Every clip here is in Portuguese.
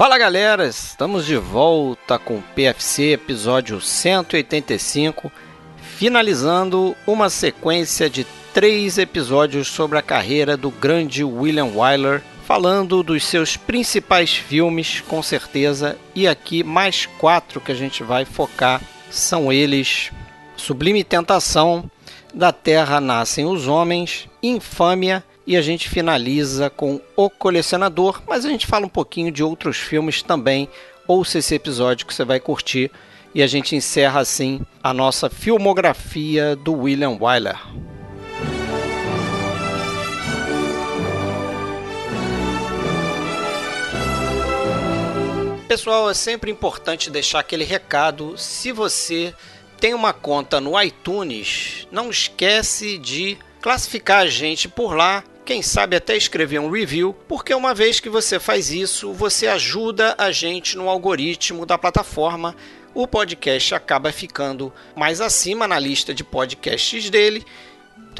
Fala galera, estamos de volta com o PFC episódio 185, finalizando uma sequência de três episódios sobre a carreira do grande William Wyler, falando dos seus principais filmes, com certeza, e aqui mais quatro que a gente vai focar são eles: Sublime Tentação, Da Terra Nascem os Homens, Infâmia e a gente finaliza com O Colecionador, mas a gente fala um pouquinho de outros filmes também. Ouça esse episódio que você vai curtir e a gente encerra assim a nossa filmografia do William Wyler. Pessoal, é sempre importante deixar aquele recado. Se você tem uma conta no iTunes, não esquece de classificar a gente por lá quem sabe até escrever um review, porque uma vez que você faz isso, você ajuda a gente no algoritmo da plataforma. O podcast acaba ficando mais acima na lista de podcasts dele.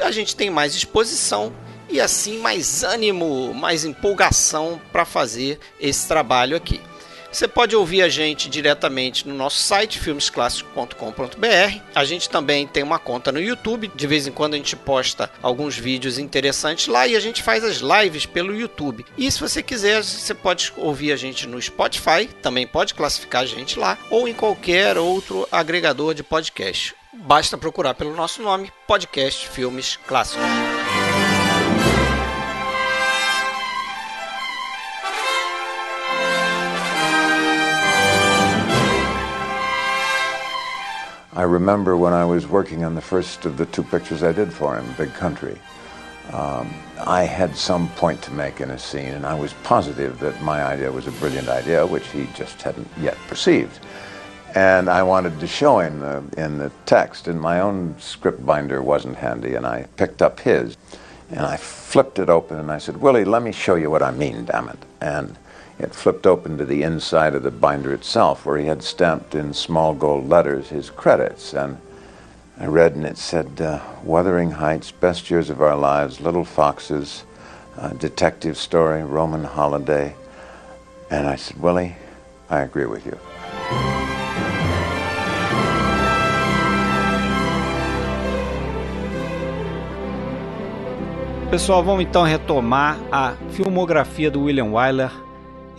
A gente tem mais exposição e assim mais ânimo, mais empolgação para fazer esse trabalho aqui. Você pode ouvir a gente diretamente no nosso site filmesclassicos.com.br. A gente também tem uma conta no YouTube. De vez em quando a gente posta alguns vídeos interessantes lá e a gente faz as lives pelo YouTube. E se você quiser, você pode ouvir a gente no Spotify, também pode classificar a gente lá ou em qualquer outro agregador de podcast. Basta procurar pelo nosso nome, Podcast Filmes Clássicos. I remember when I was working on the first of the two pictures I did for him, Big Country. Um, I had some point to make in a scene, and I was positive that my idea was a brilliant idea, which he just hadn't yet perceived. And I wanted to show him uh, in the text, and my own script binder wasn't handy, and I picked up his, and I flipped it open, and I said, Willie, let me show you what I mean, damn it. And it flipped open to the inside of the binder itself, where he had stamped in small gold letters his credits. And I read, and it said, uh, Wuthering Heights, Best Years of Our Lives, Little Foxes, uh, Detective Story, Roman Holiday. And I said, Willie, I agree with you. Pessoal, vamos então retomar a filmografia do William Wyler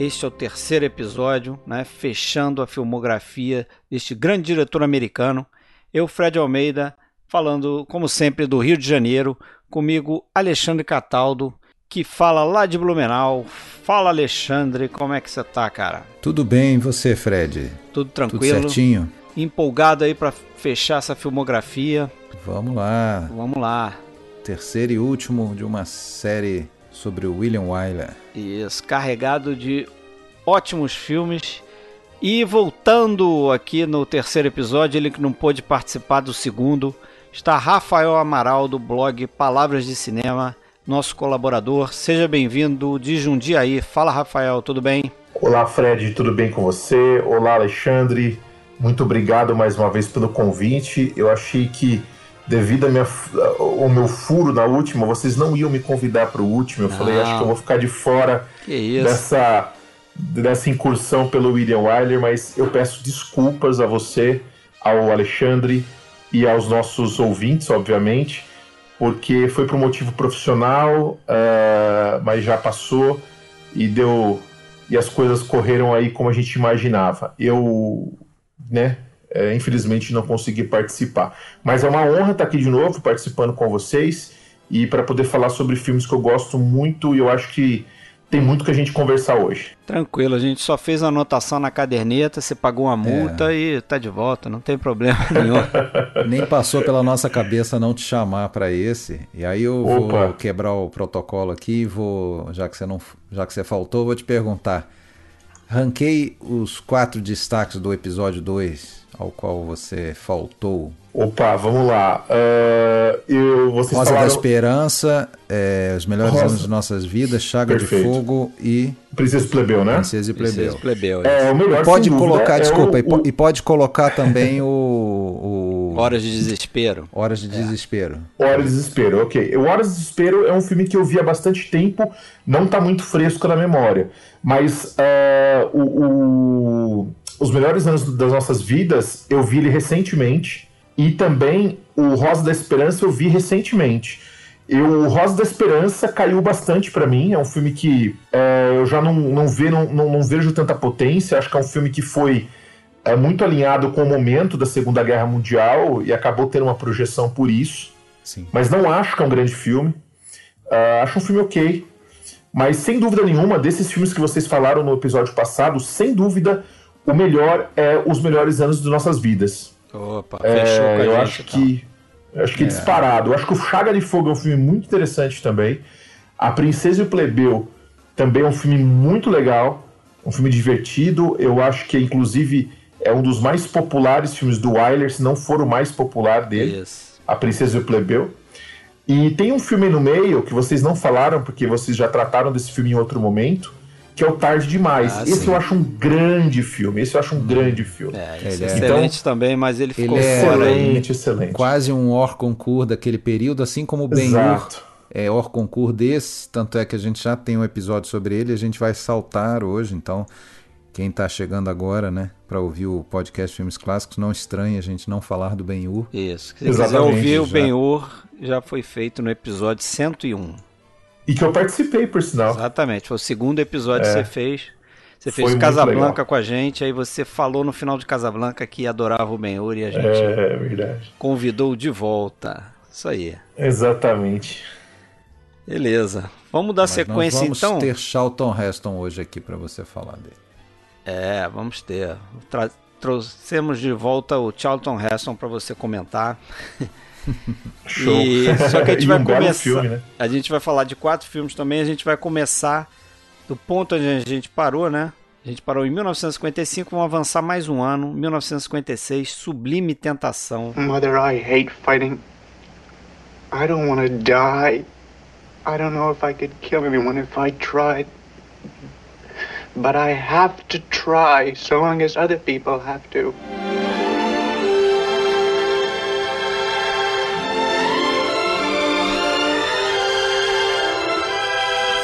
este é o terceiro episódio, né, fechando a filmografia deste grande diretor americano. Eu, Fred Almeida, falando, como sempre, do Rio de Janeiro. Comigo, Alexandre Cataldo, que fala lá de Blumenau. Fala, Alexandre, como é que você tá, cara? Tudo bem, e você, Fred? Tudo tranquilo. Tudo certinho? Empolgado aí para fechar essa filmografia. Vamos lá. Vamos lá. Terceiro e último de uma série sobre o William Wyler. Isso, carregado de ótimos filmes. E voltando aqui no terceiro episódio, ele que não pôde participar do segundo, está Rafael Amaral do blog Palavras de Cinema, nosso colaborador. Seja bem-vindo de Jundiaí. Fala, Rafael, tudo bem? Olá, Fred, tudo bem com você? Olá, Alexandre. Muito obrigado mais uma vez pelo convite. Eu achei que devido minha, ao meu furo na última, vocês não iam me convidar para o último. Eu não. falei, acho que eu vou ficar de fora dessa, dessa incursão pelo William Wyler, mas eu peço desculpas a você, ao Alexandre e aos nossos ouvintes, obviamente, porque foi por um motivo profissional, uh, mas já passou e deu e as coisas correram aí como a gente imaginava. Eu, né, é, infelizmente não consegui participar. Mas é uma honra estar aqui de novo, participando com vocês e para poder falar sobre filmes que eu gosto muito e eu acho que tem muito que a gente conversar hoje. Tranquilo, a gente só fez a anotação na caderneta, você pagou uma multa é. e tá de volta, não tem problema nenhum. Nem passou pela nossa cabeça não te chamar para esse. E aí eu Opa. vou quebrar o protocolo aqui, vou, já que você não, já que você faltou, vou te perguntar. Ranquei os quatro destaques do episódio 2 ao qual você faltou? Opa, vamos lá. Uh, eu, vocês Rosa falaram... da Esperança, é, Os Melhores Rosa... Anos de Nossas Vidas, Chaga Perfeito. de Fogo e... Princesa Plebeu, né? Princesa e Plebeu. Princesa Plebeu é. é, o melhor, e pode colocar, é desculpa, o, o... e pode colocar também o, o. Horas de Desespero. Horas de é. Desespero. Horas de Desespero, ok. O Horas de Desespero é um filme que eu vi há bastante tempo, não está muito fresco na memória. Mas uh, o, o, os melhores anos das nossas vidas, eu vi ele recentemente. E também o Rosa da Esperança eu vi recentemente. Eu, o Rosa da Esperança caiu bastante para mim. É um filme que é, eu já não, não, não, não, não, vejo tanta potência. Acho que é um filme que foi é, muito alinhado com o momento da Segunda Guerra Mundial e acabou tendo uma projeção por isso. Sim. Mas não acho que é um grande filme. Uh, acho um filme ok. Mas sem dúvida nenhuma, desses filmes que vocês falaram no episódio passado, sem dúvida, o melhor é Os Melhores Anos de Nossas Vidas. Opa, fechou é, com a eu gente, acho então. que Acho que é. disparado. Eu acho que o Chaga de Fogo é um filme muito interessante também. A Princesa e o Plebeu também é um filme muito legal, um filme divertido. Eu acho que, inclusive, é um dos mais populares filmes do Wyler, se não for o mais popular dele. Yes. A Princesa e o Plebeu. E tem um filme no meio que vocês não falaram, porque vocês já trataram desse filme em outro momento, que é o Tarde Demais. Ah, esse sim. eu acho um grande filme. Esse eu acho um hum. grande filme. É, ele é excelente então, também, mas ele ficou ele é excelente, excelente. Quase um Or Concur daquele período, assim como o Ben-Hur é Or Concur desse, tanto é que a gente já tem um episódio sobre ele, a gente vai saltar hoje, então quem está chegando agora, né, para ouvir o podcast Filmes Clássicos, não estranhe a gente não falar do Ben-Hur. Isso. Se quiser ouvir o Ben-Hur, já foi feito no episódio 101. E que eu participei, por sinal. Exatamente, foi o segundo episódio é. que você fez. Você fez Casablanca com a gente, aí você falou no final de Casablanca que adorava o Ben-Hur e a gente é, verdade. convidou de volta. Isso aí. Trouxemos Beleza. Vamos dar Mas sequência vamos então. Vamos ter Charlton Heston hoje aqui para você falar dele. É, vamos ter. Tra trouxemos de volta o Charlton Heston para você comentar. Show. E, só que a gente vai um começar. Filme, né? A gente vai falar de quatro filmes também. A gente vai começar do ponto onde a gente parou, né? A gente parou em 1955, vamos avançar mais um ano. 1956, Sublime Tentação. Mother, I hate fighting. I don't want to die. I don't know if I could kill anyone if I tried. But I have to try so long as other people have to.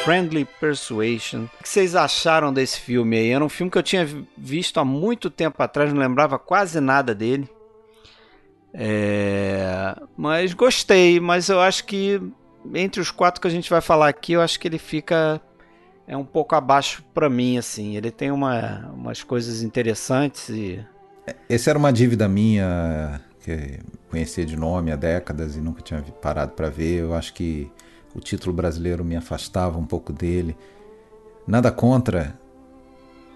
Friendly Persuasion. O que vocês acharam desse filme aí? Era um filme que eu tinha visto há muito tempo atrás, não lembrava quase nada dele. É... Mas gostei, mas eu acho que entre os quatro que a gente vai falar aqui, eu acho que ele fica é um pouco abaixo para mim, assim. Ele tem uma, umas coisas interessantes e. Essa era uma dívida minha que conhecia de nome há décadas e nunca tinha parado para ver. Eu acho que o título brasileiro me afastava um pouco dele. Nada contra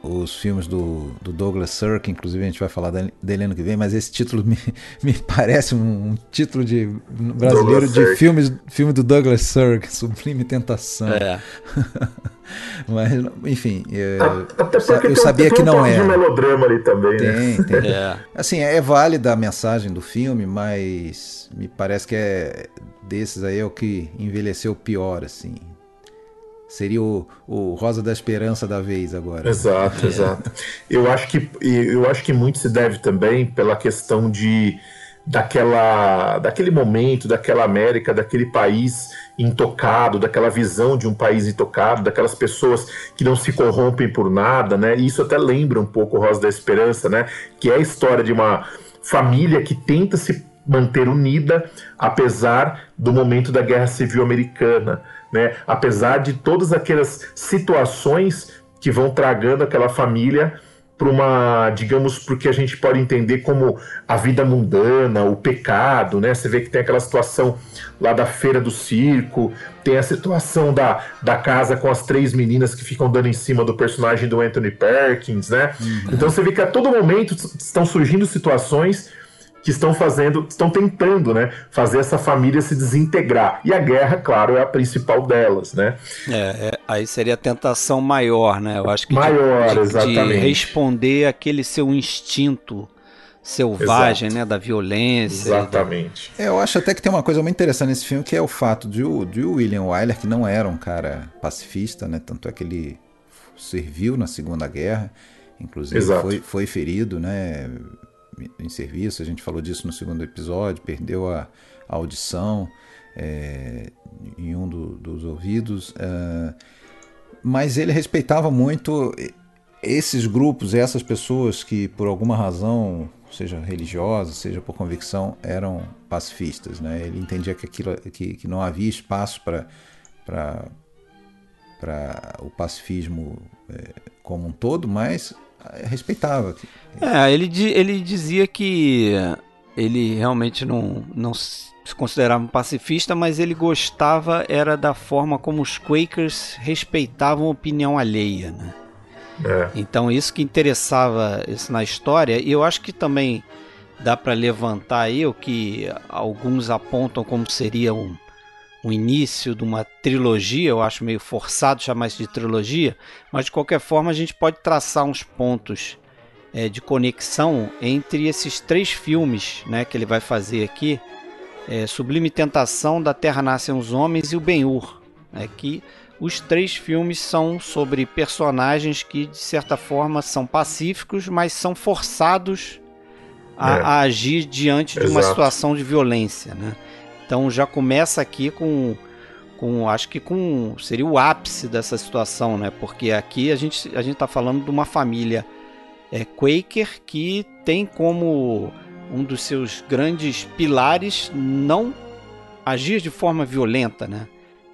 os filmes do, do Douglas Sirk, inclusive a gente vai falar dele ano que vem, mas esse título me, me parece um, um título de brasileiro Douglas de filmes, filme do Douglas Sirk, Sublime Tentação. É. mas, enfim, eu, eu sabia que não é. Tem um melodrama ali também, tem, né? Tem. É. Assim, é válida a mensagem do filme, mas me parece que é desses aí é o que envelheceu pior, assim. Seria o, o Rosa da Esperança da vez agora. Exato, é. exato. Eu acho, que, eu acho que muito se deve também pela questão de daquela, daquele momento, daquela América, daquele país intocado, daquela visão de um país intocado, daquelas pessoas que não se corrompem por nada, né? E isso até lembra um pouco o Rosa da Esperança, né? Que é a história de uma família que tenta se manter unida, apesar do momento da Guerra Civil Americana, né? apesar de todas aquelas situações que vão tragando aquela família para uma, digamos, porque a gente pode entender como a vida mundana, o pecado, né? Você vê que tem aquela situação lá da feira do circo, tem a situação da, da casa com as três meninas que ficam dando em cima do personagem do Anthony Perkins, né? Uhum. Então você vê que a todo momento estão surgindo situações que estão fazendo, estão tentando, né, fazer essa família se desintegrar. E a guerra, claro, é a principal delas, né? É, é aí seria a tentação maior, né? Eu acho que maior, de, exatamente. de responder aquele seu instinto selvagem, Exato. né, da violência. Exatamente. É, eu acho até que tem uma coisa muito interessante nesse filme que é o fato de o, de o William Wyler, que não era um cara pacifista, né, tanto é que ele serviu na Segunda Guerra, inclusive foi, foi ferido, né, em serviço, a gente falou disso no segundo episódio, perdeu a, a audição é, em um do, dos ouvidos, uh, mas ele respeitava muito esses grupos, essas pessoas que por alguma razão, seja religiosa, seja por convicção, eram pacifistas. Né? Ele entendia que, aquilo, que, que não havia espaço para o pacifismo é, como um todo, mas é, respeitava. É, ele, ele dizia que ele realmente não, não se considerava um pacifista, mas ele gostava era da forma como os Quakers respeitavam a opinião alheia, né? É. Então isso que interessava isso na história e eu acho que também dá para levantar aí o que alguns apontam como seria um, um início de uma trilogia, eu acho meio forçado chamar isso de trilogia, mas de qualquer forma a gente pode traçar uns pontos é, de conexão entre esses três filmes né, que ele vai fazer aqui, é, Sublime Tentação, Da Terra Nascem os Homens e o Ben-Hur, né, que os três filmes são sobre personagens que de certa forma são pacíficos, mas são forçados a, é. a agir diante Exato. de uma situação de violência, né? Então já começa aqui com, com acho que com seria o ápice dessa situação, né? Porque aqui a gente a gente está falando de uma família é, Quaker que tem como um dos seus grandes pilares não agir de forma violenta, né?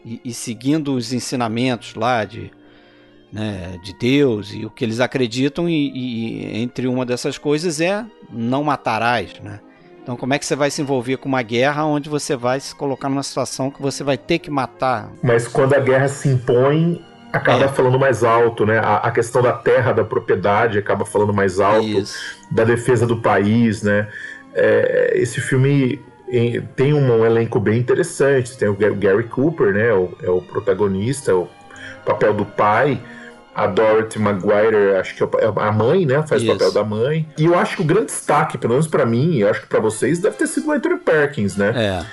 E, e seguindo os ensinamentos lá de, né, de Deus e o que eles acreditam e, e, entre uma dessas coisas é não matarás, né? Então, como é que você vai se envolver com uma guerra onde você vai se colocar numa situação que você vai ter que matar? Mas quando a guerra se impõe, acaba é. falando mais alto, né? A, a, questão da terra, da propriedade, acaba falando mais alto, Isso. da defesa do país, né? É, esse filme tem um, elenco bem interessante. Tem o Gary Cooper, né? O, é o protagonista, o papel do pai a Dorothy Maguire, acho que é, é a mãe, né? Faz Isso. o papel da mãe. E eu acho que o grande destaque, pelo menos para mim, e acho que para vocês, deve ter sido o Anthony Perkins, né? É.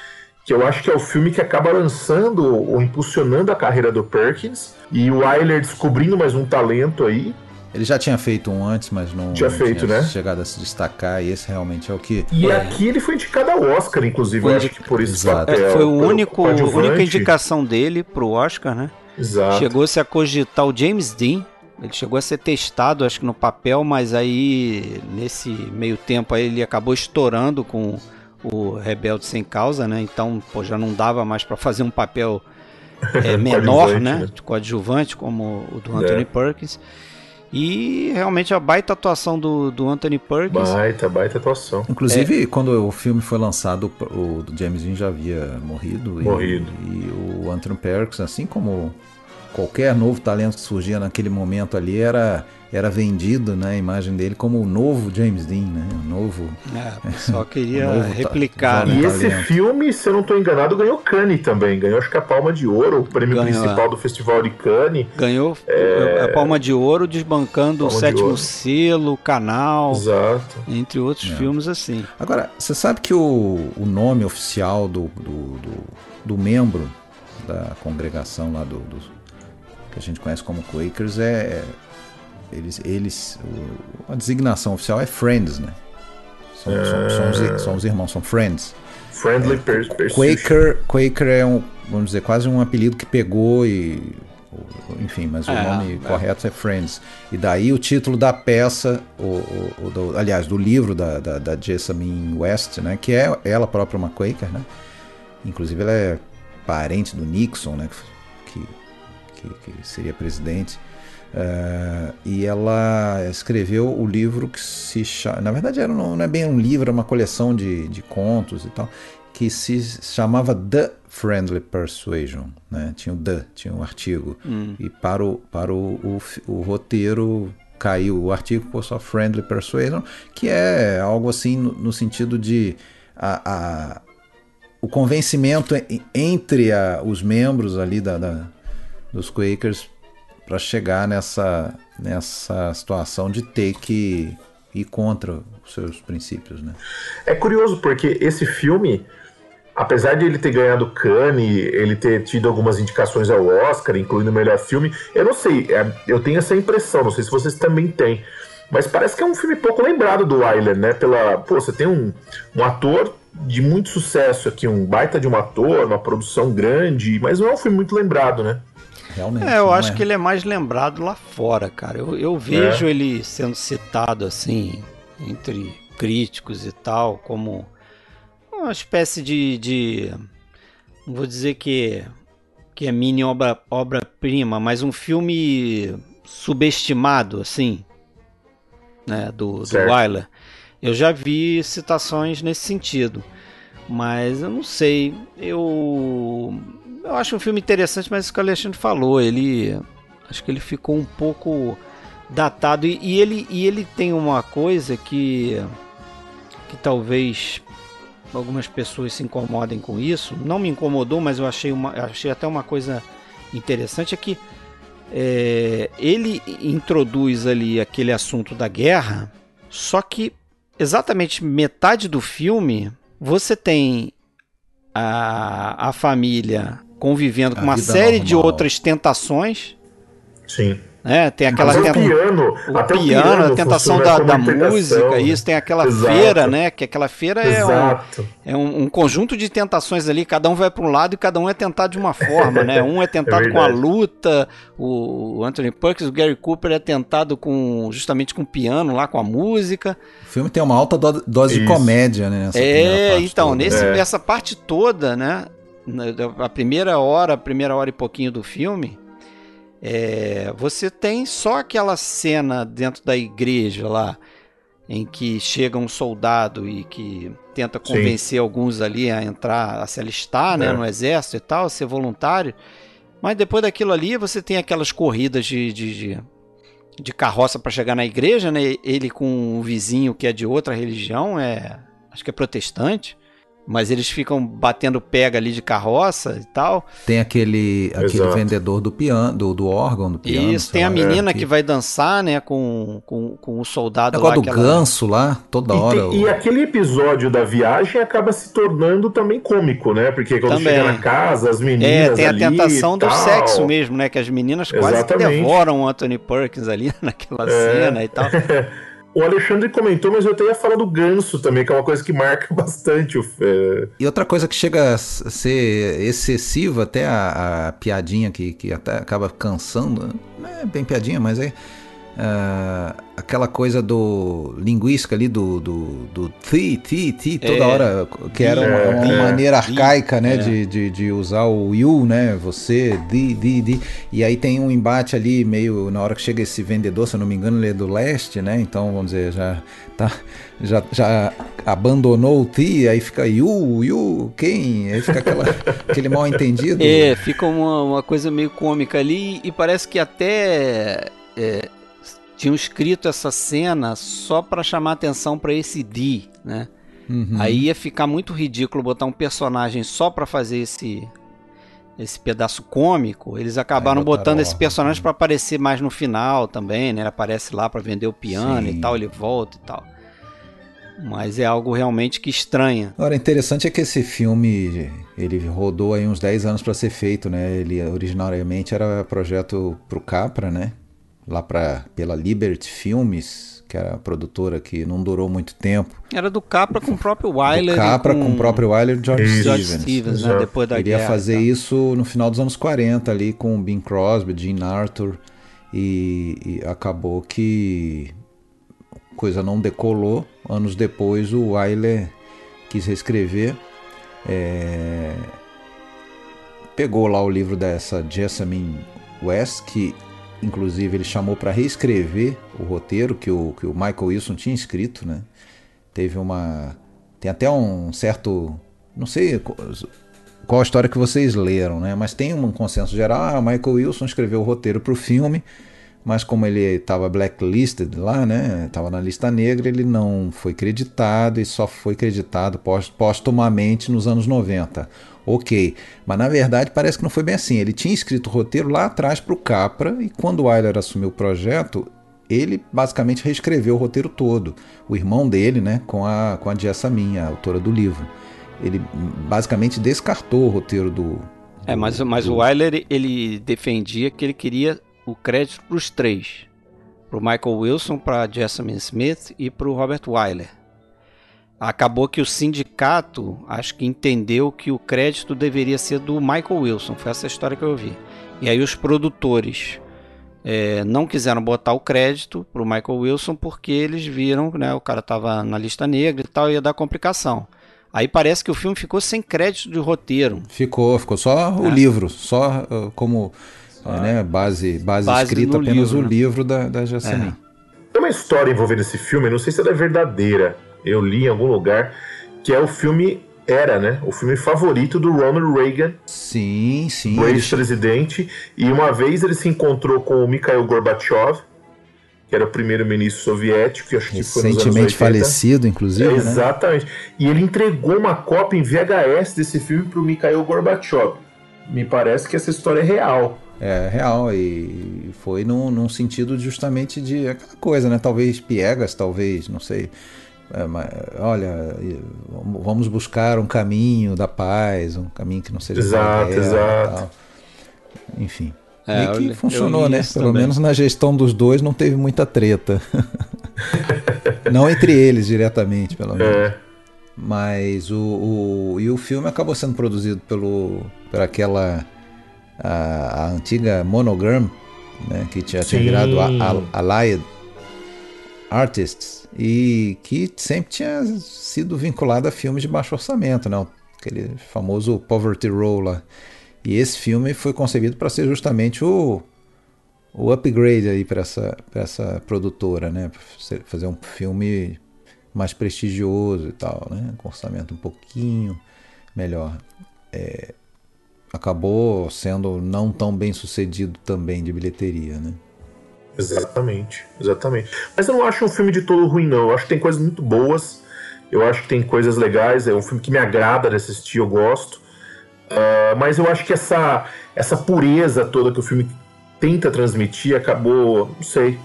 Que eu acho que é o filme que acaba lançando ou impulsionando a carreira do Perkins. E o Wyler descobrindo mais um talento aí. Ele já tinha feito um antes, mas não, tinha não feito, tinha né? chegado a se destacar, e esse realmente é o que. E é. aqui ele foi indicado ao Oscar, inclusive, foi eu acho que por isso papel. É, foi o único, a única indicação dele pro Oscar, né? Chegou-se a cogitar o James Dean ele chegou a ser testado, acho que no papel, mas aí nesse meio tempo aí ele acabou estourando com o Rebelde Sem Causa, né? Então, pô, já não dava mais para fazer um papel é, menor, né? né? Coadjuvante, como o do Anthony é. Perkins. E realmente a baita atuação do, do Anthony Perkins. Baita, baita atuação. Inclusive, é. quando o filme foi lançado, o, James Dean já havia morrido. Morrido. E, e o Anthony Perkins, assim como qualquer novo talento que surgia naquele momento ali era era vendido né, a imagem dele como o novo James Dean, né? O novo. É, só queria replicar. E esse filme, se eu não estou enganado, ganhou Cannes também. Ganhou acho que a Palma de Ouro, o prêmio ganhou, principal é. do Festival de Cannes. Ganhou é... a Palma de Ouro, desbancando Palma o sétimo selo, o canal. Exato. Entre outros é. filmes assim. Agora, você sabe que o, o nome oficial do, do, do, do membro da congregação lá do, do que a gente conhece como Quakers, é, é eles, eles o, a designação oficial é Friends, né? São, é... são, são, os, são, os, irmãos, são Friends. Friendly é, Quaker, Quaker é um, vamos dizer, quase um apelido que pegou e enfim, mas é, o nome é. correto é Friends. E daí o título da peça, o, o, o do, aliás, do livro da, da, da Jessamine West, né, que é ela própria uma Quaker, né? Inclusive ela é parente do Nixon, né, que que, que seria presidente. Uh, e ela escreveu o livro que se chama. Na verdade, era, não, não é bem um livro, era uma coleção de, de contos e tal, que se chamava The Friendly Persuasion. Né? Tinha o The, tinha um artigo. Hum. E para o, para o, o, o roteiro caiu o artigo por só Friendly Persuasion, que é algo assim no, no sentido de. A, a, o convencimento entre a, os membros ali da, da dos Quakers para chegar nessa, nessa situação de ter que ir contra os seus princípios, né? É curioso porque esse filme, apesar de ele ter ganhado Cannes, ele ter tido algumas indicações ao Oscar, incluindo o melhor filme, eu não sei, é, eu tenho essa impressão, não sei se vocês também têm, Mas parece que é um filme pouco lembrado do Wyler, né? Pela, pô, você tem um, um ator de muito sucesso aqui, um baita de um ator, uma produção grande, mas não é um filme muito lembrado, né? Realmente. É, eu acho é. que ele é mais lembrado lá fora, cara. Eu, eu vejo é. ele sendo citado assim, entre críticos e tal, como uma espécie de. de não vou dizer que, que é mini obra-prima, obra mas um filme subestimado, assim, né, do, do Wyler. Eu já vi citações nesse sentido, mas eu não sei. Eu eu acho um filme interessante, mas isso que o Alexandre falou, ele acho que ele ficou um pouco datado e, e ele e ele tem uma coisa que que talvez algumas pessoas se incomodem com isso. Não me incomodou, mas eu achei uma achei até uma coisa interessante é que é, ele introduz ali aquele assunto da guerra, só que exatamente metade do filme você tem a, a família convivendo a com uma série normal. de outras tentações. Sim. Né? Tem aquela o piano, o piano, piano, a tentação da, da música, isso tem aquela Exato. feira, né? Que aquela feira é, um, é um, um, conjunto de tentações ali, cada um vai para um lado e cada um é tentado de uma forma, né? Um é tentado é com a luta, o Anthony Perkins, o Gary Cooper é tentado com justamente com o piano lá, com a música. O filme tem uma alta do, dose isso. de comédia, né? é, então, nesse, é. nessa parte toda, né? A primeira hora, a primeira hora e pouquinho do filme, é, você tem só aquela cena dentro da igreja lá, em que chega um soldado e que tenta convencer Sim. alguns ali a entrar, a se alistar né, é. no exército e tal, ser voluntário. Mas depois daquilo ali, você tem aquelas corridas de, de, de, de carroça para chegar na igreja, né? Ele com um vizinho que é de outra religião, é acho que é protestante mas eles ficam batendo pega ali de carroça e tal. Tem aquele, aquele vendedor do piano, do, do órgão do piano. Isso, tem a menina é, que... que vai dançar, né, com, com, com o soldado lá. do ganso lá, toda e hora. Tem, o... E aquele episódio da viagem acaba se tornando também cômico, né? Porque quando também. chega na casa, as meninas É, tem a tentação do sexo mesmo, né? Que as meninas quase que devoram o Anthony Perkins ali naquela é. cena e tal. O Alexandre comentou, mas eu até ia falar do ganso também, que é uma coisa que marca bastante o. É... E outra coisa que chega a ser excessiva, até a, a piadinha que, que até acaba cansando. Não é bem piadinha, mas é Uh, aquela coisa do linguística ali do do, do ti, ti, ti, toda é, hora, que era uma, é, uma é, maneira arcaica, né, é. de, de, de, usar o you, né, você, di, di, di, e aí tem um embate ali meio, na hora que chega esse vendedor, se eu não me engano, ele é do leste, né, então vamos dizer, já tá, já, já abandonou o ti, aí fica you, you, quem? Aí fica aquela, aquele mal entendido. É, fica uma, uma coisa meio cômica ali e parece que até... É, tinham escrito essa cena só para chamar atenção para esse D, né? Uhum. Aí ia ficar muito ridículo botar um personagem só para fazer esse esse pedaço cômico. Eles acabaram botando esse personagem para aparecer mais no final também, né? Ele aparece lá para vender o piano Sim. e tal, ele volta e tal. Mas é algo realmente que estranha. Agora, interessante é que esse filme ele rodou aí uns 10 anos para ser feito, né? Ele originariamente era projeto pro Capra, né? Lá para pela Liberty Filmes, que era a produtora que não durou muito tempo. Era do Capra com o próprio Wyler. Do Capra com... com... o próprio Wyler e George, George Stevens. Stevens né? Depois da Ele ia fazer tá. isso no final dos anos 40 ali com o Bing Crosby, Gene Arthur e, e acabou que coisa não decolou. Anos depois o Wyler quis reescrever. É... Pegou lá o livro dessa Jessamine West, que Inclusive, ele chamou para reescrever o roteiro que o, que o Michael Wilson tinha escrito, né? Teve uma. Tem até um certo. Não sei qual a história que vocês leram, né? Mas tem um consenso geral. Ah, Michael Wilson escreveu o roteiro para o filme, mas como ele estava blacklisted lá, né? Estava na lista negra, ele não foi creditado e só foi creditado póstumamente nos anos 90 ok. Mas na verdade parece que não foi bem assim. Ele tinha escrito o roteiro lá atrás para o Capra e quando o Wyler assumiu o projeto, ele basicamente reescreveu o roteiro todo. O irmão dele, né, com a, com a Jessa Minha, a autora do livro. Ele basicamente descartou o roteiro do. é, mas, mas do... o Wyler ele defendia que ele queria o crédito para os três. pro Michael Wilson, para Jessamine Smith e para o Robert Weiler. Acabou que o sindicato, acho que entendeu que o crédito deveria ser do Michael Wilson, foi essa história que eu vi. E aí os produtores é, não quiseram botar o crédito para o Michael Wilson porque eles viram, né, o cara estava na lista negra e tal, ia dar complicação. Aí parece que o filme ficou sem crédito de roteiro. Ficou, ficou só o é. livro, só uh, como né, base, base, base escrita apenas livro, o né? livro da, da Jasmine. É. Tem uma história envolvendo esse filme, não sei se ela é verdadeira, eu li em algum lugar, que é o filme era, né, o filme favorito do Ronald Reagan. Sim, sim. O ex-presidente. E uma vez ele se encontrou com o Mikhail Gorbachev, que era o primeiro-ministro soviético, que acho que foi nos Recentemente falecido, inclusive. É, né? exatamente. E ele entregou uma cópia em VHS desse filme para o Mikhail Gorbachev. Me parece que essa história é real. É, real. E foi num, num sentido justamente de aquela coisa, né? Talvez piegas, talvez, não sei. É, olha, vamos buscar um caminho da paz, um caminho que não seja exato, guerra, exato. Enfim. É, e que funcionou, né? Pelo também. menos na gestão dos dois não teve muita treta. não entre eles diretamente, pelo menos. É. Mas o, o, e o filme acabou sendo produzido pelo por aquela a, a antiga Monogram, né, que tinha, tinha virado Allied Artists e que sempre tinha sido vinculado a filmes de baixo orçamento, né? Aquele famoso Poverty Row lá. E esse filme foi concebido para ser justamente o, o upgrade aí para essa, essa produtora, né? Fazer um filme mais prestigioso e tal, né? Com orçamento um pouquinho melhor. É, acabou sendo não tão bem sucedido também de bilheteria, né? Exatamente, exatamente. Mas eu não acho um filme de todo ruim, não. Eu acho que tem coisas muito boas. Eu acho que tem coisas legais. É um filme que me agrada de assistir, eu gosto. Uh, mas eu acho que essa, essa pureza toda que o filme tenta transmitir acabou, não sei,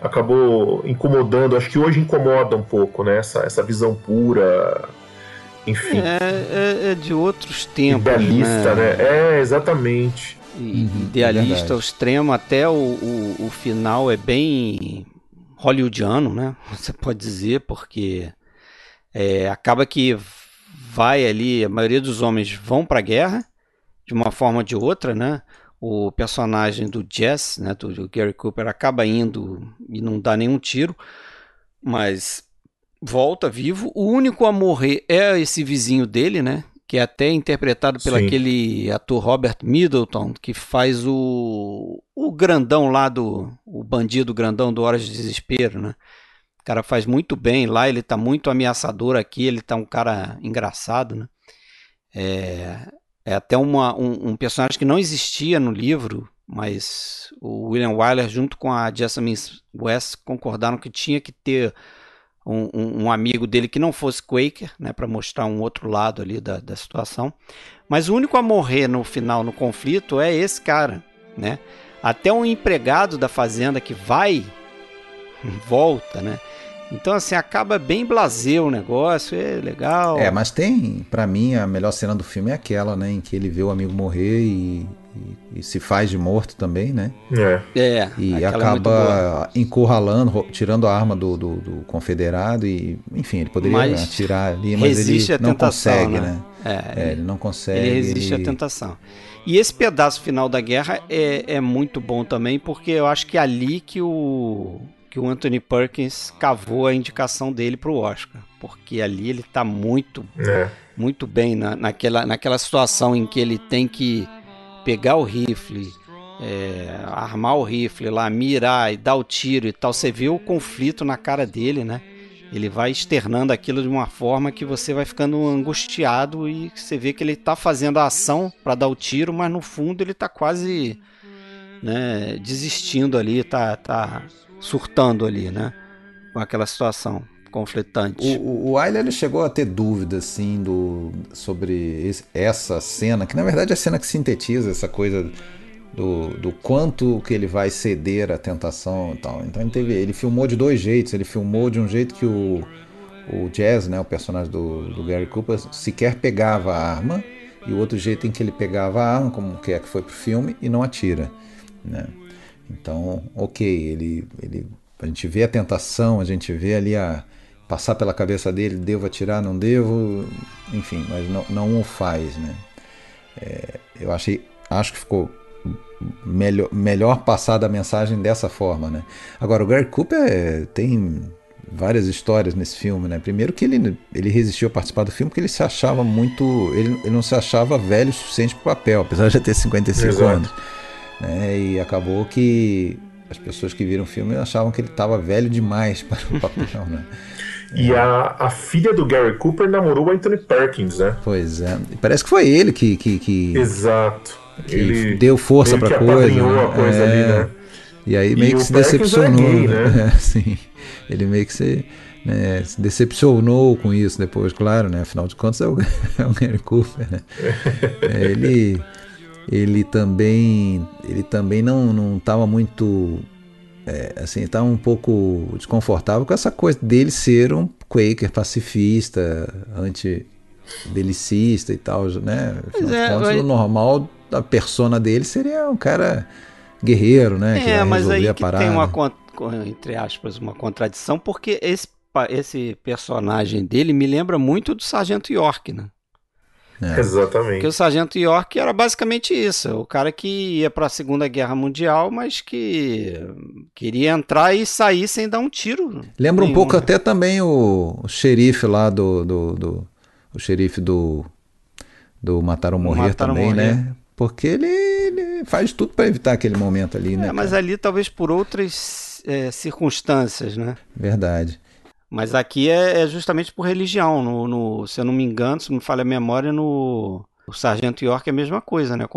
acabou incomodando. Acho que hoje incomoda um pouco, né? Essa, essa visão pura. Enfim. É, é, é de outros tempos. Idealista, né? né? É, exatamente. Uhum, idealista ao extremo, até o, o, o, final é bem hollywoodiano, né? Você pode dizer, porque é, acaba que vai ali, a maioria dos homens vão para a guerra, de uma forma ou de outra, né? O personagem do Jess, né, do Gary Cooper, acaba indo e não dá nenhum tiro, mas volta vivo. O único a morrer é esse vizinho dele, né? Que é até interpretado pelo aquele ator Robert Middleton, que faz o, o grandão lá do. o bandido grandão do Horas de Desespero, né? O cara faz muito bem lá, ele tá muito ameaçador aqui, ele tá um cara engraçado, né? É, é até uma, um, um, personagem que não existia no livro, mas o William Wyler junto com a Jessamine West concordaram que tinha que ter um, um, amigo dele que não fosse Quaker, né, para mostrar um outro lado ali da, da situação. Mas o único a morrer no final no conflito é esse cara, né? Até um empregado da fazenda que vai volta, né? Então, assim, acaba bem blasé o negócio, é legal. É, mas tem, para mim, a melhor cena do filme é aquela, né? Em que ele vê o amigo morrer e, e, e se faz de morto também, né? É. é e acaba é encurralando, tirando a arma do, do, do, confederado e, enfim, ele poderia mas atirar ali, mas ele não tentação, consegue, né? né? É, é, ele não consegue. Ele resiste ele... à tentação. E esse pedaço final da guerra é, é muito bom também, porque eu acho que é ali que o que o Anthony Perkins cavou a indicação dele para o Oscar, porque ali ele está muito, é. muito bem na, naquela, naquela situação em que ele tem que pegar o rifle, é, armar o rifle lá, mirar e dar o tiro e tal. Você vê o conflito na cara dele, né? Ele vai externando aquilo de uma forma que você vai ficando angustiado e você vê que ele está fazendo a ação para dar o tiro, mas no fundo ele está quase né, desistindo ali, tá, tá surtando ali, né? Com aquela situação conflitante. O, o ele chegou a ter dúvidas assim do, sobre esse, essa cena, que na verdade é a cena que sintetiza essa coisa do, do quanto que ele vai ceder à tentação e tal. Então ele teve, ele filmou de dois jeitos. Ele filmou de um jeito que o, o Jazz, né, o personagem do, do Gary Cooper, sequer pegava a arma e o outro jeito em que ele pegava a arma, como que é que foi pro filme, e não atira, né? Então, ok, ele, ele A gente vê a tentação, a gente vê ali a passar pela cabeça dele, devo atirar, não devo, enfim, mas não, não o faz, né? É, eu achei, acho que ficou melhor, melhor passada a mensagem dessa forma, né? Agora, o Gary Cooper é, tem várias histórias nesse filme, né? Primeiro que ele, ele resistiu a participar do filme porque ele se achava muito... Ele, ele não se achava velho o suficiente para o papel, apesar de já ter 55 Exato. anos. Né? E acabou que as pessoas que viram o filme achavam que ele estava velho demais para o papel, né? E a, a filha do Gary Cooper namorou o Anthony Perkins, né? Pois é. Parece que foi ele que. que, que Exato. Que ele deu força ele pra coisa. Né? a coisa é... ali, né? E aí meio e que se decepcionou. Gay, né? É, sim. Ele meio que se, né, se decepcionou com isso depois, claro, né? Afinal de contas é o, é o Gary Cooper, né? É, ele, ele também, ele também não não estava muito é, assim, estava um pouco desconfortável com essa coisa dele ser um Quaker pacifista, anti-belicista e tal, né? Afinal é, contas, mas... o normal da persona dele seria um cara guerreiro, né? É, que mas aí que tem uma, entre aspas, uma contradição, porque esse, esse personagem dele me lembra muito do Sargento York, né? É. Exatamente. Porque o Sargento York era basicamente isso, o cara que ia para a Segunda Guerra Mundial, mas que queria entrar e sair sem dar um tiro. Lembra nenhum, um pouco né? até também o, o, xerife lá do, do, do, o xerife do do Matar ou Morrer Matar também, morrer. né? Porque ele, ele, faz tudo para evitar aquele momento ali, né? É, mas ali talvez por outras é, circunstâncias, né? Verdade. Mas aqui é, é justamente por religião. No, no, se eu não me engano, se não me falha a memória, no o Sargento York é a mesma coisa, né? A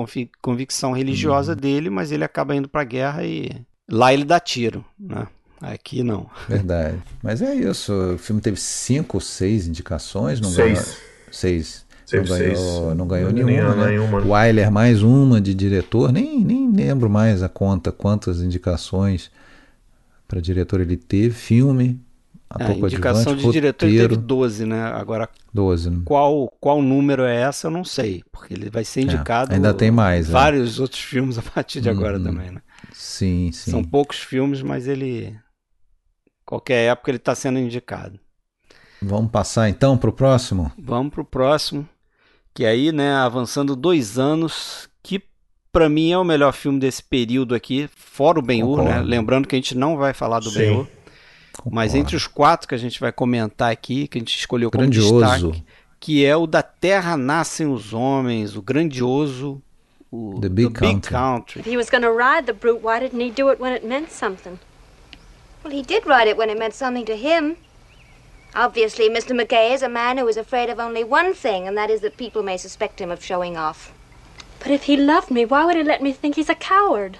convicção religiosa uhum. dele, mas ele acaba indo para a guerra e lá ele dá tiro, né? Aqui não. Verdade. Mas é isso. O filme teve cinco ou seis indicações, não seis. ganhou. Seis. Não ganhou, não ganhou não nenhuma, né? nenhuma. Wyler mais uma de diretor, nem, nem lembro mais a conta quantas indicações para diretor ele teve. Filme, a é, indicação de diretor ele teve 12, né? Agora, 12, né? Qual, qual número é essa, eu não sei. Porque ele vai ser é, indicado. É, ainda tem mais. Né? Vários é. outros filmes a partir de agora hum, também, né? Sim, sim. São poucos filmes, mas ele. Qualquer época ele está sendo indicado. Vamos passar então para o próximo? Vamos para o próximo. Que aí, né, avançando dois anos, que para mim é o melhor filme desse período aqui, fora o Ben-Hur, né? Lembrando que a gente não vai falar do Ben-Hur. Mas entre os quatro que a gente vai comentar aqui, que a gente escolheu como grandioso. destaque, que é o da Terra Nascem os Homens, o grandioso o The Big, the Country. Big Country. If he was going to ride the brute, why didn't he do it when it meant something? Well, he did ride it when it meant something to him. Obviously, Mr. McKay is a man who is afraid of only one thing, and that is that people may suspect him of showing off. But if he loved me, why would he let me think he's a coward?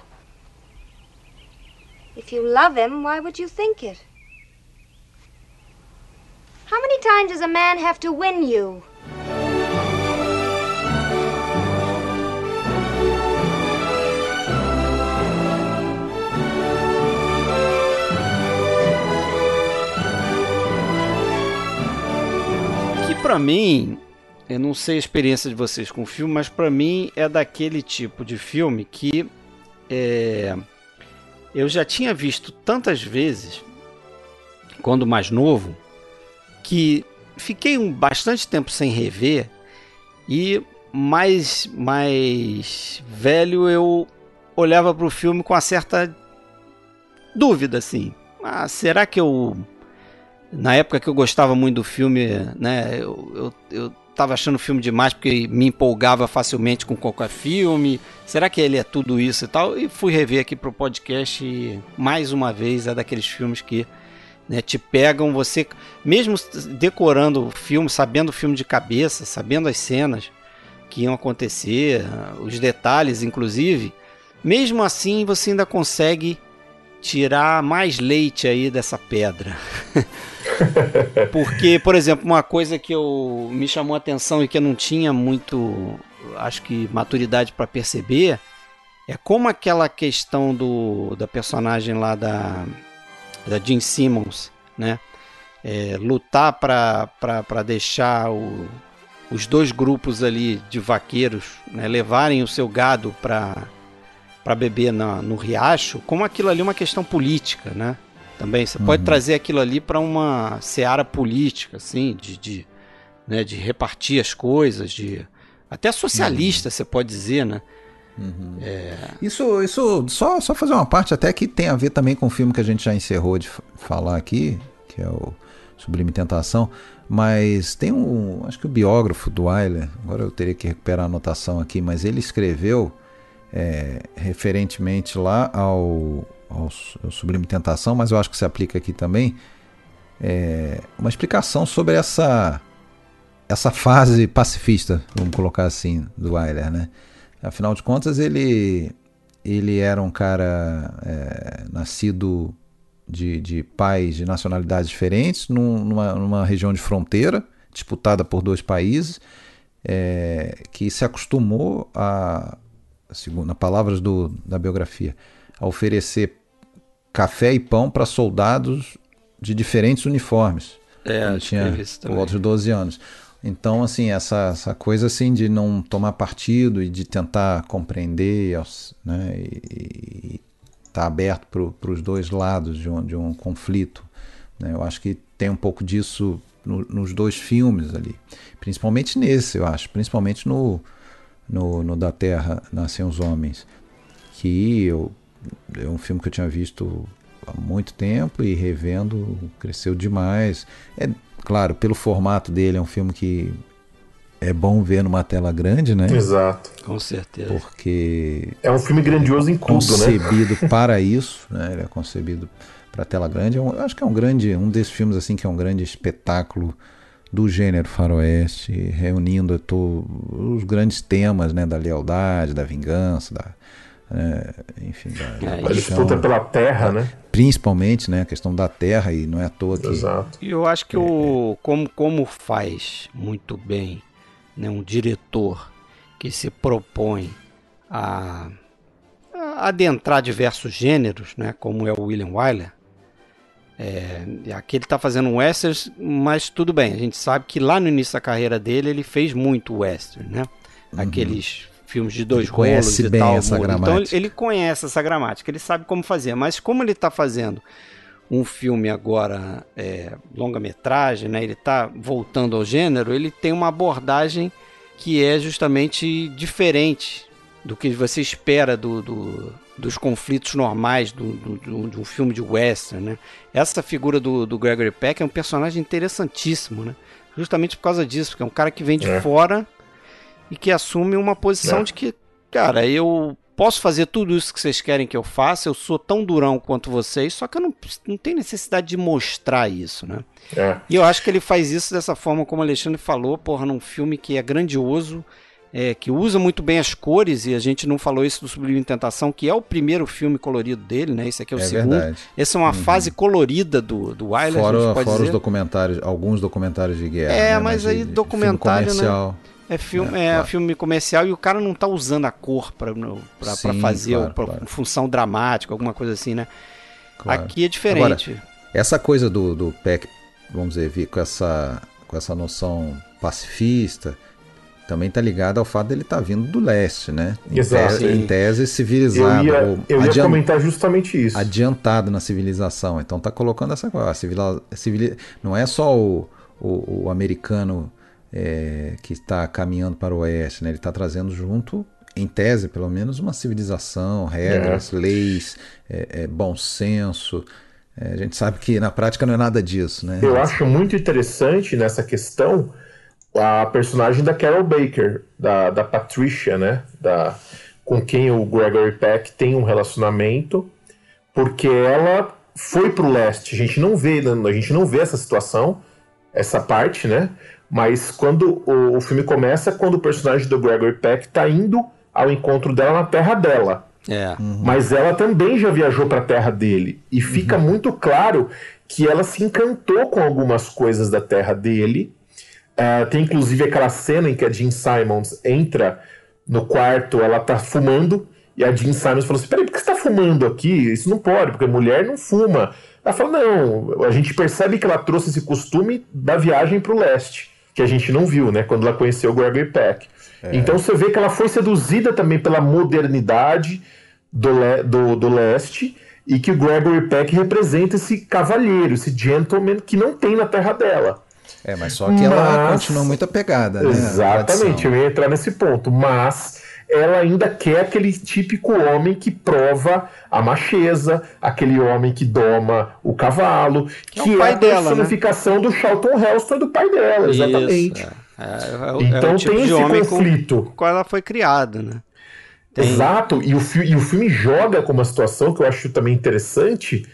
If you love him, why would you think it? How many times does a man have to win you? Que para mim, eu não sei a experiência de vocês com o filme, mas para mim é daquele tipo de filme que é, eu já tinha visto tantas vezes quando mais novo que fiquei um bastante tempo sem rever e mais mais velho eu olhava para o filme com uma certa dúvida assim. Ah, será que eu na época que eu gostava muito do filme né eu, eu, eu tava achando o filme demais porque me empolgava facilmente com qualquer filme? Será que ele é tudo isso e tal? E fui rever aqui pro podcast e mais uma vez é daqueles filmes que né, te pegam, você, mesmo decorando o filme, sabendo o filme de cabeça, sabendo as cenas que iam acontecer, os detalhes, inclusive, mesmo assim você ainda consegue tirar mais leite aí dessa pedra. Porque, por exemplo, uma coisa que eu me chamou a atenção e que eu não tinha muito, acho que maturidade para perceber, é como aquela questão do da personagem lá da da Jim Simmons, né? É, lutar para deixar o, os dois grupos ali de vaqueiros né, levarem o seu gado para beber na, no riacho, como aquilo ali é uma questão política, né? Também você uhum. pode trazer aquilo ali para uma seara política, assim, de, de, né, de repartir as coisas, de até socialista, uhum. você pode dizer, né? Uhum. É... Isso, isso só, só fazer uma parte até que tem a ver também com o filme que a gente já encerrou de falar aqui, que é o Sublime Tentação, mas tem um, acho que o biógrafo do Wyler, agora eu teria que recuperar a anotação aqui, mas ele escreveu é, referentemente lá ao, ao, ao, Sublime Tentação, mas eu acho que se aplica aqui também, é, uma explicação sobre essa essa fase pacifista, vamos colocar assim, do Wyler, né? Afinal de contas, ele, ele era um cara é, nascido de, de pais de nacionalidades diferentes, num, numa, numa região de fronteira, disputada por dois países, é, que se acostumou a, segundo palavras do, da biografia, a oferecer café e pão para soldados de diferentes uniformes. É, quando tinha por volta de 12 anos. Então, assim, essa, essa coisa assim de não tomar partido e de tentar compreender né, e estar tá aberto para os dois lados de um, de um conflito. Né? Eu acho que tem um pouco disso no, nos dois filmes ali. Principalmente nesse, eu acho. Principalmente no, no, no Da Terra Nascem os Homens. Que eu, é um filme que eu tinha visto há muito tempo e revendo cresceu demais. É claro, pelo formato dele, é um filme que é bom ver numa tela grande, né? Exato. Com certeza. Porque. É um filme grandioso em tudo, né? Concebido para isso, né? Ele é concebido para tela grande. Eu acho que é um grande. Um desses filmes, assim, que é um grande espetáculo do gênero faroeste, reunindo tô, os grandes temas, né? Da lealdade, da vingança, da é, enfim, da, é, a disputa pela terra, né? Principalmente, né? A questão da terra e não é à toa que. Exato. E eu acho que o como como faz muito bem, né, um diretor que se propõe a, a adentrar diversos gêneros, né, como é o William Wyler. É, aqui ele está fazendo um western, mas tudo bem. A gente sabe que lá no início da carreira dele ele fez muito western, né? Uhum. Filmes de dois ele rolos e tal. Essa então ele, ele, conhece essa gramática, ele sabe como fazer. Mas como ele está fazendo um filme agora é, longa-metragem, né? Ele está voltando ao gênero. Ele tem uma abordagem que é justamente diferente do que você espera do, do dos conflitos normais do, do, de um filme de western, né? Essa figura do, do Gregory Peck é um personagem interessantíssimo, né? Justamente por causa disso, porque é um cara que vem de é. fora e que assume uma posição é. de que, cara, eu posso fazer tudo isso que vocês querem que eu faça, eu sou tão durão quanto vocês, só que eu não, não tenho necessidade de mostrar isso, né? É. E eu acho que ele faz isso dessa forma como o Alexandre falou, porra, num filme que é grandioso, é, que usa muito bem as cores, e a gente não falou isso do Sublime Tentação, que é o primeiro filme colorido dele, né? Esse aqui é o é segundo. Verdade. Essa é uma uhum. fase colorida do, do Wyler, fora, fora os documentários, alguns documentários de guerra. É, né? mas, mas aí de, documentário, de né? É filme, é, é claro. filme comercial e o cara não tá usando a cor para fazer, claro, pra, claro. função dramática, alguma coisa assim, né? Aqui é diferente. Agora, essa coisa do, do PEC, vamos dizer, vir com essa, com essa noção pacifista, também tá ligado ao fato dele estar tá vindo do leste, né? Em Exato. Tese, em tese civilizado. Eu ia, eu ia adiant, comentar justamente isso. Adiantado na civilização. Então tá colocando essa coisa. Civil, civil, não é só o, o, o americano é, que está caminhando para o oeste, né? Ele está trazendo junto, em tese pelo menos, uma civilização, regras, é. leis, é, é bom senso. É, a gente sabe que na prática não é nada disso, né? Eu acho muito interessante nessa questão a personagem da Carol Baker, da, da Patricia, né? Da, com quem o Gregory Peck tem um relacionamento, porque ela foi para o leste. A gente não vê, a gente não vê essa situação, essa parte, né? Mas quando o, o filme começa, quando o personagem do Gregory Peck está indo ao encontro dela na terra dela. É. Uhum. Mas ela também já viajou para a terra dele. E fica uhum. muito claro que ela se encantou com algumas coisas da terra dele. Uh, tem inclusive aquela cena em que a Jean Simons entra no quarto, ela tá fumando, e a Jean Simons falou assim: peraí, por que você tá fumando aqui? Isso não pode, porque mulher não fuma. Ela falou: não, a gente percebe que ela trouxe esse costume da viagem para o leste que a gente não viu, né? Quando ela conheceu o Gregory Peck. É. Então você vê que ela foi seduzida também pela modernidade do, le do, do leste e que o Gregory Peck representa esse cavalheiro, esse gentleman que não tem na terra dela. É, mas só que mas... ela continua muito apegada, né? Exatamente, eu ia entrar nesse ponto. Mas ela ainda quer aquele típico homem que prova a macheza, aquele homem que doma o cavalo, que, que é, é a personificação né? do Charlton Heston do pai dela, exatamente. Isso, é. É, é então tipo tem esse conflito. Com, com ela foi criada, né? Tem... Exato, e o, e o filme joga com uma situação que eu acho também interessante,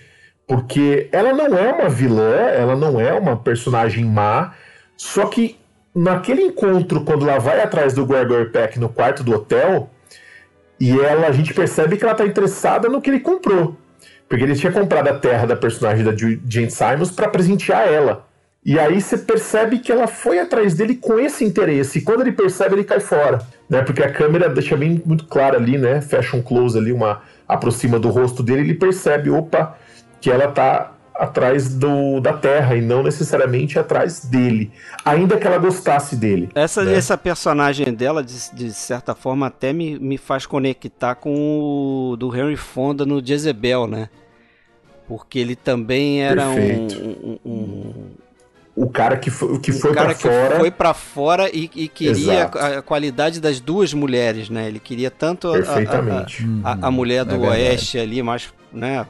porque ela não é uma vilã, ela não é uma personagem má, só que naquele encontro, quando ela vai atrás do Gregory Peck no quarto do hotel, e ela, a gente percebe que ela está interessada no que ele comprou. Porque ele tinha comprado a terra da personagem da Jane Simons para presentear ela. E aí você percebe que ela foi atrás dele com esse interesse. E quando ele percebe, ele cai fora. Né? Porque a câmera deixa bem muito claro ali, né? Fecha um close ali, uma aproxima do rosto dele, ele percebe, opa, que ela tá atrás do, da Terra e não necessariamente atrás dele, ainda que ela gostasse dele. Essa, né? essa personagem dela, de, de certa forma, até me, me faz conectar com o do Henry Fonda no Jezebel, né? Porque ele também era um, um, um, o cara que foi, que foi para fora. foi para fora e, e queria a, a, qualidade das duas mulheres, né? Ele queria tanto a, a, a, mulher do é Oeste ali, mais, né?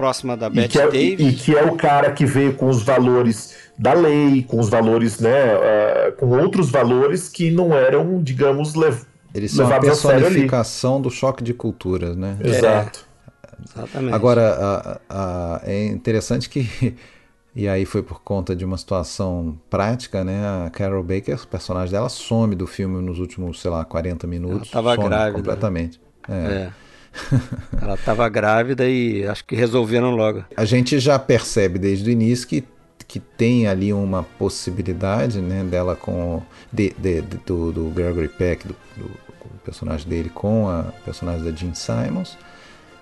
Próxima da Bette é, Davis. E, que é o cara que veio com os valores da lei, com os valores, né, uh, com outros valores que não eram, digamos, lev Eles são a personificação do choque de culturas, né? Exato. É, exatamente. Agora, a, a, é interessante que e aí foi por conta de uma situação prática, né? A Carol Baker, o personagem dela, some do filme nos últimos, sei lá, 40 minutos. Ela estava grávida. Completamente. É. é. Ela estava grávida e acho que resolveram logo. A gente já percebe desde o início que, que tem ali uma possibilidade né, dela com. De, de, de do, do, Gregory Peck, do, do, personagem dele, com a personagem da Jean Simons.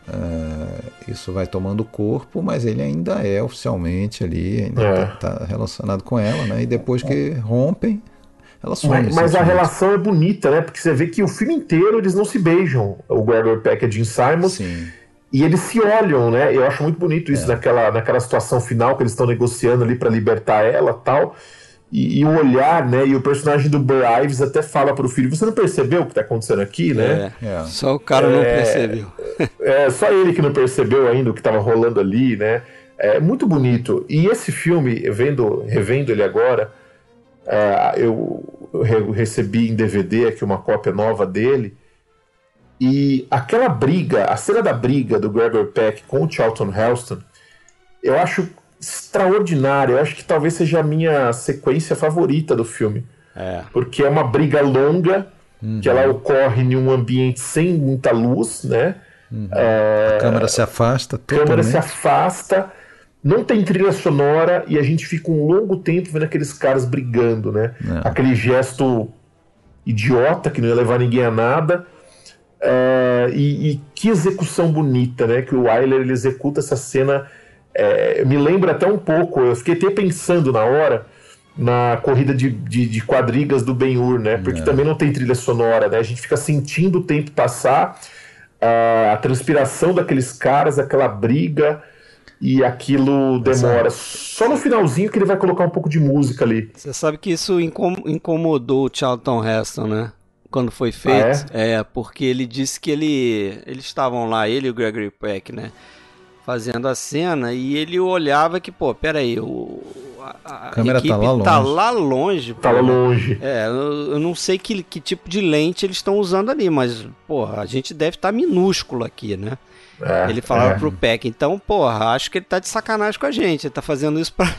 Uh, isso vai tomando corpo, mas ele ainda é oficialmente ali, ainda está é. Tá relacionado com ela, né? E depois que rompem, ela some. Mas, mas a relação é bonita, né? Porque você vê que o filme inteiro eles não se beijam, o Gregory Peck e Jean Simons. Sim. E eles se olham, né? Eu acho muito bonito isso é. naquela, naquela situação final que eles estão negociando ali para libertar ela tal. E, e, o olhar, né? E o personagem do Burr Ives até fala pro filho: Você não percebeu o que tá acontecendo aqui, né? É, é. Só o cara não é, percebeu. é, só ele que não percebeu ainda o que tava rolando ali, né? É muito bonito. E esse filme, vendo, revendo ele agora, Uh, eu recebi em DVD aqui uma cópia nova dele. E aquela briga, a cena da briga do Gregor Peck com o Charlton Heston, eu acho extraordinária. Eu acho que talvez seja a minha sequência favorita do filme. É. Porque é uma briga longa, uhum. que ela ocorre em um ambiente sem muita luz, né? Uhum. É... A câmera se afasta. A câmera se afasta não tem trilha sonora e a gente fica um longo tempo vendo aqueles caras brigando, né? É. Aquele gesto idiota que não ia levar ninguém a nada. Uh, e, e, que execução bonita, né? Que o Wyler ele executa essa cena. É, me lembra até um pouco, eu fiquei até pensando na hora na corrida de, de, de quadrigas do Ben-Hur, né? Porque é. também não tem trilha sonora, né? A gente fica sentindo o tempo passar, uh, a transpiração daqueles caras, aquela briga e aquilo demora. Só no finalzinho que ele vai colocar um pouco de música ali. Você sabe que isso incomodou o Charlton Heston, né? Quando foi feito. Ah, é? é? porque ele disse que ele. Eles estavam lá, ele e o Gregory Peck, né? Fazendo a cena e ele olhava que, pô, peraí, o, a, a câmera tá lá longe. Tá lá longe. Tá lá longe. É, eu, eu não sei que, que tipo de lente eles estão usando ali, mas, pô, a gente deve estar tá minúsculo aqui, né? É, ele falava é. pro Peck, então, porra, acho que ele tá de sacanagem com a gente, ele tá fazendo isso pra,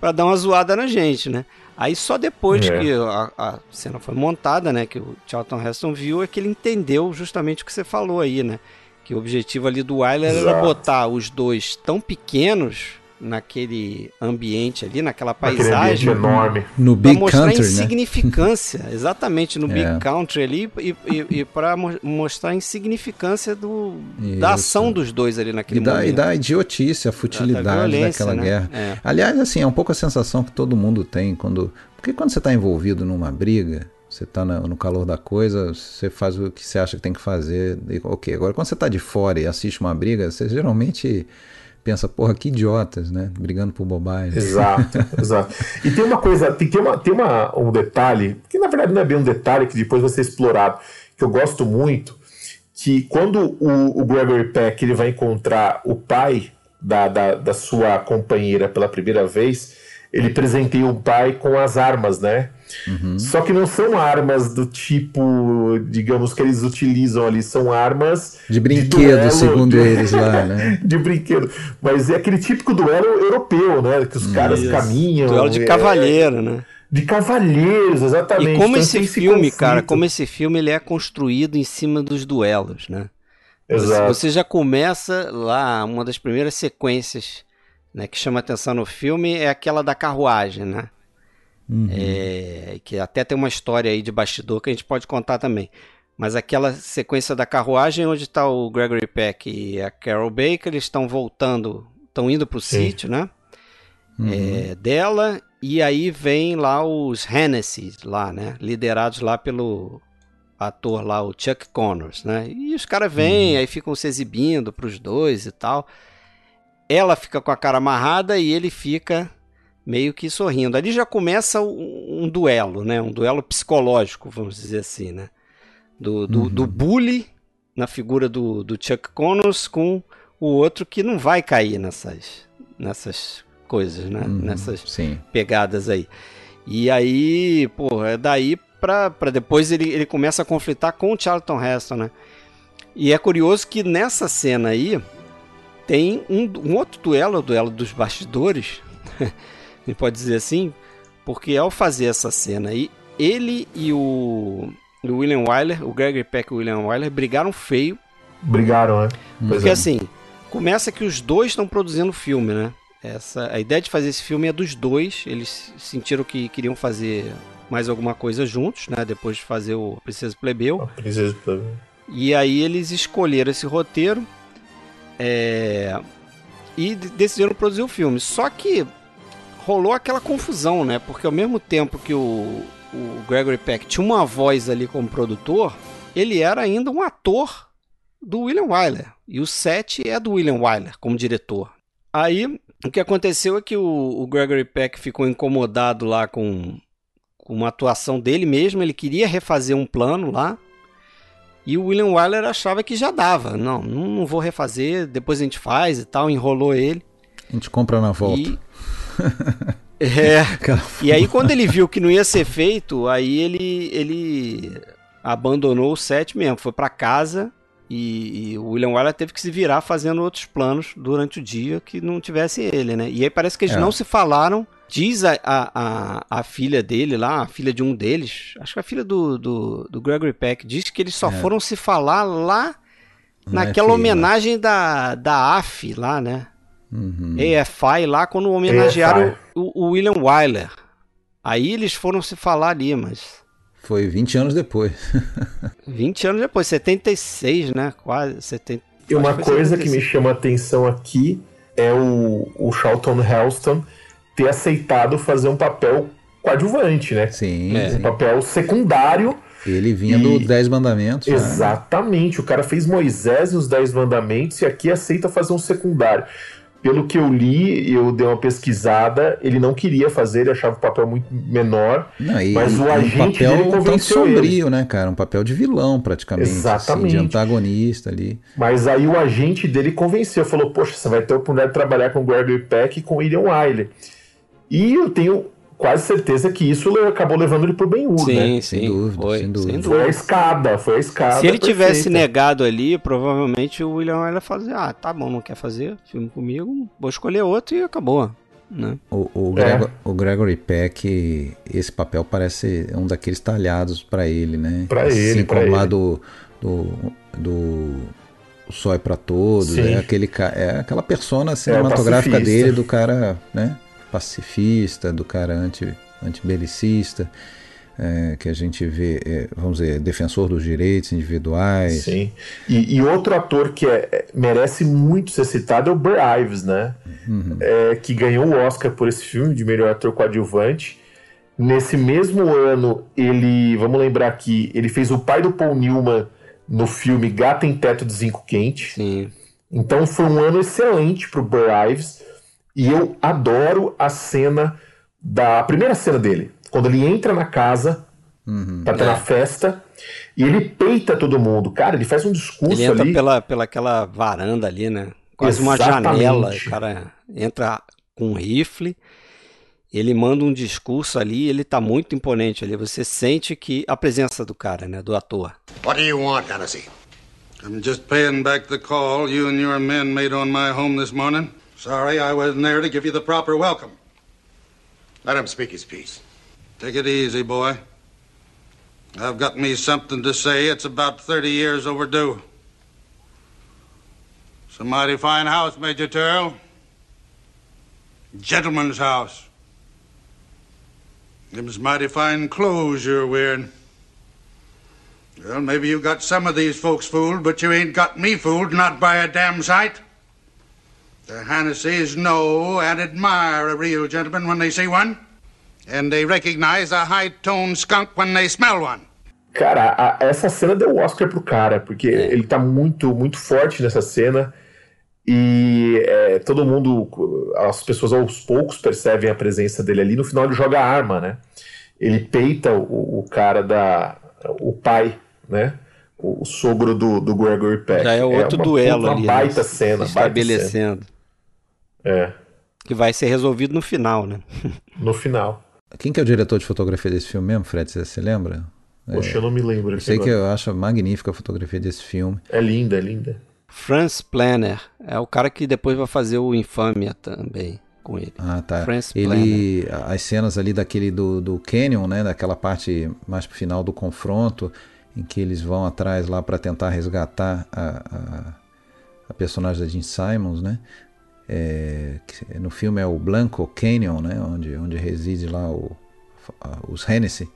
pra dar uma zoada na gente, né? Aí só depois é. que a, a, cena foi montada, né, que o Charlton Heston viu, é que ele entendeu justamente o que você falou aí, né? Que o objetivo ali do Wyler era botar os dois tão pequenos naquele ambiente ali, naquela paisagem. enorme. No Big mostrar Country, insignificância, né? exatamente, no é. Big Country ali, e, e, e para mostrar a insignificância do, da ação dos dois ali naquele e da, momento. E da idiotice, a futilidade da daquela né? guerra. É. Aliás, assim, é um pouco a sensação que todo mundo tem quando... Porque quando você está envolvido numa briga, Você tá no calor da coisa, você faz o que você acha que tem que fazer. E, ok, agora quando você tá de fora e assiste uma briga, você geralmente pensa, porra, que idiotas, né? Brigando por bobagem. Exato, exato. E tem uma coisa, tem, tem, uma, tem uma, um detalhe, que na verdade não é bem um detalhe, que depois vai ser explorado, que eu gosto muito, que quando o, o Gregory Peck ele vai encontrar o pai da, da, da sua companheira pela primeira vez, ele presenteia o pai com as armas, né? Uhum. Só que não são armas do tipo, digamos, que eles utilizam ali, são armas. De brinquedo, de duelo, segundo de... eles lá, né? de brinquedo. Mas é aquele típico duelo europeu, né? Que os caras Isso. caminham. Duelo de é... cavalheiro, né? De cavalheiros, exatamente. E como então, esse filme, cara, como esse filme ele é construído em cima dos duelos, né? Exato. Você já começa lá, uma das primeiras sequências né, que chama atenção no filme é aquela da carruagem, né? Uhum. É, que até tem uma história aí de bastidor que a gente pode contar também. Mas aquela sequência da carruagem onde está o Gregory Peck e a Carol Baker, eles estão voltando, estão indo para o sítio, né? Uhum. É, dela, e aí vem lá os Hennessy, lá, né? Liderados lá pelo ator lá, o Chuck Connors, né? E os caras vêm, uhum. aí ficam se exibindo para os dois e tal. Ela fica com a cara amarrada e ele fica meio que sorrindo. Ali já começa um, um duelo, né? Um duelo psicológico, vamos dizer assim, né? Do, do, uhum. do bully na figura do, do Chuck Connors com o outro que não vai cair nessas, nessas coisas, né? Uhum, nessas sim. pegadas aí. E aí, pô, é daí pra, pra depois ele, ele começa a conflitar com o Charlton Heston, né? E é curioso que nessa cena aí tem um, um outro duelo, o duelo dos bastidores, gente pode dizer assim, porque ao fazer essa cena aí, ele e o, o William Wyler, o Gregory Peck e o William Wyler brigaram feio. Brigaram, né? Porque é. assim, começa que os dois estão produzindo filme, né? Essa, a ideia de fazer esse filme é dos dois. Eles sentiram que queriam fazer mais alguma coisa juntos, né? Depois de fazer o Princesa Plebeu. A Princesa Plebeu. E aí eles escolheram esse roteiro é, e decidiram produzir o filme. Só que rolou aquela confusão, né? Porque ao mesmo tempo que o, o Gregory Peck tinha uma voz ali como produtor, ele era ainda um ator do William Wyler. E o set é do William Wyler como diretor. Aí o que aconteceu é que o, o Gregory Peck ficou incomodado lá com, com uma atuação dele mesmo. Ele queria refazer um plano lá. E o William Wyler achava que já dava. Não, não vou refazer, depois a gente faz e tal. Enrolou ele. A gente compra na volta. E é. e aí quando ele viu que não ia ser feito, aí ele ele abandonou o set mesmo, foi para casa e, e, o William Wyler teve que se virar fazendo outros planos durante o dia que não tivesse ele, né? E aí parece que eles é. não se falaram. Diz a, a, a, filha dele lá, a filha de um deles, acho que a filha do, do, do Gregory Peck, diz que eles só é. foram se falar lá naquela homenagem da, da AF lá, né? Uhum. AFI lá quando homenagearam o, o, William Wyler. Aí eles foram se falar ali, mas. Foi 20 anos depois. 20 anos depois, 76, né? Quase 70. E uma coisa 76. que me chama a atenção aqui é o, o Charlton Heston ter aceitado fazer um papel coadjuvante, né? Sim. É. Um papel secundário. Ele vinha e... do Dez Mandamentos. Né? Exatamente. Né? O cara fez Moisés e os Dez Mandamentos e aqui aceita fazer um secundário pelo que eu li, eu dei uma pesquisada, ele não queria fazer, ele achava o papel muito menor, não, mas o agente um papel dele convenceu tão sombrio, ele. né, cara? Um papel de vilão, praticamente. Exatamente. Assim, de antagonista ali. Mas aí o agente dele convenceu, falou, poxa, você vai ter a oportunidade de trabalhar com o Gregory Peck e com o William Wyler. E eu tenho quase certeza que isso acabou levando ele pro Ben-Hur, sim, né? Sim, sem dúvida, foi, sem dúvida. Foi a escada, foi a escada. Se ele perfeita. tivesse negado ali, provavelmente o William ia fazer, ah, tá bom, não quer fazer filme comigo, vou escolher outro e acabou. Né? O, o, Gregor, é. o, Gregory Peck, esse papel parece um daqueles talhados para ele, né? Para assim ele, como lá do, do, do o Só é para Todos, é, aquele, é aquela persona é, cinematográfica é, dele, do cara, né? Pacifista, do cara anti, antibelicista, é, que a gente vê, é, vamos dizer, defensor dos direitos individuais. Sim. E, e outro ator que é, é merece muito ser citado é o Burr Ives, né? Uhum. É, que ganhou o Oscar por esse filme de melhor ator coadjuvante. Nesse mesmo ano, ele, vamos lembrar aqui, ele fez o pai do Paul Newman no filme Gata em Teto de Zinco Quente. Sim. Então foi um ano excelente pro Burr Ives e eu adoro a cena da a primeira cena dele, quando ele entra na casa uhum, pra ter é. na festa e ele peita todo mundo. Cara, ele faz um discurso ele entra ali. Pela, pela aquela varanda ali, né? Quase Exatamente. uma janela. O cara entra com um rifle ele manda um discurso ali, ele tá muito imponente ali. Você sente que a presença do cara, né, do ator. What do you want, Hennessy? I'm just paying back the call you and your men made on my home this morning. Sorry I wasn't there to give you the proper welcome. Let him speak his piece. Take it easy, boy. I've got me something to say. It's about 30 years overdue. It's a mighty fine house, Major Terrell. Gentleman's house. Them's mighty fine clothes you're wearing. Well, maybe you got some of these folks fooled, but you ain't got me fooled, not by a damn sight. The Hannesseys know and admire a real gentleman when they see one, and they recognize a high-toned skunk when they smell one. Cara, a, essa cena deu o Oscar pro cara, porque ele tá muito, muito forte nessa cena. E é, todo mundo, as pessoas aos poucos percebem a presença dele ali. No final ele joga a arma, né? Ele peita o, o cara da. o pai, né? O, o sogro do, do Gregory Peck. Já é outro é uma, duelo uma ali. Uma né? baita né? cena. Estabelecendo. Baita cena. É. Que vai ser resolvido no final, né? No final. Quem que é o diretor de fotografia desse filme mesmo, Fred? Você se lembra? Poxa, é, eu não me lembro. Eu sei que eu acho magnífica a fotografia desse filme. É linda, é linda. Franz Planner é o cara que depois vai fazer o Infâmia também com ele. Ah, tá. Franz ele, Planner. as cenas ali daquele do, do Canyon, né, daquela parte mais pro final do confronto, em que eles vão atrás lá para tentar resgatar a, a, a, personagem da Jean Simons, né? É, no filme é o Blanco Canyon, né, onde, onde reside lá o, os Hennessy,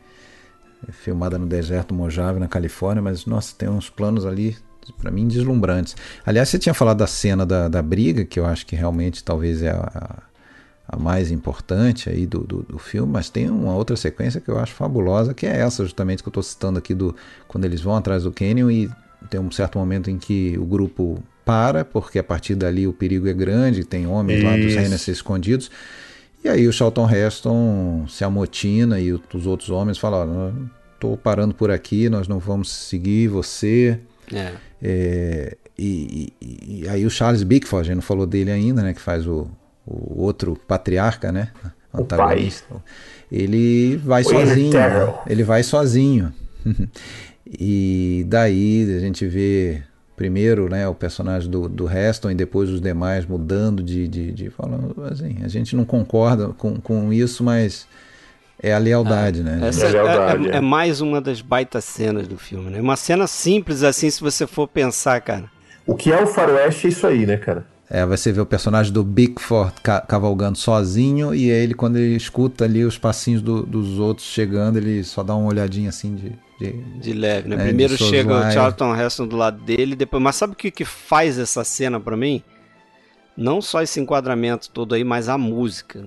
é filmada no deserto Mojave, na Califórnia, mas nossa, tem uns planos ali para mim, deslumbrantes. Aliás, você tinha falado da cena da, da briga, que eu acho que realmente talvez é a, a mais importante aí do, do, do, filme, mas tem uma outra sequência que eu acho fabulosa, que é essa justamente que eu estou citando aqui, do quando eles vão atrás do Canyon e tem um certo momento em que o grupo para, porque a partir dali o perigo é grande, tem homens Isso. lá dos Hennessy escondidos, e aí o Charlton Heston se amotina e os outros homens falam, estou parando por aqui, nós não vamos seguir você, é. É, e, e, e, aí o Charles Bickford, a gente não falou dele ainda, né? Que faz o, o outro patriarca, né? Antagonista. Ele vai o sozinho. Né? Ele vai sozinho. e daí a gente vê primeiro né, o personagem do, do Heston e depois os demais mudando de, de, de falando assim, a gente não concorda com, com isso, mas é a lealdade, né? Essa é, lealdade, é, é, é, mais uma das baitas cenas do filme, né? Uma cena simples assim, se você for pensar, cara. O que é o faroeste é isso aí, né, cara? É, você vê o personagem do Bigford ca cavalgando sozinho e ele, quando ele escuta ali os passinhos do, dos outros chegando, ele só dá uma olhadinha assim de... De, de leve, né? É, Primeiro chega o Charlton Heston do lado dele, depois... Mas sabe o que, que faz essa cena para mim? Não só esse enquadramento todo aí, mas a música.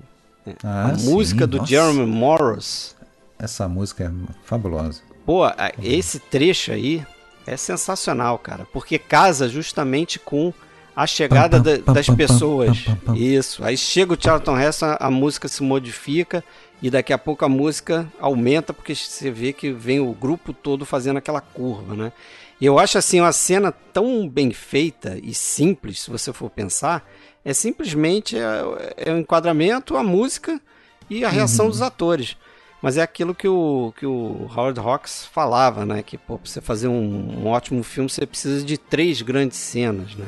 Ah, a sim, música do nossa. Jeremy Morris. Essa música é fabulosa. Pô, esse trecho aí é sensacional, cara, porque casa justamente com a chegada pam, pam, da, das pam, pessoas. Isso. Aí chega o Charlton Heston, a música se modifica e daqui a pouco a música aumenta porque você vê que vem o grupo todo fazendo aquela curva, né? Eu acho assim uma cena tão bem feita e simples, se você for pensar, é simplesmente é, é o enquadramento, a música e a reação uhum. dos atores. Mas é aquilo que o, que o Howard Hawks falava, né? Que pô, pra você fazer um, um ótimo filme, você precisa de três grandes cenas, né?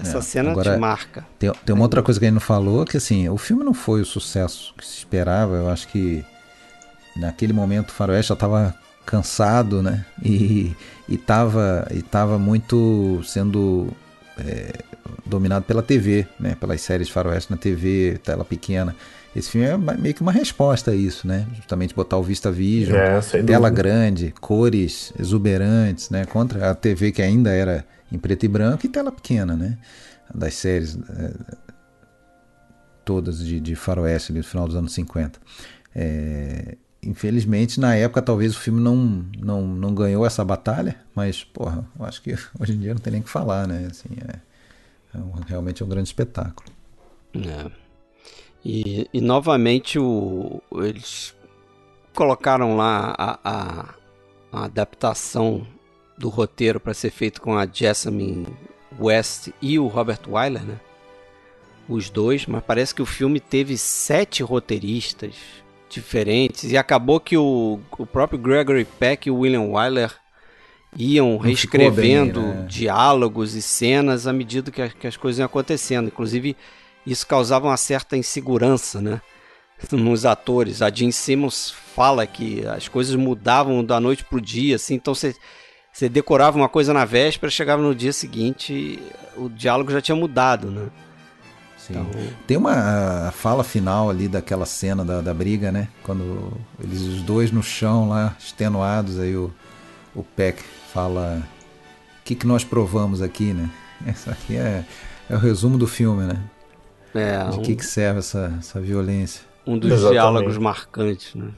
Essa é, cena agora, te marca. Tem, tem uma outra coisa que ele não falou, que assim, o filme não foi o sucesso que se esperava. Eu acho que naquele momento o Faroeste já estava cansado, né? E, e, tava, e tava muito sendo é, dominado pela TV, né? Pelas séries de faroeste na TV, tela pequena. Esse filme é meio que uma resposta a isso, né? Justamente botar o Vista Vision, é, tela grande, cores exuberantes, né? Contra a TV que ainda era em preto e branco e tela pequena, né? Das séries é, todas de, de faroeste ali, no final dos anos 50. É, infelizmente, na época, talvez o filme não, não, não ganhou essa batalha, mas, porra, eu acho que hoje em dia não tem nem o que falar, né? Assim, é, é um, realmente é um grande espetáculo. É. E, e novamente o, eles colocaram lá a, a, a adaptação do roteiro para ser feito com a Jessamine West e o Robert Weiler, né? Os dois, mas parece que o filme teve sete roteiristas diferentes e acabou que o, o próprio Gregory Peck e o William Wyler iam Não reescrevendo bem, né? diálogos e cenas à medida que, que as coisas iam acontecendo. Inclusive, isso causava uma certa insegurança, né? Nos atores. A Jean Simmons fala que as coisas mudavam da noite pro dia, assim, então você. Você decorava uma coisa na véspera, chegava no dia seguinte, o diálogo já tinha mudado, né? Então... Tem uma fala final ali daquela cena da, da briga, né? Quando eles os dois no chão lá, extenuados, aí o, o Peck fala: O que, que nós provamos aqui, né? Essa aqui é, é o resumo do filme, né? É, De um... que, que serve essa, essa violência. Um dos Exatamente. diálogos marcantes, né?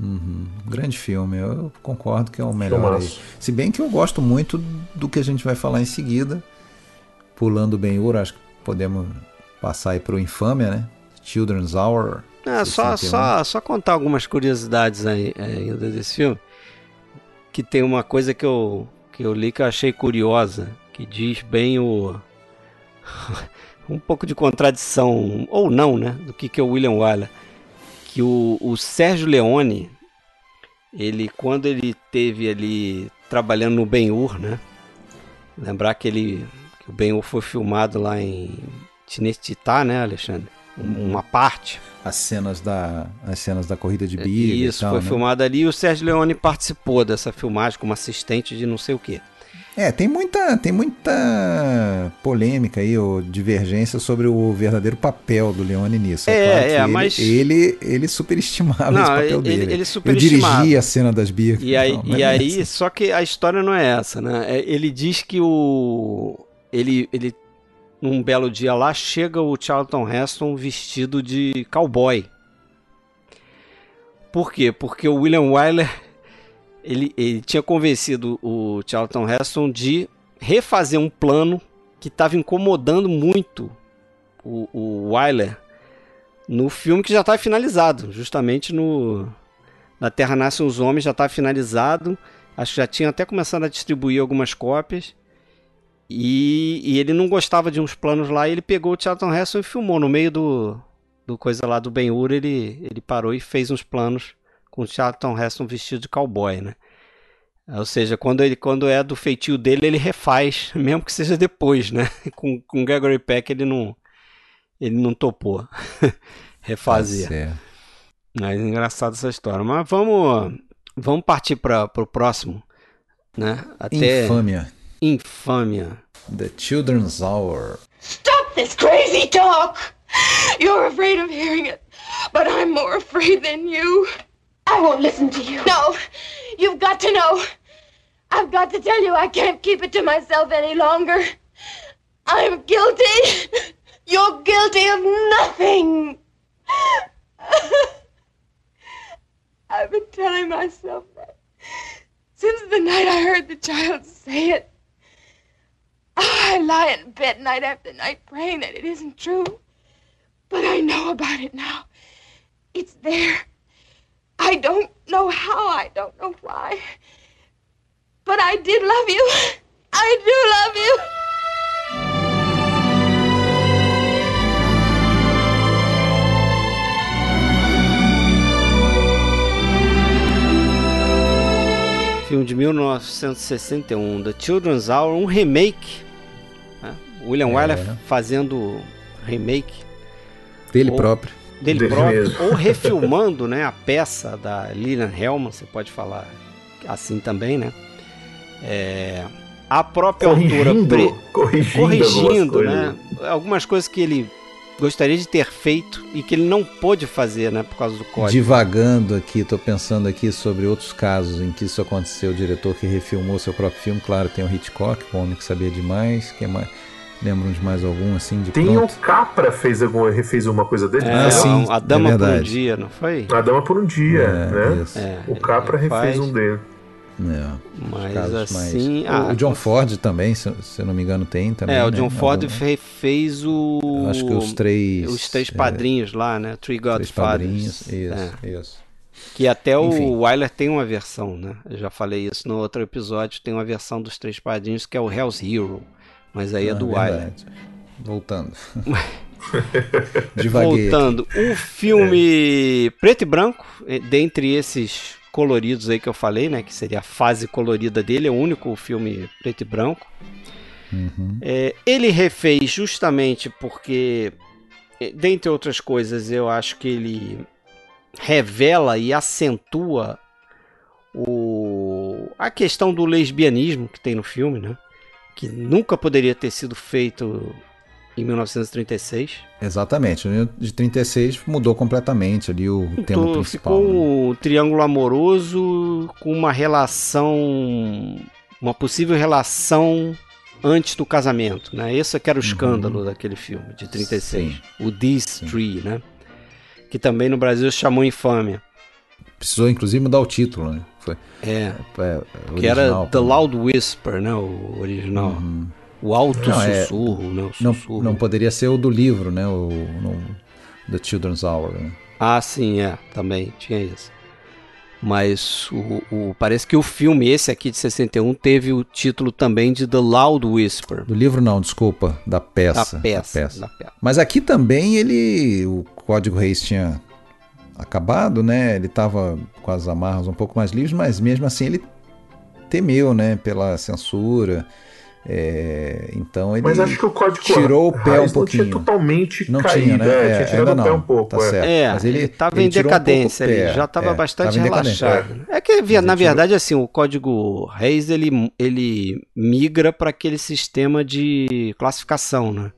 Uhum. Grande filme, eu concordo que é o melhor. Aí. Se bem que eu gosto muito do que a gente vai falar em seguida. Pulando bem ouro, acho que podemos passar aí pro Infâmia, né? Children's Hour. É, só, só, só contar algumas curiosidades aí, é, ainda desse filme. Que tem uma coisa que eu, que eu li que eu achei curiosa, que diz bem o. um pouco de contradição, ou não, né? Do que, que é o William Wyler. Que o, o Sérgio Leone, ele, quando ele teve ali trabalhando no Ben-Hur, né? Lembrar que ele que o Ben-Hur foi filmado lá em Tinestitá, né, Alexandre? Uma parte. As cenas da, as cenas da corrida de biga Isso, tal, foi né? filmado ali e o Sérgio Leone participou dessa filmagem como assistente de não sei o quê. É, tem muita, tem muita polêmica aí, ou divergência sobre o verdadeiro papel do Leone nisso. É, é, claro é ele, mas... ele, ele superestimava não, esse papel ele, dele. Ele superestimava. Eu dirigia a cena das bias. E aí, não, e é aí só que a história não é essa, né? É, ele diz que o... Ele, ele num belo dia lá, chega o Charlton Heston vestido de cowboy. Por quê? Porque o William Wyler ele, ele tinha convencido o Charlton Heston de refazer um plano que estava incomodando muito o, o Wyler no filme que já estava finalizado, justamente no Na Terra Nascem os Homens já estava finalizado, acho que já tinha até começado a distribuir algumas cópias. E, e, ele não gostava de uns planos lá, e ele pegou o Charlton Heston e filmou. No meio do, do coisa lá do Ben-Hur, ele, ele parou e fez uns planos com o Charlton Heston vestido de cowboy, né? Ou seja, quando, ele, quando é do feitio dele, ele refaz, mesmo que seja depois, né? Com, com Gregory Peck ele não, ele não topou refazer. Tá Mas é engraçado essa história. Mas vamos, vamos partir para o próximo, né? Até... Infâmia. Infâmia. The Children's Hour. Stop this crazy talk! You're afraid of hearing it, but I'm more afraid than you. I won't listen to you. No, you've got to know. I've got to tell you I can't keep it to myself any longer. I'm guilty. You're guilty of nothing. I've been telling myself that since the night I heard the child say it. I lie in bed night after night praying that it isn't true. But I know about it now. It's there. I don't know how, I don't know why. But I did love you. I do love you. filme de 1961, The Children's Hour, um remake. Né? William é. Wyler fazendo remake. Dele ou, próprio. Dele, dele próprio. Mesmo. Ou refilmando né, a peça da Lilian Hellman, você pode falar assim também, né? É, a própria corrigindo, autora pre... corrigindo, corrigindo né? Algumas coisas que ele gostaria de ter feito e que ele não pôde fazer, né, por causa do código. Divagando aqui, estou pensando aqui sobre outros casos em que isso aconteceu, o diretor que refilmou seu próprio filme, claro, tem o Hitchcock, o homem que sabia demais, que mais? Lembram de mais algum, assim, de Tem pronto? o Capra fez, algum, refez uma coisa dele. É, Ah, sim, a Dama é por um. Dia, não foi? A Dama por um Dia, É, né? isso. É, O Capra refez faz, um dele. É, Mas casos assim. O- ah, o John Ford também, se, se eu não me engano, tem também. É, o né? John Ford Algum- fe- fez o. Acho que os três. Os três é, padrinhos lá, né? Three Três padrinhos. Godfathers. Isso, É. isso. Que até Enfim. o Wyler tem uma versão, né? Eu já falei isso no outro episódio. Tem uma versão dos três padrinhos que é o Hell's Hero. Mas aí é Ah, do Wyler. verdade. Voltando. Devaguei. Voltando, o filme preto e branco, eh, dentre esses coloridos aí que eu falei, né, que seria a fase colorida dele, é o único filme preto e branco. Uhum. É, ele refez justamente porque, eh, dentre outras coisas, eu acho que ele revela e acentua o, a questão do lesbianismo que tem no filme, né? Que nunca poderia ter sido feito em 1936. Exatamente. De 36 mudou completamente ali o tema Então, principal. ficou né? um triângulo amoroso com uma relação, uma possível relação antes do casamento, né? Esse é que era o escândalo daquele filme de 36, Uhum. Sim. o This Tree, né? Que também no Brasil chamou Infâmia. Precisou inclusive mudar o título, né? Foi, É, é, que era The. Loud Whisper, né? O original. O alto Não, é- sussurro, né? O Não, sussurro. não poderia ser o do livro, né? O, no, The Children's Hour. Né? Ah, sim, é, também tinha isso. Mas o, o- parece que o filme, esse aqui de 61, teve o título também de The Loud Whisper. Do livro não, desculpa, da peça. Da peça, da peça. Mas aqui também ele, o Código Reis tinha acabado, né? Ele estava com as amarras um pouco mais livres, mas mesmo assim ele temeu, né? Pela censura. É, então ele Mas acho que o código tirou o pé um Reis não tinha pouquinho. totalmente Não caído, tinha, né? é, É, tinha tirado ainda o pé não, um pouco. tá é. certo. É, Mas ele- estava em tirou um decadência, o ele já estava é, bastante tava relaxado. É, que, via- na verdade, assim, o código Reis, ele, ele migra para aquele sistema de classificação, né?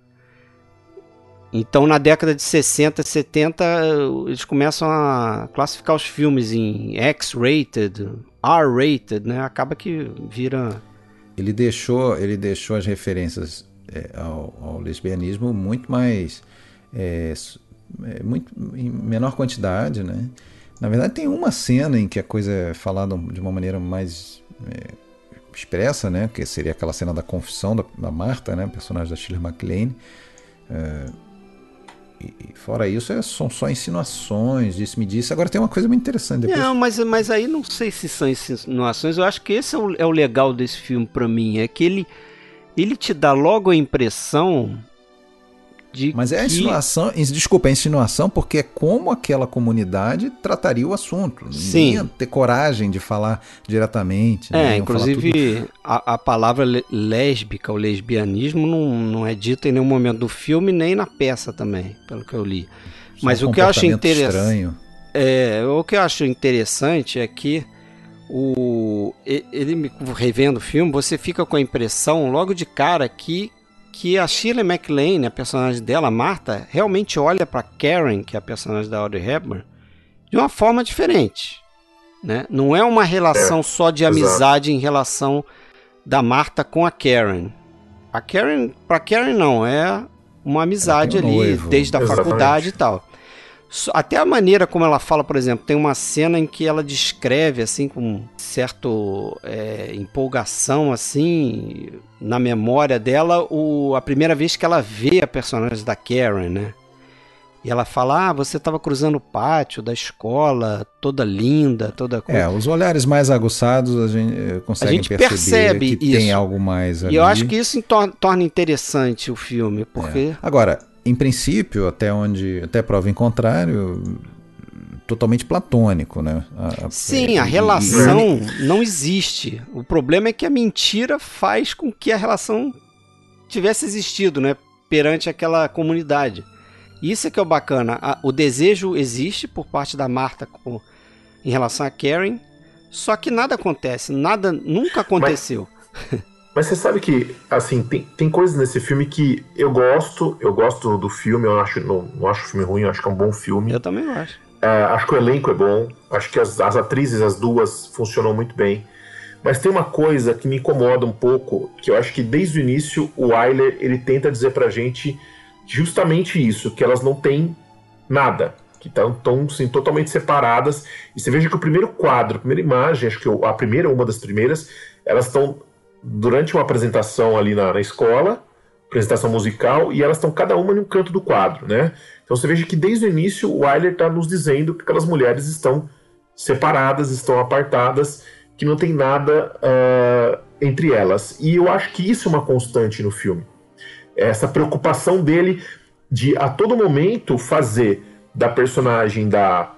Então, na década de 60, 70, eles começam a classificar os filmes em X-rated, R-rated, né? Acaba que vira... ele deixou, ele deixou as referências é, ao, ao lesbianismo muito mais. é, é, muito, em menor quantidade, né? Na verdade, tem uma cena em que a coisa é falada de uma maneira mais é, expressa, né? Que seria aquela cena da confissão da, da Marta, né? Personagem da Shirley MacLaine. É, e, fora isso, é, são só insinuações, disse-me disse. Agora tem uma coisa muito interessante. Depois, Não, mas, mas aí não sei se são insinuações. Eu acho que esse é o, é o legal desse filme pra mim. É que ele, ele te dá logo a impressão de Mas é a que... insinuação, ins- desculpa, é a insinuação porque é como aquela comunidade trataria o assunto. Sim. Ter coragem de falar diretamente. né? É, tudo- inclusive a, a palavra lésbica, o lesbianismo, não, não é dita em nenhum momento do filme, nem na peça também, pelo que eu li. Só Mas um o que eu acho interessante. estranho. É, o que eu acho interessante é que o ele me- revendo o filme, você fica com a impressão logo de cara que que a Shirley MacLaine, a personagem dela, a Marta, realmente olha para Karen, que é a personagem da Audrey Hepburn, de uma forma diferente, né? Não é uma relação É, só de exato. amizade em relação da Marta com a Karen. A Karen, para Karen não, é uma amizade um ali noivo. desde a Exatamente. faculdade e tal. Até a maneira como ela fala, por exemplo, tem uma cena em que ela descreve assim com certo é, empolgação assim na memória dela o, a primeira vez que ela vê a personagem da Karen, né? E ela fala: "Ah, você estava cruzando o pátio da escola, toda linda, toda coisa". É, os olhares mais aguçados a gente eh, consegue gente perceber percebe que tem isso. algo mais ali. E eu acho que isso tor- torna interessante o filme, porque Agora, em princípio, até onde, até prova em contrário, totalmente platônico, né? A- a- Sim, a e- e- relação não existe. O problema é que a mentira faz com que a relação tivesse existido, né? Perante aquela comunidade. Isso é que é o bacana. A- o desejo existe por parte da Marta com- em relação a Karen, só que nada acontece, nada nunca aconteceu. Mas você sabe que, assim, tem, tem coisas nesse filme que eu gosto, eu gosto do filme, eu acho, não, não acho o filme ruim, eu acho que é um bom filme. Eu também acho. É, acho que o elenco é bom, acho que as, as atrizes, as duas, funcionam muito bem. Mas tem uma coisa que me incomoda um pouco, que eu acho que desde o início o Wyler ele tenta dizer pra gente justamente isso, que elas não têm nada, que estão assim, totalmente separadas. E você veja que o primeiro quadro, a primeira imagem, acho que a primeira, uma das primeiras, elas estão durante uma apresentação ali na, na escola, apresentação musical, e elas estão cada uma em um canto do quadro, né? Então você veja que desde o início o Wyler está nos dizendo que aquelas mulheres estão separadas, estão apartadas, que não tem nada uh, entre elas. E eu acho que isso é uma constante no filme. Essa preocupação dele de a todo momento fazer da personagem da,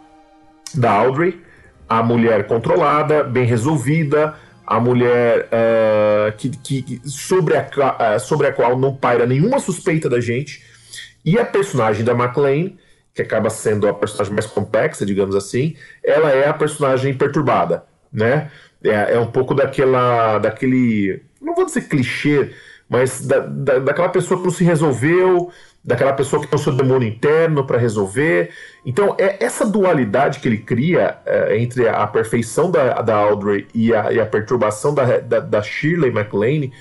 da Audrey a mulher controlada, bem resolvida, a mulher uh, que, que, sobre, a, uh, sobre a qual não paira nenhuma suspeita da gente, e a personagem da McLean, que acaba sendo a personagem mais complexa, digamos assim, ela é a personagem perturbada, né? É, é um pouco daquela, daquele, não vou dizer clichê, mas da, da, daquela pessoa que não se resolveu, daquela pessoa que tem o seu demônio interno para resolver. Então, é essa dualidade que ele cria é, entre a, perfeição da, da Audrey e a, e a perturbação da, da, da, Shirley MacLaine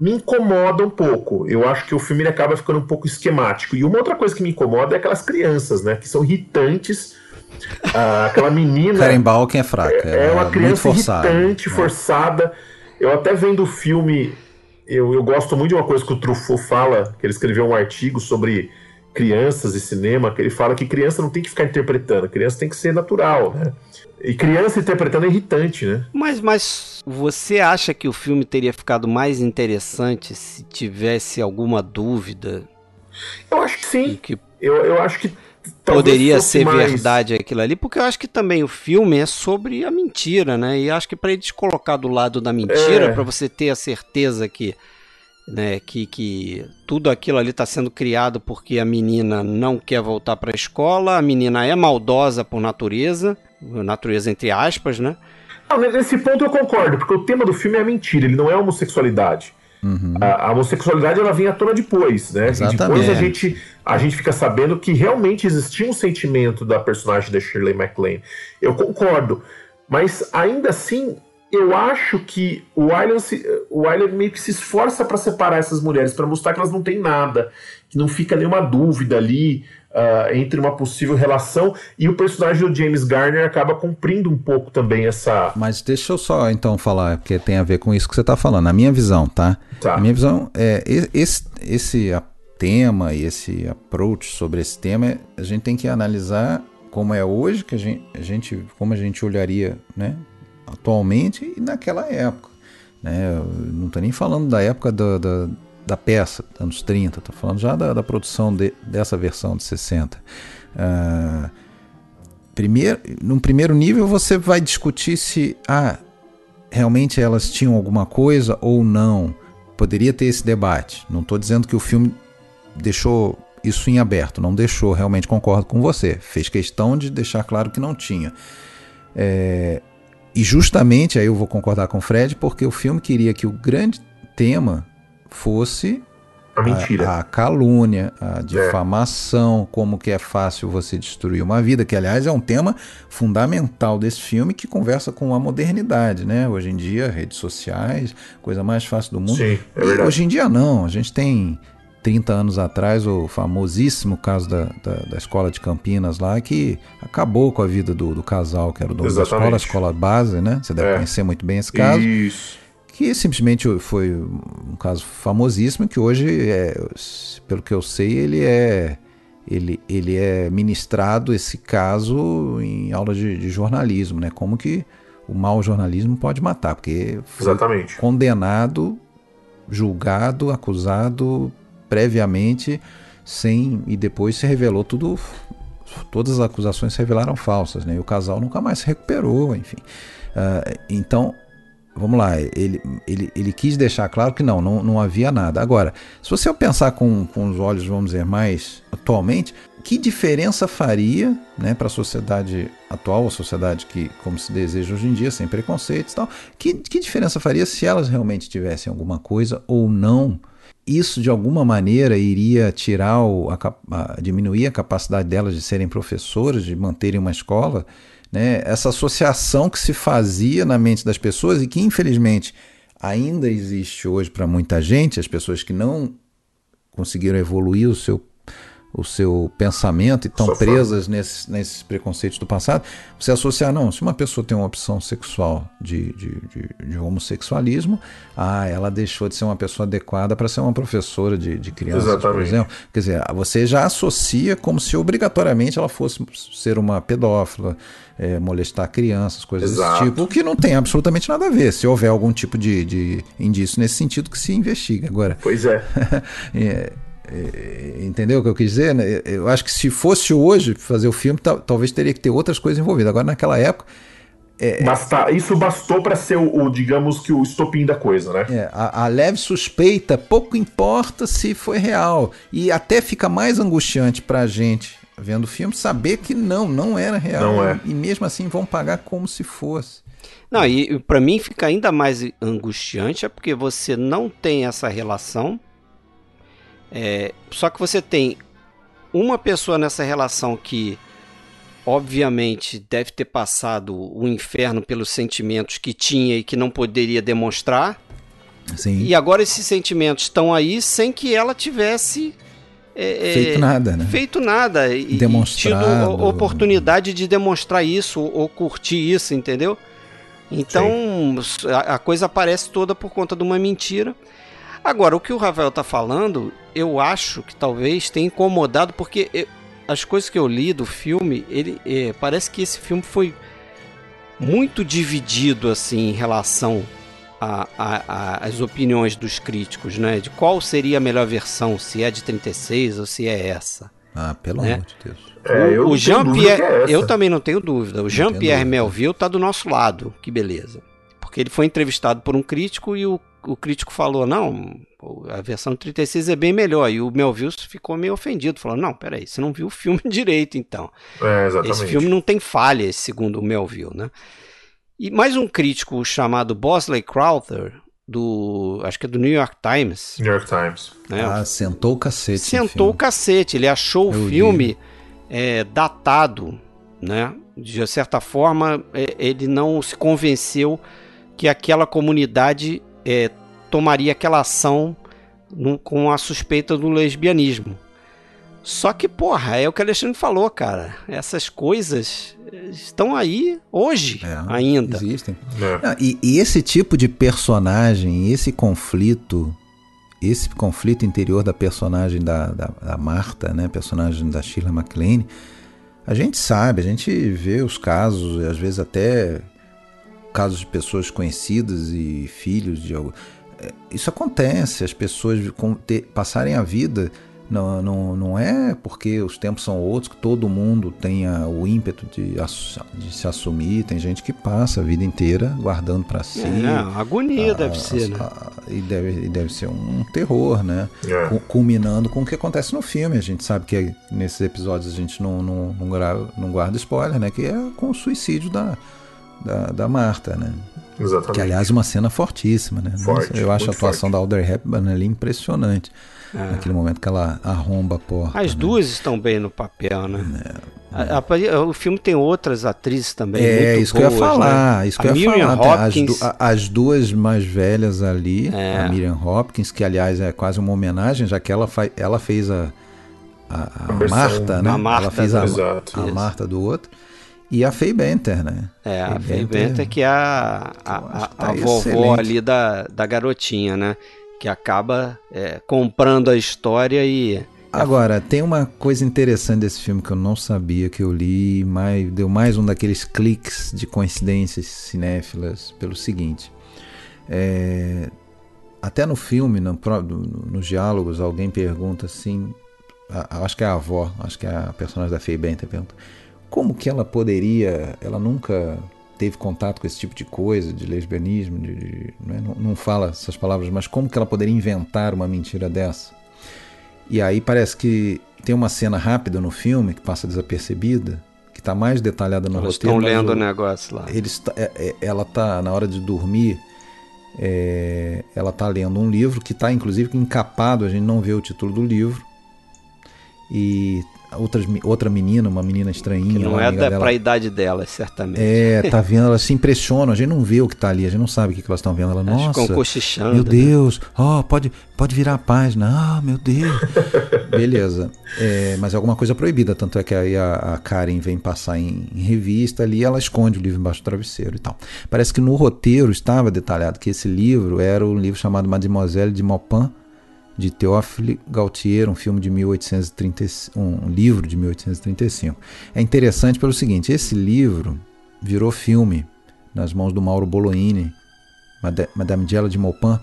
me incomoda um pouco. Eu acho que o filme acaba ficando um pouco esquemático. E uma outra coisa que me incomoda é aquelas crianças, né? Que são irritantes. Ah, aquela menina. Karen Balken é fraca. É, é uma criança forçada, irritante, né? forçada. Eu até vendo o filme eu, eu gosto muito de uma coisa que o Truffaut fala, que ele escreveu um artigo sobre crianças e cinema, que ele fala que criança não tem que ficar interpretando, criança tem que ser natural, né? E criança interpretando é irritante, né? Mas, mas você acha que o filme teria ficado mais interessante se tivesse alguma dúvida? Eu acho que sim. Que... Eu, eu acho que poderia ser mais... verdade aquilo ali, porque eu acho que também o filme é sobre a mentira, né? E acho que para eles colocar do lado da mentira, é. para você ter a certeza que, né, que, que tudo aquilo ali está sendo criado porque a menina não quer voltar para a escola, a menina é maldosa por natureza, natureza entre aspas, né? Não, nesse ponto eu concordo, porque o tema do filme é a mentira, ele não é a homossexualidade. Uhum. A, a, homossexualidade ela vem à tona depois, né? Exatamente. E depois a gente, a gente fica sabendo que realmente existia um sentimento da personagem da Shirley MacLaine. Eu concordo, mas ainda assim eu acho que o Wyler, o Wyler meio que se esforça para separar essas mulheres, para mostrar que elas não têm nada, que não fica nenhuma dúvida ali uh, entre uma possível relação e o personagem do James Garner acaba cumprindo um pouco também essa. Mas deixa eu só então falar, porque tem a ver com isso que você está falando. A minha visão, tá? tá? A minha visão é esse, esse tema e esse approach sobre esse tema, a gente tem que analisar como é hoje que a gente, a gente como a gente olharia, né? Atualmente e naquela época. Né? Eu não estou nem falando da época do, do da peça, anos 30, estou falando já da, da produção de, dessa versão de 60. Uh, ah, primeiro, num primeiro nível, você vai discutir se ah, realmente elas tinham alguma coisa ou não. Poderia ter esse debate. Não estou dizendo que o filme deixou isso em aberto, não deixou, realmente concordo com você. Fez questão de deixar claro que não tinha. É, e justamente aí eu vou concordar com o Fred, porque o filme queria que o grande tema fosse a mentira. A, a, calúnia, a é. difamação, é. como que é fácil você destruir uma vida, que aliás é um tema fundamental desse filme que conversa com a modernidade, né? Hoje em dia, redes sociais, coisa mais fácil do mundo. Sim, é verdade. hoje em dia não, a gente tem 30 anos atrás o famosíssimo caso da, da, da, escola de Campinas lá, que acabou com a vida do, do casal, que era o dono Exatamente. da escola, a escola base, né? Você deve é. conhecer muito bem esse caso. Isso que simplesmente foi um caso famosíssimo que hoje, é, pelo que eu sei, ele é ele, ele é ministrado esse caso em aula de, de jornalismo, né? Como que o mau jornalismo pode matar, porque foi Exatamente. condenado, julgado, acusado previamente, sem e depois se revelou tudo, todas as acusações se revelaram falsas, né? E o casal nunca mais se recuperou, enfim. Uh, então vamos lá, ele, ele, ele quis deixar claro que não, não, não havia nada. Agora, se você pensar com, com os olhos, vamos dizer, mais atualmente, que diferença faria né, para a sociedade atual, a sociedade que, como se deseja hoje em dia, sem preconceitos e tal, que, que diferença faria se elas realmente tivessem alguma coisa ou não? Isso de alguma maneira iria tirar o, a, a, diminuir a capacidade delas de serem professoras, de manterem uma escola? Né? Essa associação que se fazia na mente das pessoas e que, infelizmente, ainda existe hoje para muita gente, as pessoas que não conseguiram evoluir o seu o seu pensamento e estão presas nesses, nesses preconceitos do passado, você associar, não, se uma pessoa tem uma opção sexual de, de, de, de homossexualismo, ah, ela deixou de ser uma pessoa adequada para ser uma professora de, de crianças, Exatamente. por exemplo. Quer dizer, você já associa como se obrigatoriamente ela fosse ser uma pedófila, é, molestar crianças, coisas Exato. desse tipo, o que não tem absolutamente nada a ver. Se houver algum tipo de, de indício nesse sentido, que se investiga. Agora. Pois é. é é, entendeu o que eu quis dizer? Né? Eu acho que se fosse hoje fazer o filme, talvez teria que ter outras coisas envolvidas. Agora, naquela época. É, Basta, isso bastou para ser o, o, digamos que o estopim da coisa, né? É, a, a, leve suspeita, pouco importa se foi real. E até fica mais angustiante pra gente vendo o filme saber que não, não era real. Não é. E mesmo assim vão pagar como se fosse. Não, e para mim fica ainda mais angustiante é porque você não tem essa relação é, só que você tem uma pessoa nessa relação que, obviamente, deve ter passado o inferno pelos sentimentos que tinha e que não poderia demonstrar. Sim. E agora esses sentimentos estão aí sem que ela tivesse é, é feito nada, né? Feito nada e, Demonstrado. e tido oportunidade de demonstrar isso ou curtir isso, entendeu? Então a, a, coisa aparece toda por conta de uma mentira. Agora, o que o Rafael tá falando, eu acho que talvez tenha incomodado, porque eu, as coisas que eu li do filme, ele é, parece que esse filme foi muito dividido assim em relação às opiniões dos críticos, né? De qual seria a melhor versão, se é de 36 ou se é essa. Ah, pelo né? amor de Deus. É, o, o Jean-Pierre, é eu também não tenho dúvida. O Jean-Pierre Melville tá do nosso lado, que beleza. Porque ele foi entrevistado por um crítico e o o crítico falou, não, a versão 36 é bem melhor. E o Melville ficou meio ofendido, falou, não, peraí, você não viu o filme direito, então. É, exatamente. Esse filme não tem falhas, segundo o Melville, né? E mais um crítico chamado Bosley Crowther, do. Acho que é do New York Times. New York Times. Né? Ah, sentou o cacete. Sentou o cacete. Ele achou Eu o filme é, datado, né? De certa forma, é, ele não se convenceu que aquela comunidade é, tomaria aquela ação no, com a suspeita do lesbianismo. Só que, porra, é o que o Alexandre falou, cara. Essas coisas estão aí hoje é, ainda. Existem. É. E, e, esse tipo de personagem, esse conflito, esse conflito interior da personagem da, da, da Marta, né? Personagem da Sheila MacLaine, a gente sabe, a gente vê os casos, às vezes até casos de pessoas conhecidas e filhos de algo. É, isso acontece, as pessoas passarem a vida. Não, não, não é porque os tempos são outros que todo mundo tenha o ímpeto de, de se assumir. Tem gente que passa a vida inteira guardando para si. É, agonia a, deve ser, né? A, e, deve, e deve ser um terror, né? É. Culminando com o que acontece no filme. A gente sabe que nesses episódios a gente não, não, não, grava, não guarda spoiler, né? Que é com o suicídio da, da, da Marta, né? Exatamente. Que, aliás, uma cena fortíssima, né? Forte, eu acho a atuação forte. da Audrey Hepburn ali impressionante. É. Naquele momento que ela arromba a porta. As né? duas estão bem no papel, né? É, a, a, o filme tem outras atrizes também. É, isso boas, que eu ia falar. Né? Isso que a eu ia Miriam falar. Hopkins. As, as, duas mais velhas ali, é. a Miriam Hopkins, que aliás é quase uma homenagem, já que ela, ela fez a, a, a Marta, né? A Marta, ela fez a, a Marta do outro. E a Faye Benter, né? É, a Faye Benter, que é a, a, a, tá a vovó ali da, da garotinha, né? Que acaba é, comprando a história e. Agora, tem uma coisa interessante desse filme que eu não sabia, que eu li, mais, deu mais um daqueles cliques de coincidências cinéfilas, pelo seguinte. É, até no filme, no, no, nos diálogos, alguém pergunta assim. A, acho que é a avó, acho que é a personagem da Faye Benter pergunta como que ela poderia, ela nunca teve contato com esse tipo de coisa, de lesbianismo, de, de, não, é? não, não, fala essas palavras, mas como que ela poderia inventar uma mentira dessa? E aí parece que tem uma cena rápida no filme que passa desapercebida, que está mais detalhada no Eles roteiro. estão lendo o negócio lá. Eles, é, é, ela está na hora de dormir, é, ela está lendo um livro que está inclusive encapado, a gente não vê o título do livro. E outras, outra menina, uma menina estranhinha. Que não é da, dela. pra idade dela, certamente. É, tá vendo, elas se impressionam, a gente não vê o que tá ali, a gente não sabe o que, que elas estão vendo. Ela, nossa, ficam cochichando. Meu né? Deus, ó, oh, pode, pode virar a página, ah, meu Deus. Beleza, é, mas é alguma coisa proibida, tanto é que aí a, a Karen vem passar em, em, revista ali, ela esconde o livro embaixo do travesseiro e tal. Parece que no roteiro estava detalhado que esse livro era um livro chamado Mademoiselle de Maupin, de Théophile Gautier, um filme de 1835, um livro de 1835. É interessante pelo seguinte, esse livro virou filme nas mãos do Mauro Bolognini, Madame Giella de Maupin,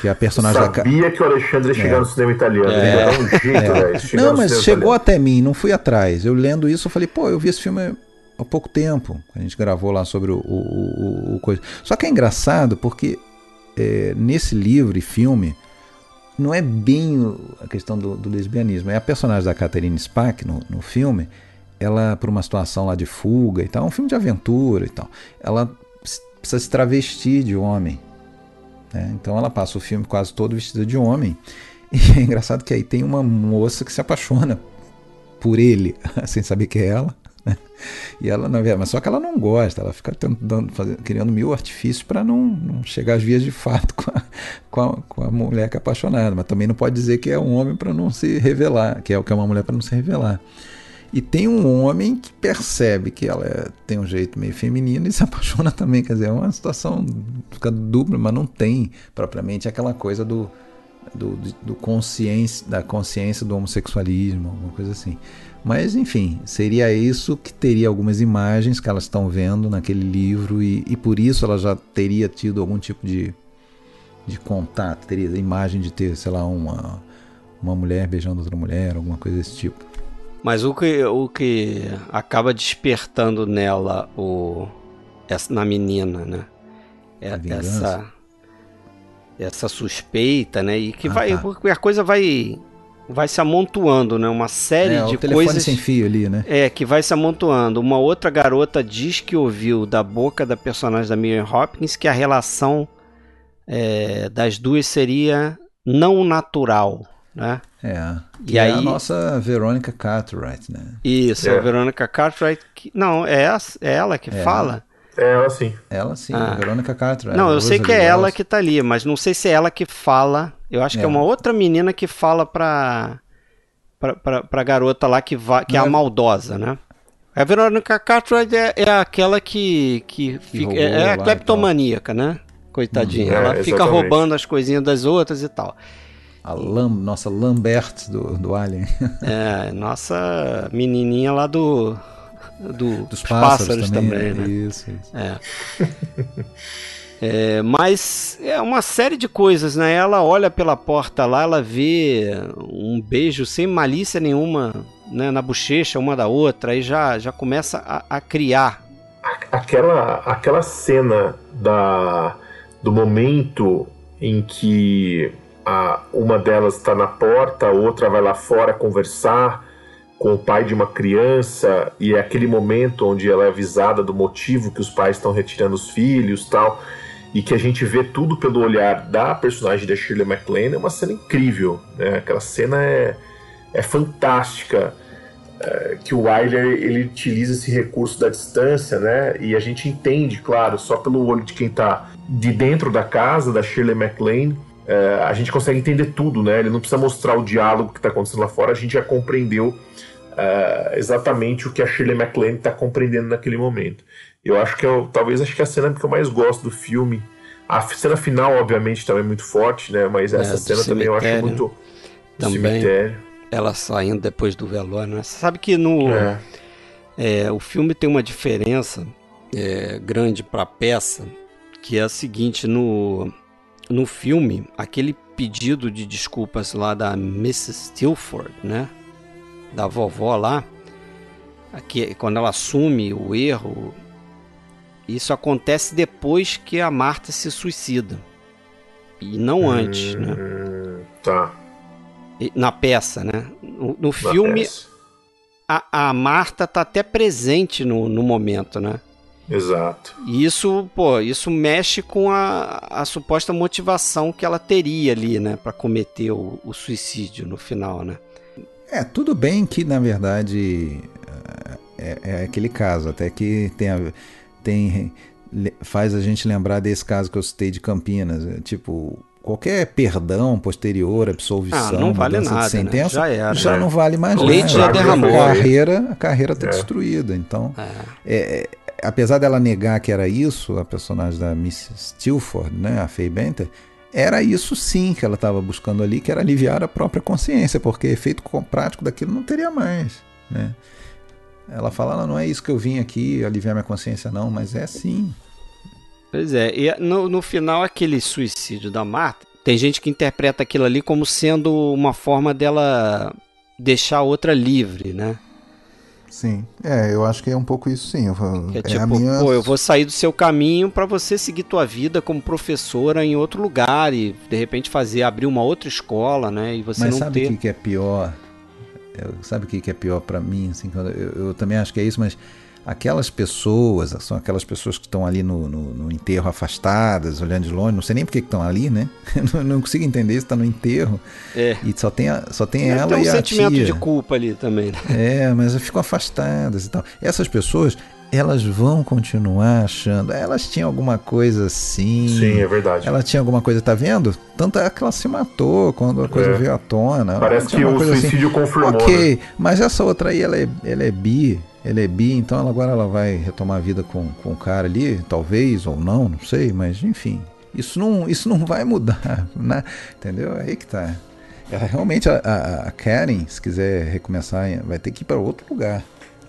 que é a personagem Eu sabia da... que o Alexandre ia chegar é. no cinema italiano. É. Ele um jeito, é. Não, mas chegou italiano. até mim, não fui atrás. Eu lendo isso, eu falei, pô, eu vi esse filme há pouco tempo. A gente gravou lá sobre o, o, o, o coisa. Só que é engraçado porque é, nesse livro e filme não é bem a questão do, do lesbianismo. É a personagem da Catherine Spack no, no filme, ela, por uma situação lá de fuga e tal, é um filme de aventura e tal, ela precisa se travestir de homem. Né? Então ela passa o filme quase todo vestida de homem. E é engraçado que aí tem uma moça que se apaixona por ele, sem saber que é ela. E ela não mas só que ela não gosta, ela fica tentando, fazer, criando mil artifícios para não, não, chegar às vias de fato com a, com, a, com a mulher que é apaixonada, mas também não pode dizer que é um homem para não se revelar, que é o que é uma mulher para não se revelar. E tem um homem que percebe que ela é, tem um jeito meio feminino e se apaixona também. Quer dizer, é uma situação fica dupla, mas não tem propriamente aquela coisa do, do, do consciência, da consciência do homossexualismo, alguma coisa assim. Mas, enfim, seria isso que teria algumas imagens que elas estão vendo naquele livro e, e por isso ela já teria tido algum tipo de, de contato, teria a imagem de ter, sei lá, uma, uma mulher beijando outra mulher, alguma coisa desse tipo. Mas o que, o que acaba despertando nela, o, essa, na menina, né? É, essa, essa suspeita, né? E que ah, vai. Tá. A coisa vai vai se amontoando, né? Uma série é, de o telefone coisas. sem fio ali, né? É, que vai se amontoando. Uma outra garota diz que ouviu da boca da personagem da Miriam Hopkins que a relação é, das duas seria não natural, né? É. E é aí, a nossa Verônica Cartwright, né? Isso, é. a Verônica Cartwright. Que, não, é, é ela que é. fala. É ela sim. Ela sim, ah. a Verônica Cartwright. Não, eu sei que é ela que tá ali, mas não sei se é ela que fala eu acho é. que é uma outra menina que fala pra, pra, pra, pra garota lá que, va, que é a é- maldosa, né? A Veronica Cartwright é, é aquela que, que, fica, é, é a cleptomaníaca, né? Coitadinha. Hum, Ela fica roubando as coisinhas das outras e tal. A Lam, nossa Lambert do, do Alien. É, nossa menininha lá do, do dos, dos pássaros, pássaros, também, também né? Isso, isso. É. É, mas é uma série de coisas, né? Ela olha pela porta lá, ela vê um beijo sem malícia nenhuma né, na bochecha uma da outra, aí já, já começa a, a criar. Aquela, aquela cena da, do momento em que a, uma delas está na porta, a outra vai lá fora conversar com o pai de uma criança, e é aquele momento onde ela é avisada do motivo que os pais estão retirando os filhos tal e que a gente vê tudo pelo olhar da personagem da Shirley MacLaine é uma cena incrível, né? Aquela cena é, é fantástica. É, que o Wyler ele utiliza esse recurso da distância, né? E a gente entende, claro, só pelo olho de quem está de dentro da casa da Shirley MacLaine, é, a gente consegue entender tudo, né? Ele não precisa mostrar o diálogo que está acontecendo lá fora, a gente já compreendeu é, exatamente o que a Shirley MacLaine está compreendendo naquele momento. Eu acho que eu, talvez acho que é a cena que eu mais gosto do filme. A cena final, obviamente, também é muito forte, né? Mas essa é, cena também eu acho muito. Também. Cemitério. Ela saindo depois do velório, né? Você sabe que no. É. É, o filme tem uma diferença é, grande para a peça, que é a seguinte: no, no filme, aquele pedido de desculpas lá da Mrs. Stilford, né? Da vovó lá, aqui, quando ela assume o erro isso acontece depois que a Marta se suicida. E não hum, antes, né? Tá. Na peça, né? No, no filme, a, a, Marta tá até presente no, no momento, né? Exato. E isso, pô, isso mexe com a, a suposta motivação que ela teria ali, né? para cometer o, o suicídio no final, né? É, tudo bem que, na verdade, é, é aquele caso, até que tem, a, tem faz a gente lembrar desse caso que eu citei de Campinas. É, tipo, qualquer perdão posterior, absolvição, ah, não vale nada, de sentença, né? já, era, já né? não vale mais nada. Leite já derramou. A carreira, a carreira está é. destruída. Então, é. é. apesar dela negar que era isso, a personagem da Miss Stilford, né, a Faye Benter, era isso sim que ela estava buscando ali, que era aliviar a própria consciência, porque efeito prático daquilo não teria mais, né? Ela fala, não é isso que eu vim aqui aliviar minha consciência não, mas é sim. Pois é, e no, no final aquele suicídio da Marta, tem gente que interpreta aquilo ali como sendo uma forma dela deixar a outra livre, né? Sim, é, eu acho que é um pouco isso sim. Eu, é, é tipo, minha... pô, eu vou sair do seu caminho para você seguir tua vida como professora em outro lugar e de repente fazer abrir uma outra escola, né? E você Mas não sabe ter. o que, que é pior? Eu, sabe o que, que é pior para mim? Assim, eu, eu também acho que é isso, mas aquelas pessoas, são aquelas pessoas que estão ali no, no, no, enterro afastadas, olhando de longe, não sei nem por que estão ali, né? não, não, consigo entender se está no enterro. É. E só tem, a, só tem ela tem um e a sentimento tia. de culpa ali também. Né? É, mas ficam afastadas e tal. Essas pessoas, elas vão continuar achando. Elas tinham alguma coisa assim. Sim, é verdade. Ela tinha alguma coisa, tá vendo? Tanto é que ela se matou quando a coisa é. veio à tona. Parece que o assim. suicídio assim. confirmou. Ok, né? mas essa outra aí, ela é, ela é bi ela é bi, então ela agora ela vai retomar a vida com, com o cara ali, talvez ou não, não sei, mas enfim. Isso não, isso não vai mudar, né? Entendeu? É aí que tá. Ela, realmente a, a, a Karen, se quiser recomeçar, vai ter que ir para outro lugar.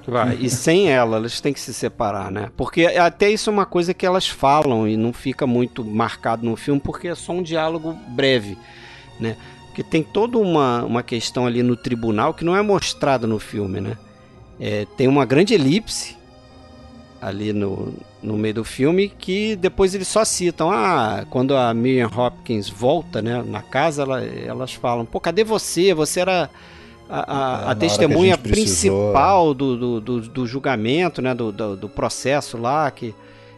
Vai. E sem ela, elas têm que se separar, né? Porque até isso é uma coisa que elas falam e não fica muito marcado no filme, porque é só um diálogo breve, né? Porque tem toda uma, uma questão ali no tribunal que não é mostrada no filme, né? É, tem uma grande elipse ali no, no meio do filme que depois eles só citam. Ah, quando a Miriam Hopkins volta né, na casa, ela, elas falam: pô, cadê você? Você era a, a, é, a testemunha a principal do, do, do, do, julgamento, né, do, do, do, processo lá que,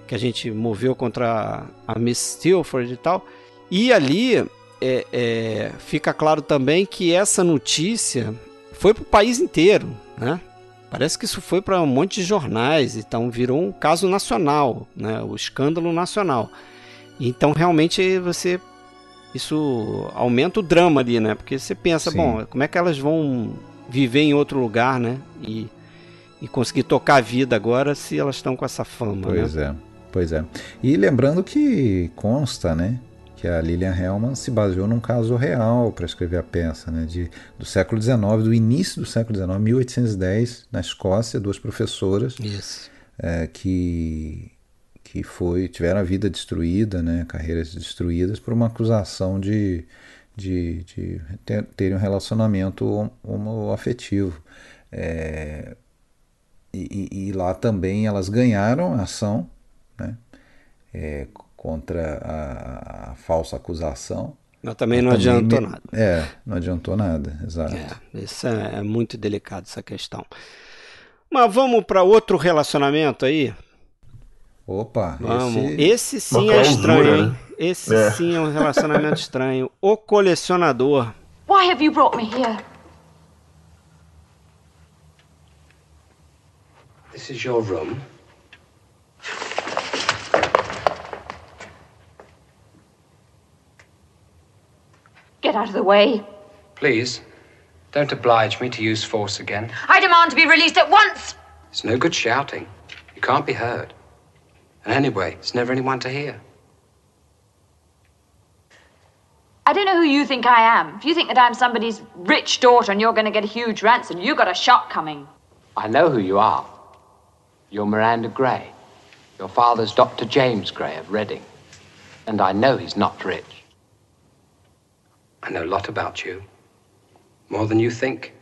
que a gente moveu contra a Miss Stilford e tal. E ali é, é, fica claro também que essa notícia foi para o país inteiro, né? Parece que isso foi para um monte de jornais, então virou um caso nacional, né? O escândalo nacional. Então realmente você isso aumenta o drama ali, né? Porque você pensa, Sim. bom, como é que elas vão viver em outro lugar, né? E, e conseguir tocar a vida agora se elas estão com essa fama, Pois né? é. Pois é. E lembrando que consta, né, que a Lilian Hellman se baseou num caso real para escrever a peça, né, de, do século XIX, do início do século XIX, 1810, na Escócia, duas professoras é, que, que foi, tiveram a vida destruída, né, carreiras destruídas por uma acusação de, de, de ter, terem um relacionamento homoafetivo. É, e, e, lá também elas ganharam a ação, né, é, contra a, a falsa acusação. Mas também não adiantou me... nada. É, não adiantou nada, exato. É, isso é, é muito delicado essa questão. Mas vamos para outro relacionamento aí? Opa, vamos. Esse, esse sim é estranho, hein? Né? Esse é. sim é um relacionamento estranho. O colecionador. Why have you brought me here? This is your room. Get out of the way. Please, don't oblige me to use force again. I demand to be released at once! It's no good shouting. You can't be heard. And anyway, there's never anyone to hear. I don't know who you think I am. If you think that I'm somebody's rich daughter and you're going to get a huge ransom, you've got a shot coming. I know who you are. You're Miranda Gray. Your father's Dr. James Gray of Reading. And I know he's not rich. I know a lot about you. More than you think.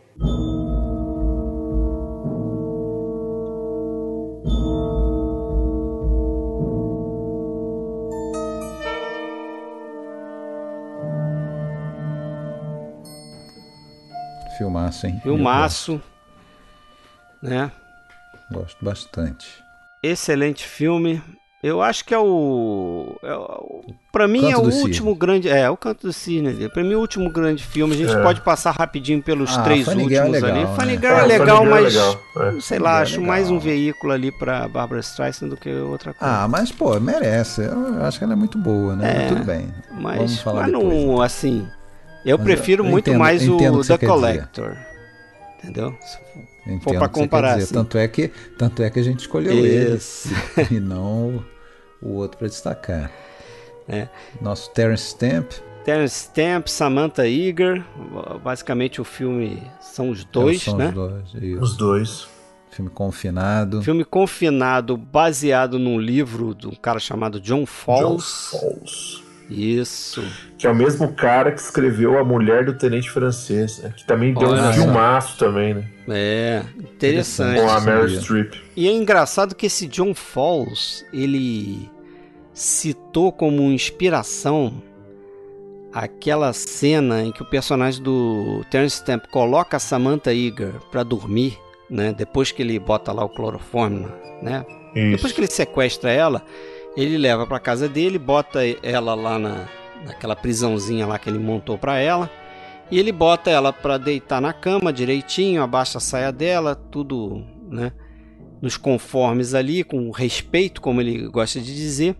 Filmaço, hein? Filmaço, né? Gosto bastante. Excelente filme. Eu acho que é o. É o pra mim é o último grande. É, o Canto do Cisne. Pra mim, o último grande filme. A gente é. pode passar rapidinho pelos ah, três Funny últimos é legal, ali. Funny né? Girl é, é legal, mas. É legal. Sei lá, acho mais um veículo ali pra Barbara Streisand do que outra coisa. Ah, mas, pô, merece. Eu acho que ela é muito boa, né? Tudo bem. Mas, Vamos falar mas depois, não, né? assim. Eu mas prefiro eu, muito entendo, mais o The Collector. Entendeu? Entendo for para comparar. Assim. Tanto, é que, tanto é que a gente escolheu Isso. esse e não o outro para destacar. É. Nosso Terence Stamp. Terence Stamp, Samantha Eager. Basicamente o filme são os dois, são né? Os dois. Os dois. Filme confinado. Filme confinado, baseado num livro de um cara chamado John Falls. John Falls. Isso. Que é o mesmo cara que escreveu A Mulher do Tenente Francês, né? que também deu Olha um filmaço também, né? É, interessante. Com a Meryl Streep. E é engraçado que esse John Falls, ele citou como inspiração aquela cena em que o personagem do Terence Stamp coloca a Samantha Eager para dormir, né? Depois que ele bota lá o cloroforme, né? Isso. Depois que ele sequestra ela, ele leva para casa dele, bota ela lá na, naquela prisãozinha lá que ele montou para ela. E ele bota ela para deitar na cama direitinho, abaixa a saia dela, tudo, né, nos conformes ali, com respeito, como ele gosta de dizer.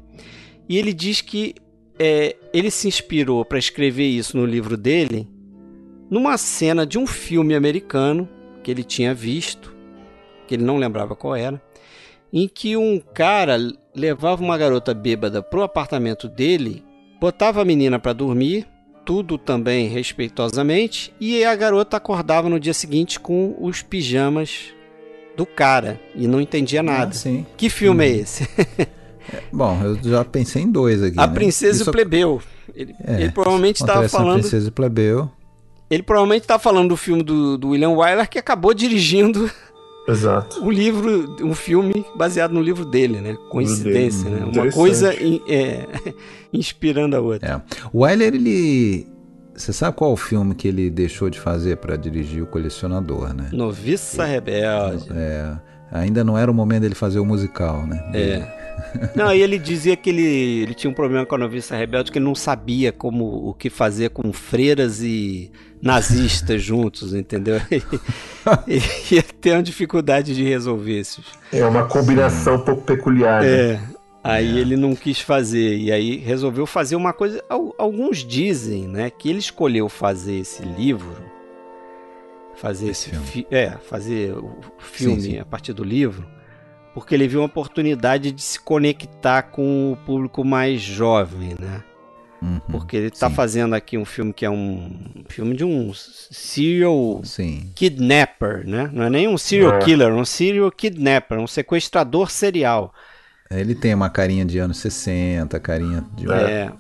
E ele diz que é, ele se inspirou para escrever isso no livro dele numa cena de um filme americano que ele tinha visto, que ele não lembrava qual era, em que um cara levava uma garota bêbada pro apartamento dele, botava a menina para dormir, tudo também respeitosamente, e a garota acordava no dia seguinte com os pijamas do cara e não entendia nada. Ah, que filme hum. é esse? É, bom, eu já pensei em dois aqui. A né? Princesa Isso... e o Plebeu. Ele, é, ele provavelmente estava falando. Princesa e Plebeu. Ele provavelmente estava falando do filme do, do William Wyler que acabou dirigindo Exato. Um livro, um filme baseado no livro dele, né? Coincidência, dele. né? Uma coisa é, inspirando a outra. É. O Wyler, ele. Você sabe qual o filme que ele deixou de fazer para dirigir o colecionador, né? Noviça Rebelde. É. Ainda não era o momento dele fazer o musical, né? É. Não, e ele dizia que ele, ele tinha um problema com a noviça rebelde, que ele não sabia como o que fazer com freiras e nazistas juntos, entendeu? E, ia ter uma dificuldade de resolver isso. É uma combinação um pouco peculiar. Né? É. Aí é. ele não quis fazer e aí resolveu fazer uma coisa. Alguns dizem, né, que ele escolheu fazer esse livro, fazer esse, esse filme. é, fazer o filme sim, sim. a partir do livro, porque ele viu uma oportunidade de se conectar com o público mais jovem, né? Uhum, porque ele está fazendo aqui um filme que é um filme de um serial sim. kidnapper, né? Não é nem um serial é. killer, é um serial kidnapper, um sequestrador serial. Ele tem uma carinha de anos 60, carinha de. É.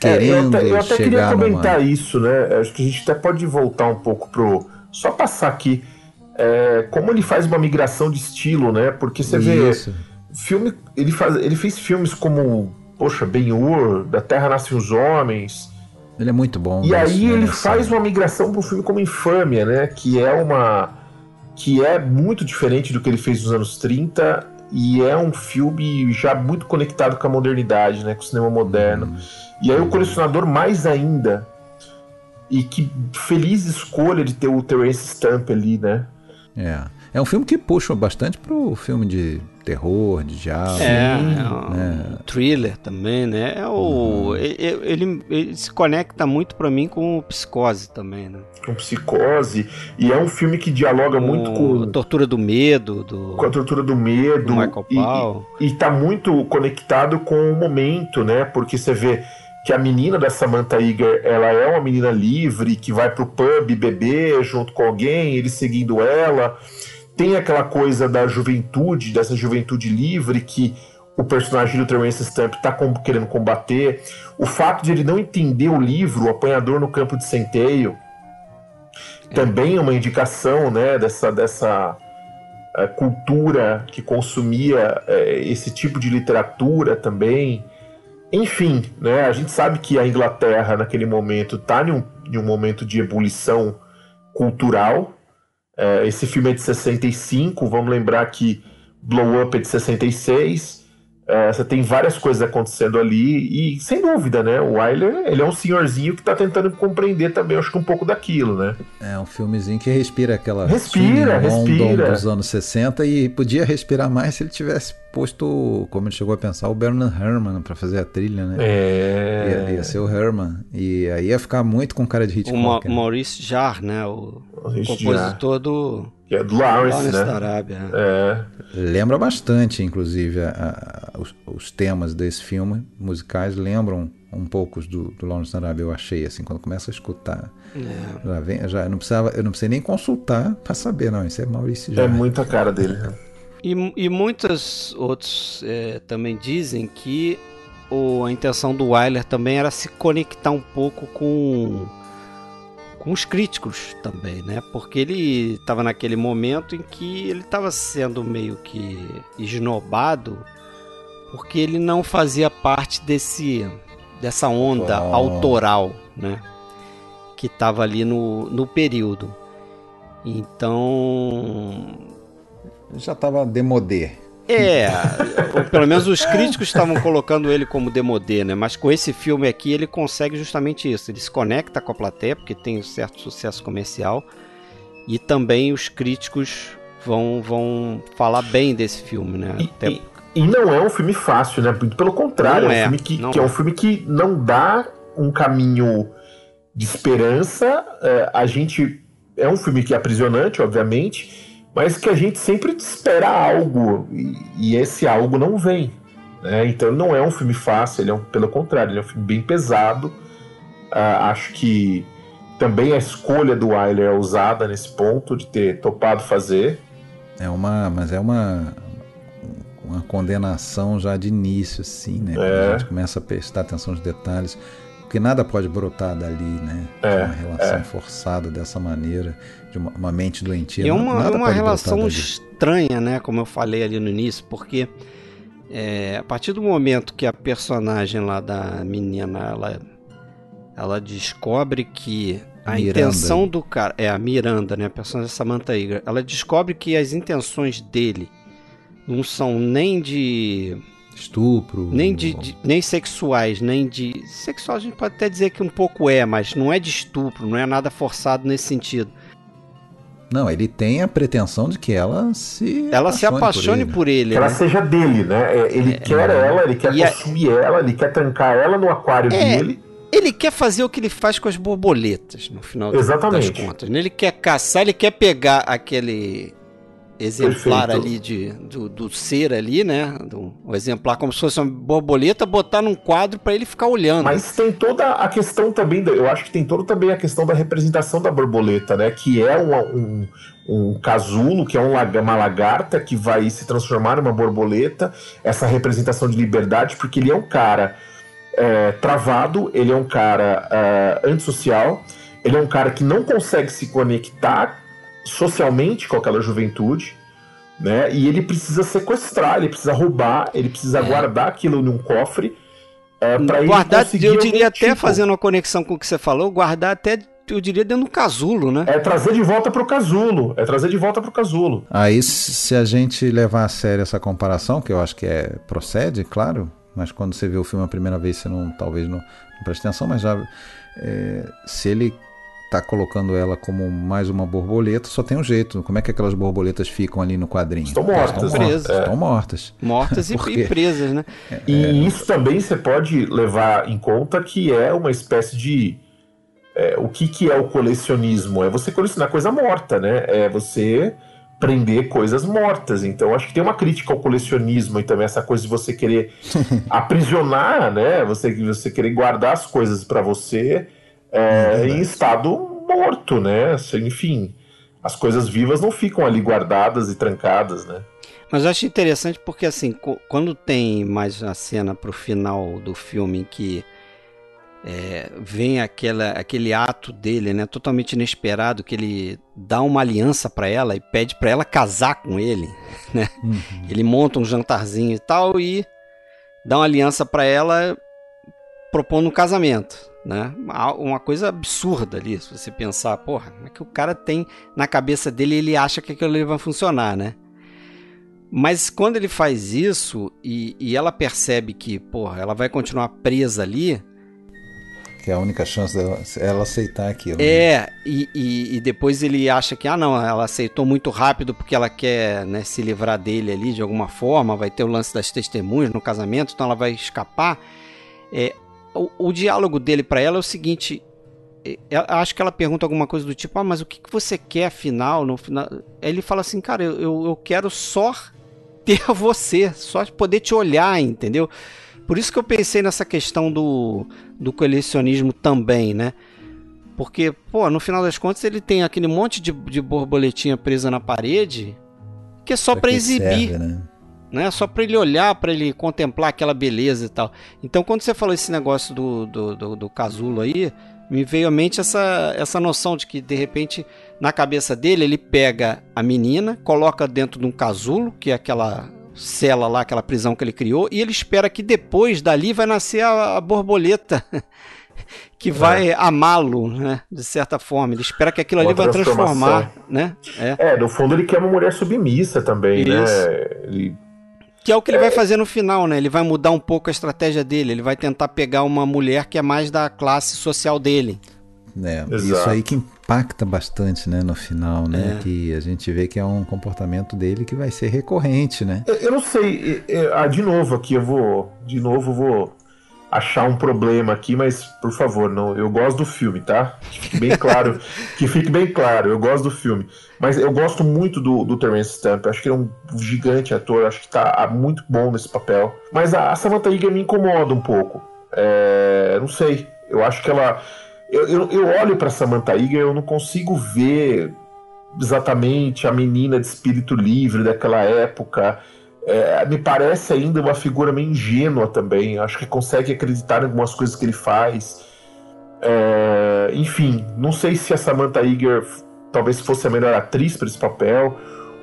Querendo é, eu até, eu até queria comentar numa... isso, né? Acho que a gente até pode voltar um pouco pro. Só passar aqui é, como ele faz uma migração de estilo, né? Porque você Isso. vê filme, ele faz, ele fez filmes como poxa, Ben-Hur, Da Terra Nascem os Homens. Ele é muito bom. E aí ele faz uma migração para um filme como Infâmia, né? Que é uma que é muito diferente do que ele fez nos anos 30 e é um filme já muito conectado com a modernidade, né? Com o cinema moderno. Hum. E aí o colecionador mais ainda. E que feliz escolha de ter o Terence Stamp ali, né? É. É um filme que puxa bastante pro filme de terror, de diabo. É, é né? um thriller também, né? É o, uhum. ele, ele, ele, se conecta muito para mim com psicose também, né? Com psicose. E é um filme que dialoga com muito com. A tortura do medo. Do, com a tortura do medo. Do Michael Paul. E, e, e tá muito conectado com o momento, né? Porque você vê que a menina da Samantha Eager, ela é uma menina livre, que vai pro pub beber junto com alguém, ele seguindo ela. Tem aquela coisa da juventude, dessa juventude livre que o personagem do Terence Stamp está querendo combater. O fato de ele não entender o livro, O Apanhador no Campo de Centeio, é. também é uma indicação né, dessa, dessa uh, cultura que consumia uh, esse tipo de literatura também. Enfim, né, a gente sabe que a Inglaterra, naquele momento, está em, um, em um momento de ebulição cultural. É, esse filme é de 65, vamos lembrar que Blow Up é de 66. É, você tem várias coisas acontecendo ali e, sem dúvida, né? O Wyler, ele é um senhorzinho que tá tentando compreender também, acho que um pouco daquilo, né? É um filmezinho que respira aquela respira, respira. dos anos 60 e podia respirar mais se ele tivesse posto, como ele chegou a pensar, o Bernard Herrmann para fazer a trilha, né? É. Ia, ia, ser o Herrmann. E aí ia ficar muito com cara de Hitchcock. O Ma né? Maurice Jarre, né? O, o compositor do que é do Lawrence, Lawrence né? da Arábia. É. Lembra bastante, inclusive, a, a, os, os, temas desse filme musicais lembram um pouco do, do Lawrence da Arábia, eu achei, assim, quando começa a escutar. É. Já vem, já, eu, não precisava, eu não precisei nem consultar para saber, não, isso é Maurício É muita cara dele. Né? E, e muitos outros é, também dizem que o, a intenção do Wyler também era se conectar um pouco com com os críticos também, né? Porque ele estava naquele momento em que ele estava sendo meio que esnobado porque ele não fazia parte desse dessa onda oh. autoral, né? Que estava ali no, no período. Então já estava demodé. É, pelo menos os críticos estavam colocando ele como demodê, né? Mas com esse filme aqui ele consegue justamente isso. Ele se conecta com a plateia, porque tem um certo sucesso comercial. E também os críticos vão, vão falar bem desse filme, né? E, Até... e, e não é um filme fácil, né? Pelo contrário, é, é, um filme que, que é. é um filme que não dá um caminho de esperança. É, a gente. É um filme que é aprisionante, obviamente mas que a gente sempre espera algo e, e esse algo não vem. Né? Então não é um filme fácil, ele é um, pelo contrário, ele é um filme bem pesado. Uh, acho que também a escolha do Wyler é usada nesse ponto de ter topado fazer. É uma, mas é uma uma condenação já de início, assim, né? É. A gente começa a prestar atenção nos detalhes, porque nada pode brotar dali, né? É, uma relação é. forçada dessa maneira de uma, uma mente doentia. É uma, uma relação estranha, né? Como eu falei ali no início, porque é, a partir do momento que a personagem lá da menina ela, ela descobre que a Miranda. intenção do cara é a Miranda, né? A personagem Samantha Iger, ela descobre que as intenções dele não são nem de estupro, nem de, de, nem sexuais, nem de sexual a gente pode até dizer que um pouco é, mas não é de estupro, não é nada forçado nesse sentido. Não, ele tem a pretensão de que ela se ela se apaixone por ele, por ele que né? ela seja dele, né? É, ele é, quer é. ela, ele quer consumir a... ela, ele quer trancar ela no aquário é, dele. Ele quer fazer o que ele faz com as borboletas, no final Exatamente. das contas. Né? Ele quer caçar, ele quer pegar aquele exemplar Perfeito. ali de, do, do, ser ali, né? Do, o exemplar como se fosse uma borboleta, botar num quadro para ele ficar olhando. Mas tem toda a questão também, eu acho que tem toda também a questão da representação da borboleta, né? Que é um, um, um casulo, que é um, uma lagarta que vai se transformar numa borboleta. Essa representação de liberdade, porque ele é um cara é, travado, ele é um cara é, antissocial, ele é um cara que não consegue se conectar socialmente com aquela juventude, né? E ele precisa sequestrar, ele precisa roubar, ele precisa é. guardar aquilo num cofre. É, para guardar, eu diria até tipo. fazendo uma conexão com o que você falou, guardar até eu diria dentro do casulo, né? É trazer de volta pro casulo. É trazer de volta pro casulo. Aí, se a gente levar a sério essa comparação, que eu acho que é procede, claro, mas quando você vê o filme a primeira vez, você não talvez não, não preste atenção, mas já é, se ele tá colocando ela como mais uma borboleta, só tem um jeito. Como é que aquelas borboletas ficam ali no quadrinho? Estão mortas. Estão presas. É. Estão mortas. Mortas e, e presas, né? É, e é... isso também você pode levar em conta que é uma espécie de... É, o que, que é o colecionismo? É você colecionar coisa morta, né? É você prender coisas mortas. Então, acho que tem uma crítica ao colecionismo e também essa coisa de você querer aprisionar, né? Você, você querer guardar as coisas para você é, em estado morto, né? Enfim, as coisas vivas não ficam ali guardadas e trancadas, né? Mas eu acho interessante porque, assim, quando tem mais a cena pro final do filme em que é, vem aquela, aquele ato dele, né, totalmente inesperado, que ele dá uma aliança para ela e pede para ela casar com ele, né? Uhum. Ele monta um jantarzinho e tal e dá uma aliança para ela propondo um casamento né? Uma coisa absurda ali, se você pensar, porra, como é que o cara tem na cabeça dele ele acha que aquilo ali vai funcionar, né? Mas quando ele faz isso e, e ela percebe que, porra, ela vai continuar presa ali, que é a única chance dela ela aceitar aquilo. Né? É, e, e, e, depois ele acha que, ah, não, ela aceitou muito rápido porque ela quer né, se livrar dele ali de alguma forma, vai ter o lance das testemunhas no casamento, então ela vai escapar. É, o, o diálogo dele para ela é o seguinte: é, acho que ela pergunta alguma coisa do tipo, ah, mas o que, que você quer afinal? No final? Aí ele fala assim, cara, eu, eu quero só ter você, só poder te olhar, entendeu? Por isso que eu pensei nessa questão do, do colecionismo também, né? Porque, pô, no final das contas ele tem aquele monte de, de borboletinha presa na parede que é só para exibir. Serve, né? Né? Só para ele olhar, para ele contemplar aquela beleza e tal. Então, quando você falou esse negócio do, do, do, do casulo aí, me veio à mente essa, essa noção de que, de repente, na cabeça dele, ele pega a menina, coloca dentro de um casulo, que é aquela cela lá, aquela prisão que ele criou, e ele espera que depois dali vai nascer a, a borboleta que vai é. amá-lo, né? De certa forma. Ele espera que aquilo uma ali vai transformar, né? É. é, no fundo ele quer uma mulher submissa também, né? Isso. né? Ele... Que é o que ele vai fazer no final, né? Ele vai mudar um pouco a estratégia dele. Ele vai tentar pegar uma mulher que é mais da classe social dele. É, isso aí que impacta bastante, né, no final, né? É. Que a gente vê que é um comportamento dele que vai ser recorrente, né? Eu, eu não sei, ah, de novo aqui eu vou, de novo vou achar um problema aqui, mas por favor, não, eu gosto do filme, tá? Que fique bem claro, que fique bem claro, eu gosto do filme. Mas eu gosto muito do, do Terence Stamp, acho que ele é um gigante ator, acho que tá muito bom nesse papel. Mas a, a Samantha Iga me incomoda um pouco. É, não sei, eu acho que ela eu, eu, eu olho para Samantha Iga e eu não consigo ver exatamente a menina de espírito livre daquela época. É, me parece ainda uma figura meio ingênua também. Acho que consegue acreditar em algumas coisas que ele faz. É, enfim, não sei se a Samantha Iger talvez fosse a melhor atriz para esse papel,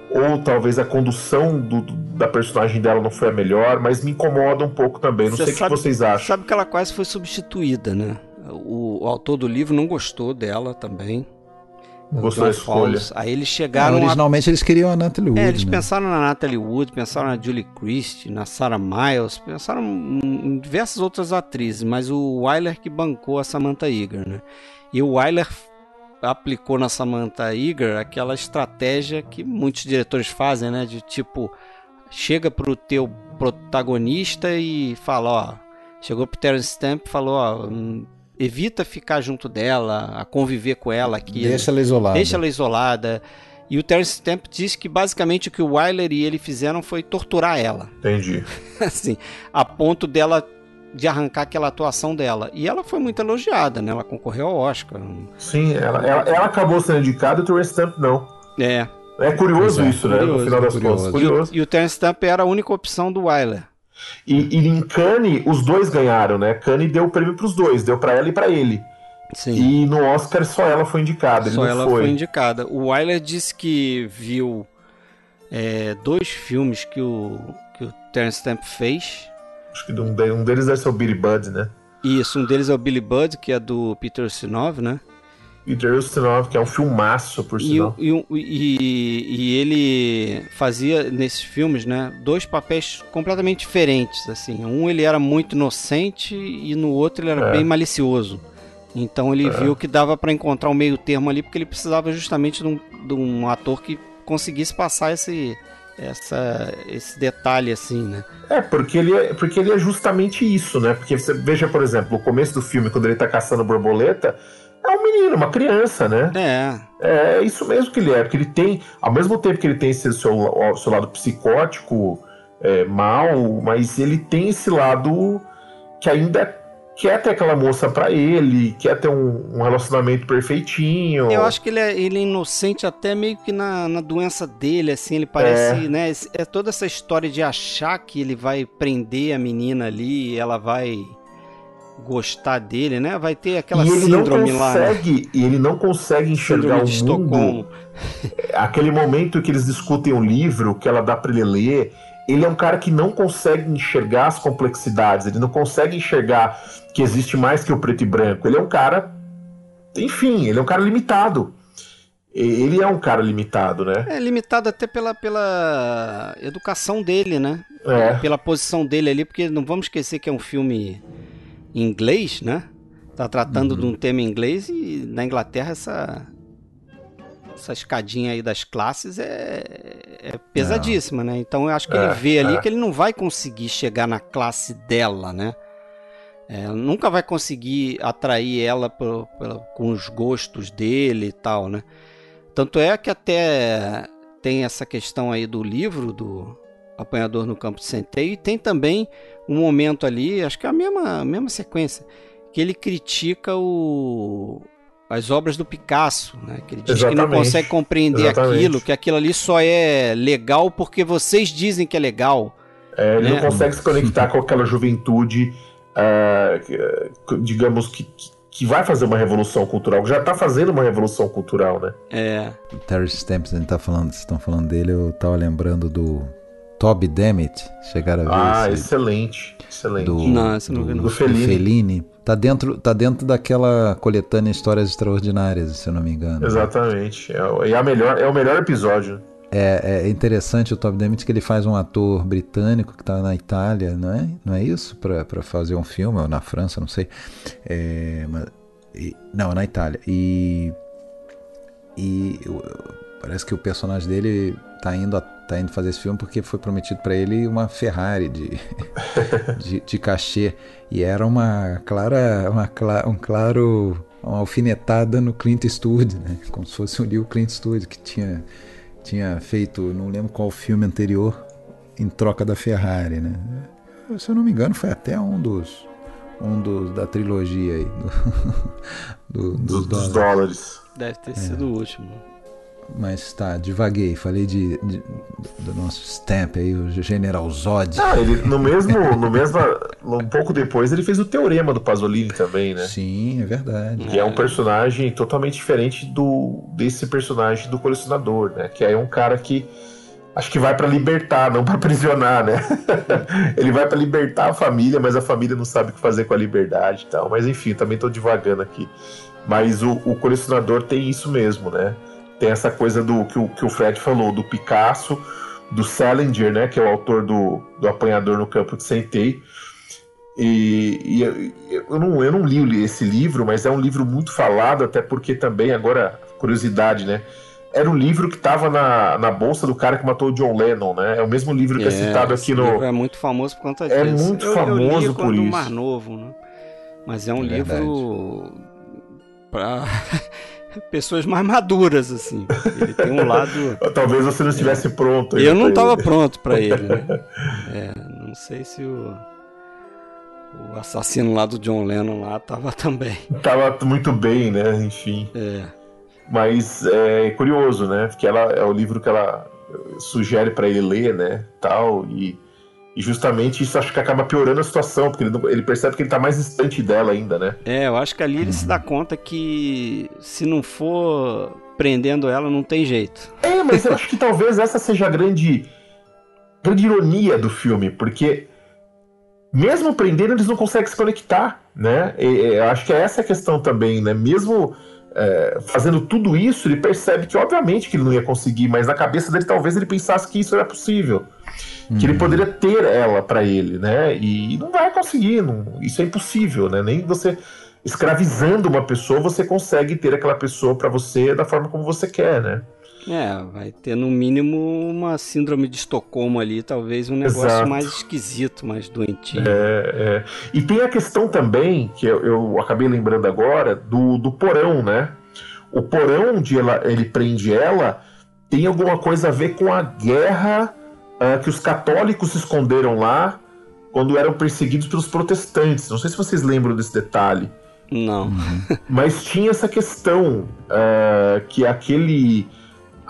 ou talvez a condução do, da personagem dela não foi a melhor, mas me incomoda um pouco também. Não Você sei o que vocês acham. Sabe que ela quase foi substituída, né? O, o autor do livro não gostou dela também. Gostou da escolha. Aí eles chegaram. Não, originalmente a... eles queriam a Natalie Wood. É, eles né? pensaram na Natalie Wood, pensaram na Julie Christie, na Sarah Miles, pensaram em diversas outras atrizes, mas o Wyler que bancou a Samantha Eager, né? E o Wyler aplicou na Samantha Eager aquela estratégia que muitos diretores fazem, né? De tipo, chega pro teu protagonista e fala, ó, chegou pro Terence Stamp e falou, ó, evita ficar junto dela, a conviver com ela aqui. Deixa ela isolada. Deixa ela isolada. E o Terence Stamp disse que basicamente o que o Wyler e ele fizeram foi torturar ela. Entendi. assim, a ponto dela de arrancar aquela atuação dela. E ela foi muito elogiada, né? Ela concorreu ao Oscar. Sim, ela, ela, ela acabou sendo indicada e o Terence Stamp não. É. É curioso é, isso, curioso, né? No final das curioso. contas. Curioso. E, e o Terence Stamp era a única opção do Wyler. E, e em Cannes, os dois ganharam, né? Cannes deu o prêmio pros dois, deu para ela e para ele. Sim. E no Oscar só ela foi indicada. Só ela foi. foi. indicada. O Wyler disse que viu é, dois filmes que o, que o Terence Stamp fez. Acho que um, deles deve ser o Billy Budd, né? Isso, um deles é o Billy Budd, que é do Peter Ustinov, né? Peter Ustinov, que é um filmaço, por sinal. E, e, e, ele fazia nesses filmes, né, dois papéis completamente diferentes, assim. Um ele era muito inocente e no outro ele era é. bem malicioso. Então ele é. viu que dava para encontrar um meio termo ali, porque ele precisava justamente de um, de um ator que conseguisse passar esse, essa, esse detalhe assim, né? É, porque ele é, porque ele é justamente isso, né? Porque você veja, por exemplo, o começo do filme, quando ele tá caçando borboleta, é um menino, uma criança, né? É. É isso mesmo que ele é, porque ele tem, ao mesmo tempo que ele tem esse seu, seu lado psicótico, é, mal, mas ele tem esse lado que ainda quer ter aquela moça para ele, quer ter um, um, relacionamento perfeitinho. Eu acho que ele é, ele é inocente até meio que na, na doença dele, assim, ele parece, é. né? É toda essa história de achar que ele vai prender a menina ali e ela vai gostar dele, né? Vai ter aquela e ele síndrome não consegue, lá. Né? E ele não consegue enxergar o mundo. Aquele momento que eles discutem um livro que ela dá para ele ler, ele é um cara que não consegue enxergar as complexidades, ele não consegue enxergar que existe mais que o preto e branco. Ele é um cara, enfim, ele é um cara limitado. ele é um cara limitado, né? É limitado até pela, pela educação dele, né? É. Pela posição dele ali, porque não vamos esquecer que é um filme inglês, né? Tá tratando uhum. de um tema em inglês e na Inglaterra essa essa escadinha aí das classes é, é pesadíssima, né? Então eu acho que é, ele vê ali é. que ele não vai conseguir chegar na classe dela, né? É, nunca vai conseguir atrair ela por, por, com os gostos dele e tal, né? Tanto é que até tem essa questão aí do livro do Apanhador no Campo de Centeio e tem também um momento ali, acho que é a mesma, a mesma sequência, que ele critica o, as obras do Picasso, né? Que ele diz Exatamente. que não consegue compreender Exatamente. aquilo, que aquilo ali só é legal porque vocês dizem que é legal. É, ele né? não consegue se conectar com aquela juventude, uh, digamos que, que vai fazer uma revolução cultural, que já está fazendo uma revolução cultural, né? É. Terry Stamps, tá falando, vocês estão falando dele, eu tava lembrando do Toby Dammit. Chegaram a ver Ah, esse, excelente, excelente. Do, não, esse não vi não. Do Fellini. Fellini. Tá dentro, tá dentro daquela coletânea Histórias Extraordinárias, se eu não me engano. Exatamente. É, é, a melhor, é o melhor episódio. É, é interessante o Toby Dammit que ele faz um ator britânico que está na Itália, não é? Não é isso? Para fazer um filme, ou na França, não sei. É, mas, e, não, na Itália. E, e parece que o personagem dele está indo, tá indo fazer esse filme porque foi prometido para ele uma Ferrari de, de, de, cachê. E era uma clara, uma, um claro uma alfinetada no Clint Eastwood, né? Como se fosse um livro Clint Eastwood que tinha tinha feito, não lembro qual filme anterior, em troca da Ferrari, né? Se eu não me engano, foi até um dos um dos da trilogia aí do, do, dos, dos dólares. dólares. Deve ter é. sido o último. Mas tá, divaguei, falei de, de, do nosso stamp aí, o General Zod. Ah, ele no mesmo, no mesmo, um pouco depois ele fez o Teorema do Pasolini também, né? Sim, é verdade. Que é. um personagem totalmente diferente do desse personagem do colecionador, né? Que é um cara que acho que vai para libertar, não para prisionar, né? ele vai para libertar a família, mas a família não sabe o que fazer com a liberdade e tal. Mas enfim, também tô divagando aqui. Mas o, o colecionador tem isso mesmo, né? Tem essa coisa do que o, que o Fred falou, do Picasso, do Salinger, né, que é o autor do, do Apanhador no Campo de Centeio. E, e eu, não, eu não li esse livro, mas é um livro muito falado, até porque também, agora, curiosidade, né? Era um livro que estava na, na bolsa do cara que matou o John Lennon, né? É o mesmo livro que é, é citado aqui no. É muito famoso por conta é disso. É muito eu, famoso eu li por isso. mais novo, né? Mas é um é livro para pessoas mais maduras, assim. Ele tem um lado. Talvez você não estivesse é. pronto. Eu não estava pronto para ele, né? É, não sei se o. O assassino lá do John Lennon lá tava também. Tava muito bem, né? Enfim. É. Mas é curioso, né? Porque ela é o livro que ela sugere para ele ler, né? Tal e e justamente isso acho que acaba piorando a situação, porque ele, ele percebe que ele tá mais distante dela ainda, né? É, eu acho que ali ele se dá conta que se não for prendendo ela, não tem jeito. É, mas eu acho que talvez essa seja a grande, grande ironia do filme, porque mesmo prendendo, eles não conseguem se conectar, né? E, eu acho que é essa a questão também, né? Mesmo é, fazendo tudo isso, ele percebe que, obviamente, que ele não ia conseguir, mas na cabeça dele talvez ele pensasse que isso era possível que ele uhum. poderia ter ela para ele, né? E não vai conseguir, não, isso é impossível, né? Nem você escravizando uma pessoa você consegue ter aquela pessoa para você da forma como você quer, né? É, vai ter no mínimo uma síndrome de Estocolmo ali, talvez um negócio Exato. mais esquisito, mais doentio. É, é. E tem a questão também, que eu, eu acabei lembrando agora, do, do porão, né? O porão onde ela, ele prende ela tem alguma coisa a ver com a guerra uh, que os católicos se esconderam lá quando eram perseguidos pelos protestantes. Não sei se vocês lembram desse detalhe. Não. Uhum. Mas tinha essa questão uh, que aquele.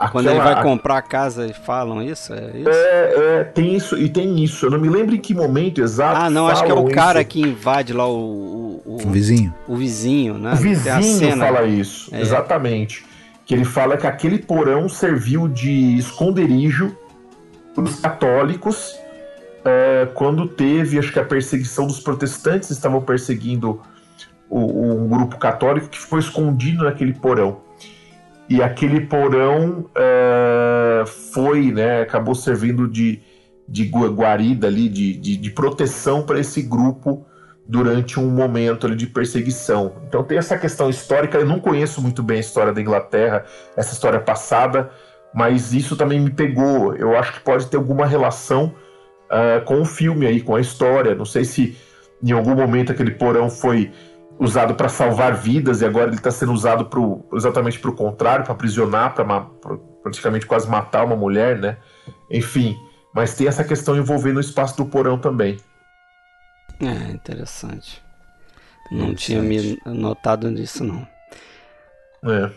Aquela... Quando ele vai comprar a casa e falam isso? É, isso? É, é, tem isso e tem isso. Eu não me lembro em que momento exato. Ah, não, acho que é o cara que invade lá o, o, o, o vizinho. O vizinho, né? O vizinho fala isso, é. exatamente. Que ele fala que aquele porão serviu de esconderijo os católicos, é, quando teve, acho que a perseguição dos protestantes estavam perseguindo o, um grupo católico que foi escondido naquele porão. E aquele porão é, foi, né, acabou servindo de, de guarida ali, de, de, de proteção para esse grupo durante um momento ali, de perseguição. Então tem essa questão histórica, eu não conheço muito bem a história da Inglaterra, essa história passada, mas isso também me pegou. Eu acho que pode ter alguma relação uh, com o filme aí, com a história. Não sei se em algum momento aquele porão foi usado para salvar vidas e agora ele está sendo usado pro, exatamente para o contrário, para aprisionar, para praticamente quase matar uma mulher, né? Enfim, mas tem essa questão envolvendo o espaço do porão também. É, interessante. Não tinha me notado nisso, não. É.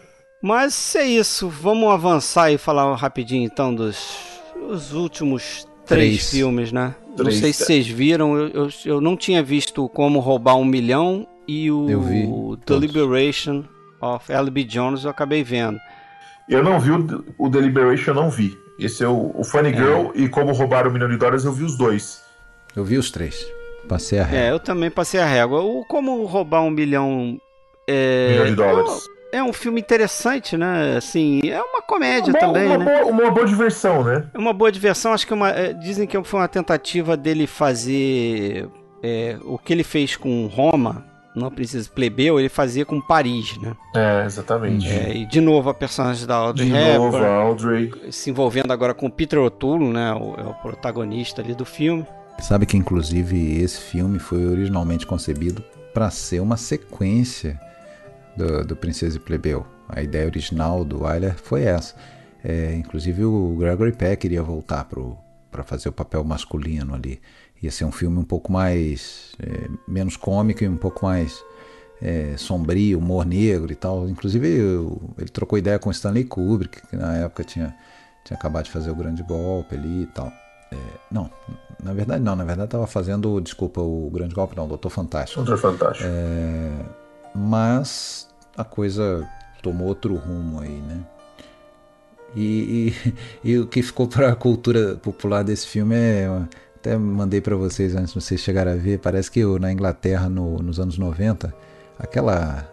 Mas é isso. Vamos avançar e falar rapidinho então dos os últimos três, três. filmes, né? Três. Não sei se vocês viram, eu, eu, eu, não tinha visto Como Roubar um Milhão e o The todos. Liberation of L.B. Jones eu acabei vendo. Eu não vi o, o Deliberation, eu não vi. Esse é o, o Funny é. Girl e Como Roubar um Milhão de Dólares, eu vi os dois. Eu vi os três. Passei a régua. É, eu também passei a régua. O Como Roubar um Milhão... É... Milhão de dólares é um filme interessante, né? Assim, é uma comédia uma boa, também, uma né? Boa, uma boa diversão, né? É uma boa diversão. Acho que é uma, é, dizem que foi uma tentativa dele fazer é, o que ele fez com Roma, não precisa plebeu, ele fazia com Paris, né? É, exatamente. É, e de novo a personagem da Audrey De Hepburn, novo a Audrey. Se envolvendo agora com Peter O'Toole, né? O, é o protagonista ali do filme. Sabe que inclusive esse filme foi originalmente concebido para ser uma sequência do, do Princesa e Plebeu. A ideia original do Wyler foi essa. É, inclusive o Gregory Peck iria voltar para fazer o papel masculino ali. Ia ser um filme um pouco mais é, menos cômico e um pouco mais é, sombrio, humor negro e tal. Inclusive eu, ele trocou ideia com Stanley Kubrick, que na época tinha, tinha acabado de fazer o Grande Golpe ali e tal. É, não, na verdade não, na verdade estava fazendo, desculpa, o Grande Golpe não, o Doutor Fantástico. Doutor Fantástico. É, mas a coisa tomou outro rumo aí, né? E, e, e o que ficou para a cultura popular desse filme é. Até mandei para vocês antes, vocês chegaram a ver. Parece que na Inglaterra, no, nos anos 90, aquela,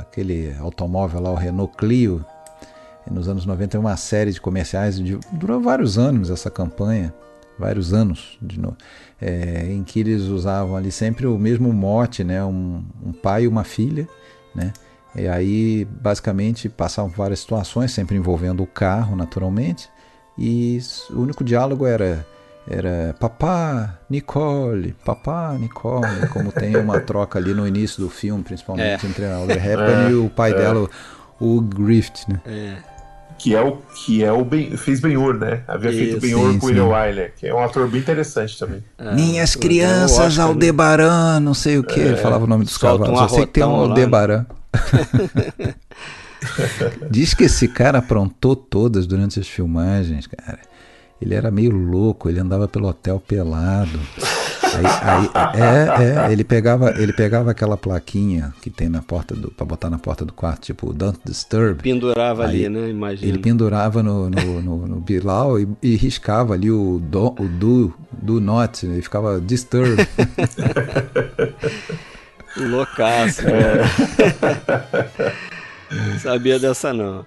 aquele automóvel lá, o Renault Clio, nos anos 90 uma série de comerciais, de, durou vários anos essa campanha, vários anos, de, é, em que eles usavam ali sempre o mesmo mote, né? Um, um pai e uma filha né? E aí, basicamente, passavam várias situações, sempre envolvendo o carro, naturalmente, e o único diálogo era era papá Nicole, papá Nicole, como tem uma troca ali no início do filme, principalmente é. entre a Audrey Hepburn é. e o pai é. dela, o Griffith, né? É que é o que é o ben, fez Ben-Hur, né? Havia Isso, feito Ben-Hur com William Wyler, que é um ator bem interessante também. Ah, Minhas crianças né? Aldebaran, não sei o que, é, falava o nome dos cavalos. Só sei que tem um Aldebaran. Diz que esse cara aprontou todas durante as filmagens, cara. Ele era meio louco, ele andava pelo hotel pelado. Aí, aí, é, é, ele pegava, ele pegava aquela plaquinha que tem na porta do, para botar na porta do quarto, tipo Don't Disturb. Pendurava aí, ali, né? Imagina. Ele pendurava no, no, no, no Bilal e, e, riscava ali o do, o do, do not, ele ficava Disturb. Loucaço, cara. Sabia dessa não.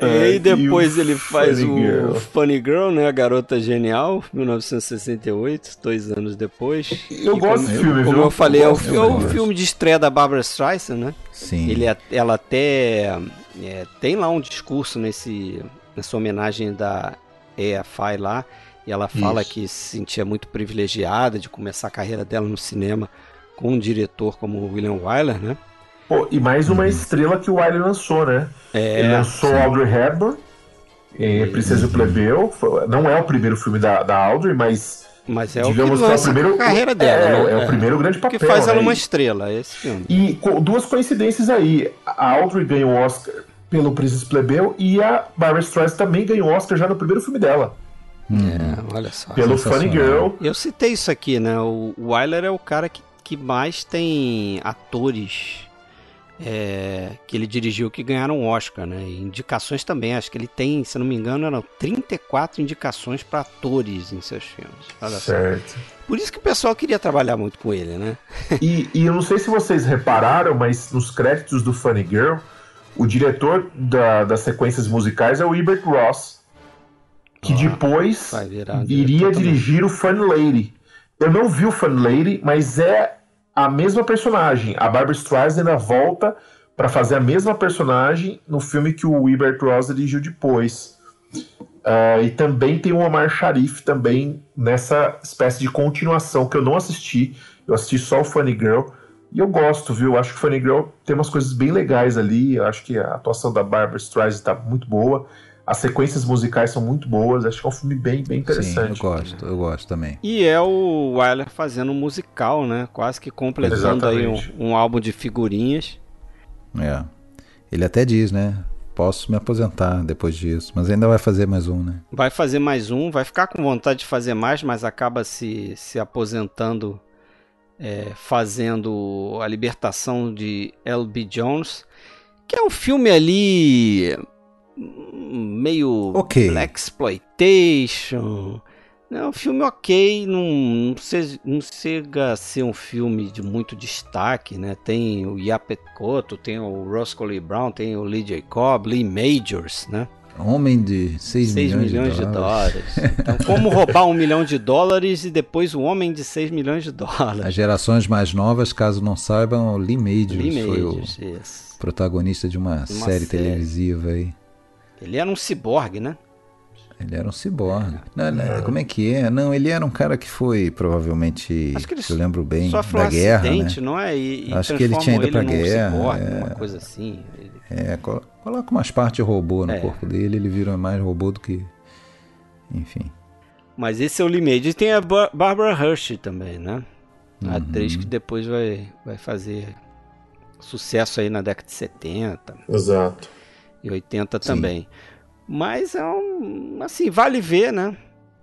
E aí depois ele faz Funny o Girl. Funny Girl, né? A Garota Genial, 1968, dois anos depois. Eu gosto desse filme, Como eu, eu falei, é o, é o filme de estreia da Barbara Streisand, né? Sim. Ele, ela até é, tem lá um discurso nesse, nessa homenagem da EFI lá, e ela fala Isso. que se sentia muito privilegiada de começar a carreira dela no cinema com um diretor como William Wyler, né? Pô, e mais uma uhum. estrela que o Wiley lançou, né? É, Ele lançou sim. Audrey Hepburn, em Princesa uhum. Plebeu. Não é o primeiro filme da, da Audrey, mas... Mas é digamos o que, que é o primeiro carreira dela, é, né? é, o primeiro grande papel. Que faz ela né? uma estrela, esse filme. E duas coincidências aí. A Audrey ganhou o Oscar pelo Princesa Plebeu e a Barbara Streisand também ganhou o Oscar já no primeiro filme dela. É, olha só. Pelo Funny Girl. Eu citei isso aqui, né? O Wyler é o cara que, que mais tem atores é, que ele dirigiu que ganharam um Oscar, né? E indicações também, acho que ele tem, se não me engano, eram 34 indicações para atores em seus filmes. Olha certo. Só. Por isso que o pessoal queria trabalhar muito com ele, né? e, e eu não sei se vocês repararam, mas nos créditos do Funny Girl, o diretor da, das sequências musicais é o Ebert Ross, que ah, depois iria dirigir o Fun Lady. Eu não vi o Fun Lady, mas é a mesma personagem. A Barbara Streisand volta para fazer a mesma personagem no filme que o Ebert Ross dirigiu depois. Uh, e também tem o Omar Sharif também nessa espécie de continuação que eu não assisti. Eu assisti só o Funny Girl. E eu gosto, viu? Acho que Funny Girl tem umas coisas bem legais ali. Eu acho que a atuação da Barbara Streisand está muito boa. As sequências musicais são muito boas. Acho que é um filme bem, bem interessante. Sim, eu gosto, eu gosto também. E é o Wyler fazendo um musical, né? Quase que completando aí um, um álbum de figurinhas. É. Ele até diz, né? Posso me aposentar depois disso, mas ainda vai fazer mais um, né? Vai fazer mais um, vai ficar com vontade de fazer mais, mas acaba se, se aposentando é, fazendo a libertação de L.B. Jones, que é um filme ali meio okay. black exploitation. É um filme ok, não, não, se, não chega a ser um filme de muito destaque, né? Tem o Yapet Koto, tem o Roscoe Lee Brown, tem o Lee Jacob, Lee Majors, né? Homem de 6, 6 milhões, milhões, de dólares. De dólares. Então, como roubar um milhão de dólares e depois o homem de 6 milhões de dólares? As gerações mais novas, caso não saibam, o Lee Majors, Lee foi Majors, o protagonista de uma, uma série, série televisiva aí. Ele era um ciborgue, né? Ele era um ciborgue. Não, não, como é que é? Não, ele era um cara que foi provavelmente, Acho que ele eu lembro bem, da um guerra, acidente, né? não é? E, e Acho que ele tinha ido pra guerra. Ciborgue, é... Uma coisa assim. Ele... É, coloca umas partes robô no é. corpo dele, ele vira mais robô do que. Enfim. Mas esse é o limite. E tem a Bar Barbara Hershey também, né? A uhum. atriz que depois vai, vai fazer sucesso aí na década de 70. Exato. E 80 Sim. também. Mas é um. Assim, vale ver, né?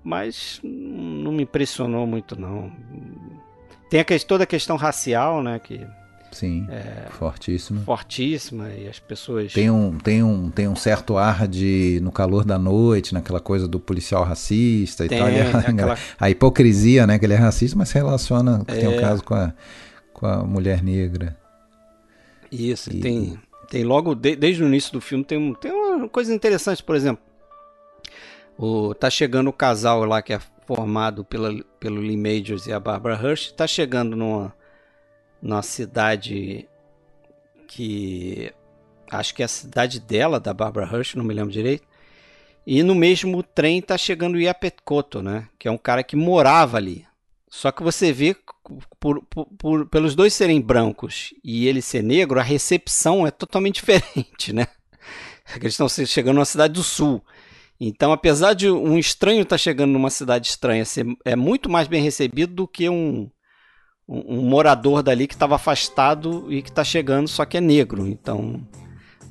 Mas não me impressionou muito, não. Tem a, toda a questão racial, né? Que Sim, é, fortíssima. Fortíssima e as pessoas... Tem um, tem, um, tem um certo ar de, no calor da noite, naquela coisa do policial racista tem, e tal. A, aquela... a, hipocrisia, né, que ele é racista, mas se relaciona, é... tem um caso com a, com a mulher negra. Isso, e... tem, tem logo, de, desde o início do filme, tem, tem uma coisa interessante, por exemplo, o, tá chegando o casal lá que é formado pela, pelo Lee Majors e a Barbara Hirsch, tá chegando numa, numa cidade que acho que é a cidade dela, da Barbara Hirsch, não me lembro direito. E no mesmo trem tá chegando o Koto, né? Que é um cara que morava ali. Só que você vê, por, por, pelos dois serem brancos e ele ser negro, a recepção é totalmente diferente, né? Eles estão chegando numa cidade do sul. Então, apesar de um estranho estar tá chegando numa cidade estranha, ser, é muito mais bem recebido do que um, um, um morador dali que estava afastado e que está chegando, só que é negro. Então,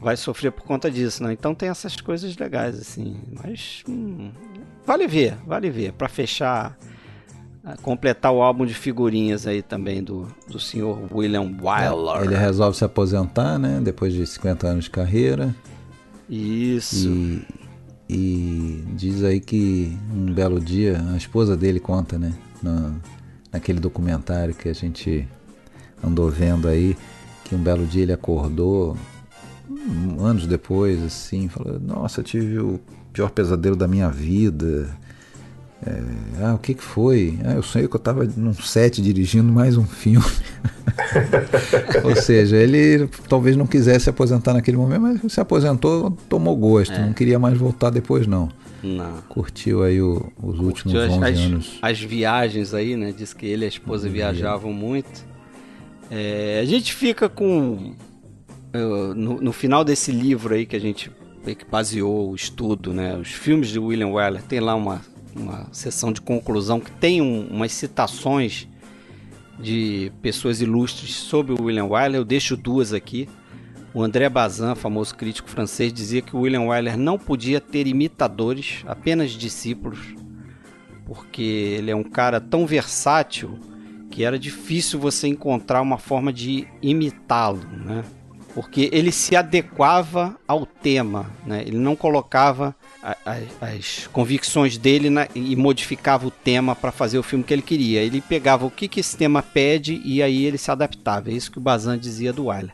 vai sofrer por conta disso, né? Então tem essas coisas legais, assim. Mas hum, vale ver, vale ver. Para fechar completar o álbum de figurinhas aí também do, do senhor William Wyler. Ele resolve se aposentar, né? Depois de 50 anos de carreira. Isso. E, e diz aí que um belo dia, a esposa dele conta, né? No, naquele documentário que a gente andou vendo aí, que um belo dia ele acordou, anos depois, assim, falou: Nossa, tive o pior pesadelo da minha vida é, ah, o que, que foi? Ah, eu sonhei que eu estava num set dirigindo mais um filme. Ou seja, ele talvez não quisesse se aposentar naquele momento, mas se aposentou, tomou gosto, é. não queria mais voltar depois não. Não. Curtiu aí o, os Curtiu últimos 11 as, anos. As viagens aí, né? Diz que ele e a esposa uhum. viajavam muito. É, a gente fica com. No, no, final desse livro aí que a gente que baseou o estudo, né? Os filmes de William Wyler, tem lá uma uma sessão de conclusão que tem um, umas citações de pessoas ilustres sobre o William Wyler. Eu deixo duas aqui. O André Bazin, famoso crítico francês, dizia que o William Wyler não podia ter imitadores, apenas discípulos, porque ele é um cara tão versátil que era difícil você encontrar uma forma de imitá-lo, né? Porque ele se adequava ao tema, né? Ele não colocava as convicções dele na, e modificava o tema para fazer o filme que ele queria. Ele pegava o que, que esse tema pede e aí ele se adaptava. É isso que o Bazan dizia do Wyler.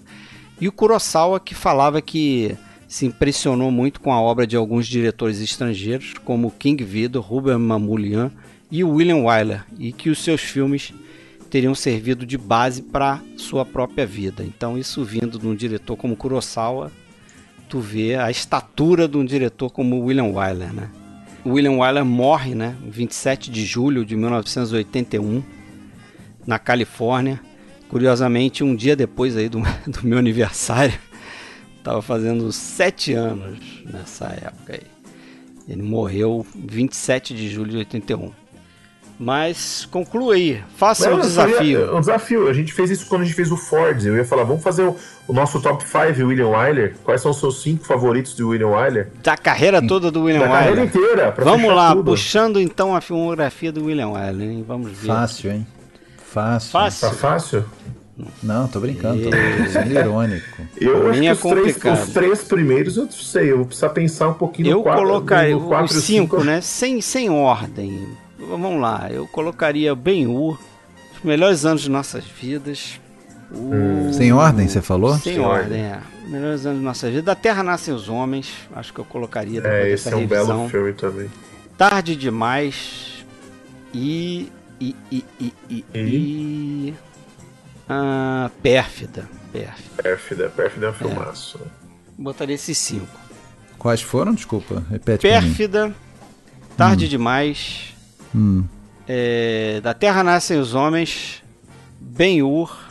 E o Kurosawa que falava que se impressionou muito com a obra de alguns diretores estrangeiros, como King Vidor, Ruben Mamoulian e William Wyler, e que os seus filmes teriam servido de base para sua própria vida. Então, isso vindo de um diretor como Kurosawa, tu vê a estatura de um diretor como William Wyler, né? William Wyler morre, né, 27 de julho de 1981, na Califórnia. Curiosamente, um dia depois aí do, do meu aniversário, estava fazendo sete anos nessa época aí. Ele morreu 27 de julho de 81. Mas conclua aí, faça o desafio. Ia, um desafio, a gente fez isso quando a gente fez o Ford. Eu ia falar, vamos fazer o, o nosso top 5 William Wyler. Quais são os seus cinco favoritos de William Wyler? Da carreira toda do William da Wyler. Da carreira inteira. Vamos lá, tudo. puxando então a filmografia do William Wyler, hein? Vamos ver. Fácil, hein? Fácil. Fácil. Tá fácil? Não, tô brincando, tô sendo irônico. Eu acho que os, três, os três primeiros eu sei, eu vou precisar pensar um pouquinho eu no quatro. Eu colocaria os cinco, né? Sem, sem ordem. Vamos lá, eu colocaria Ben-Hur, os melhores anos de nossas vidas. O... Sem ordem, você falou? Sem, Sem ordem, é. Melhores anos de nossas vidas. Da Terra Nascem os Homens, acho que eu colocaria É, esse é um revisão. belo filme também. Tarde Demais e... e, e, e, e, e? e... Ah, Pérfida. Pérfida. Pérfida, Pérfida é um filmaço. É. Botaria esses cinco. Quais foram? Desculpa, repete Pérfida, Tarde hum. Demais, hum. É, Da Terra Nascem os Homens, Ben-Hur,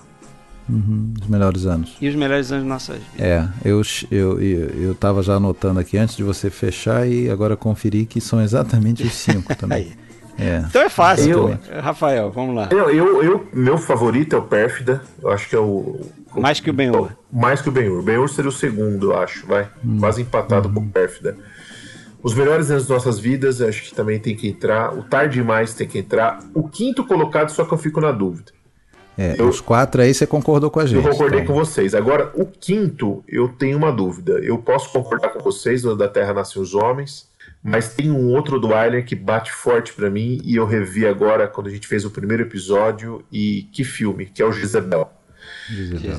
Uhum, os melhores anos. E os melhores anos de nossas vidas. É, eu, eu, eu, eu tava já anotando aqui antes de você fechar e agora conferi que são exatamente os cinco também. É. Então é fácil, eu, Rafael, vamos lá. Eu, eu, eu, meu favorito é o Pérfida, eu acho que é o. o mais que o Ben-Hur. Mais que o Ben-Hur. Ben-Hur seria o segundo, eu acho, vai. Hum. Quase empatado com o Pérfida. Os melhores anos de nossas vidas, acho que também tem que entrar. O Tarde Demais tem que entrar. O quinto colocado, só que eu fico na dúvida. É, eu, os quatro aí você concordou com a gente. Eu concordei então. com vocês. Agora, o quinto, eu tenho uma dúvida. Eu posso concordar com vocês, da Terra Nascem os Homens. Mas tem um outro do Alien que bate forte para mim e eu revi agora quando a gente fez o primeiro episódio e que filme, que é o Jezebel.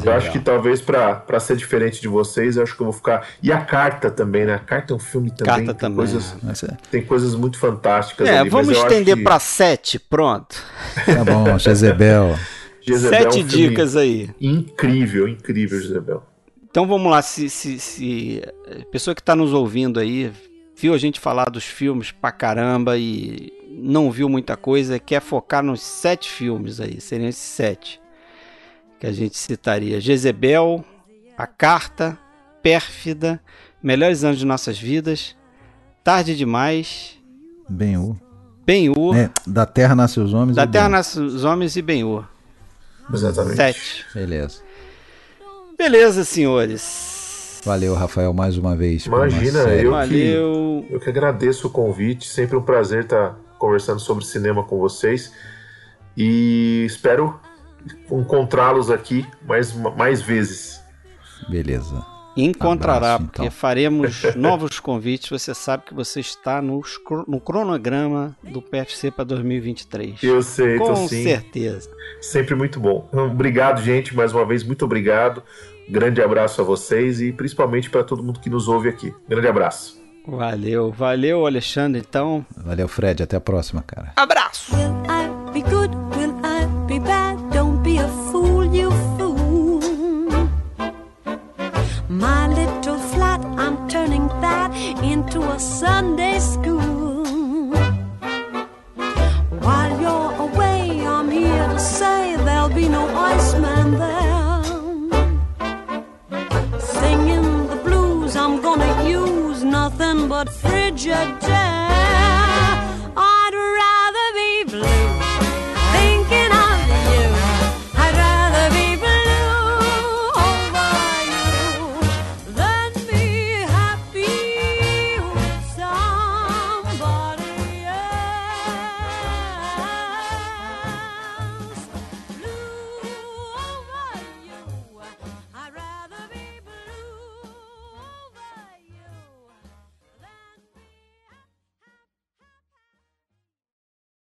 Eu acho que talvez para ser diferente de vocês, eu acho que eu vou ficar. E a carta também, né? A carta é um filme também. Carta tem também. Coisas, é. Tem coisas muito fantásticas. É, ali, vamos estender que... para sete, pronto. Tá bom, Jezebel. Jezebel Sete é um dicas aí. Incrível, incrível, Jezebel. Então vamos lá, se, se, se a pessoa que está nos ouvindo aí viu a gente falar dos filmes pra caramba e não viu muita coisa, quer focar nos sete filmes aí, seriam esses sete que a gente citaria: Jezebel, A Carta, Pérfida, Melhores Anos de Nossas Vidas, Tarde Demais, Ben-Hur. Ben-Hur. É, da Terra Nasce os Homens. Da Terra Nasce os Homens e Ben-Hur. Exatamente. Sete. Beleza. Beleza, senhores. Valeu, Rafael, mais uma vez. Imagina, eu Valeu. que, eu que agradeço o convite. Sempre um prazer estar conversando sobre cinema com vocês. E espero encontrá-los aqui mais, mais vezes. Beleza. Encontrará, Abraço, porque então. faremos novos convites. Você sabe que você está no, no cronograma do PFC para 2023. Eu sei, Com sim. certeza. Sempre muito bom. Obrigado, gente, mais uma vez, muito obrigado. Grande abraço a vocês e principalmente para todo mundo que nos ouve aqui. Grande abraço. Valeu, valeu, Alexandre. Então. Valeu, Fred. Até a próxima, cara. Abraço. but frigid day.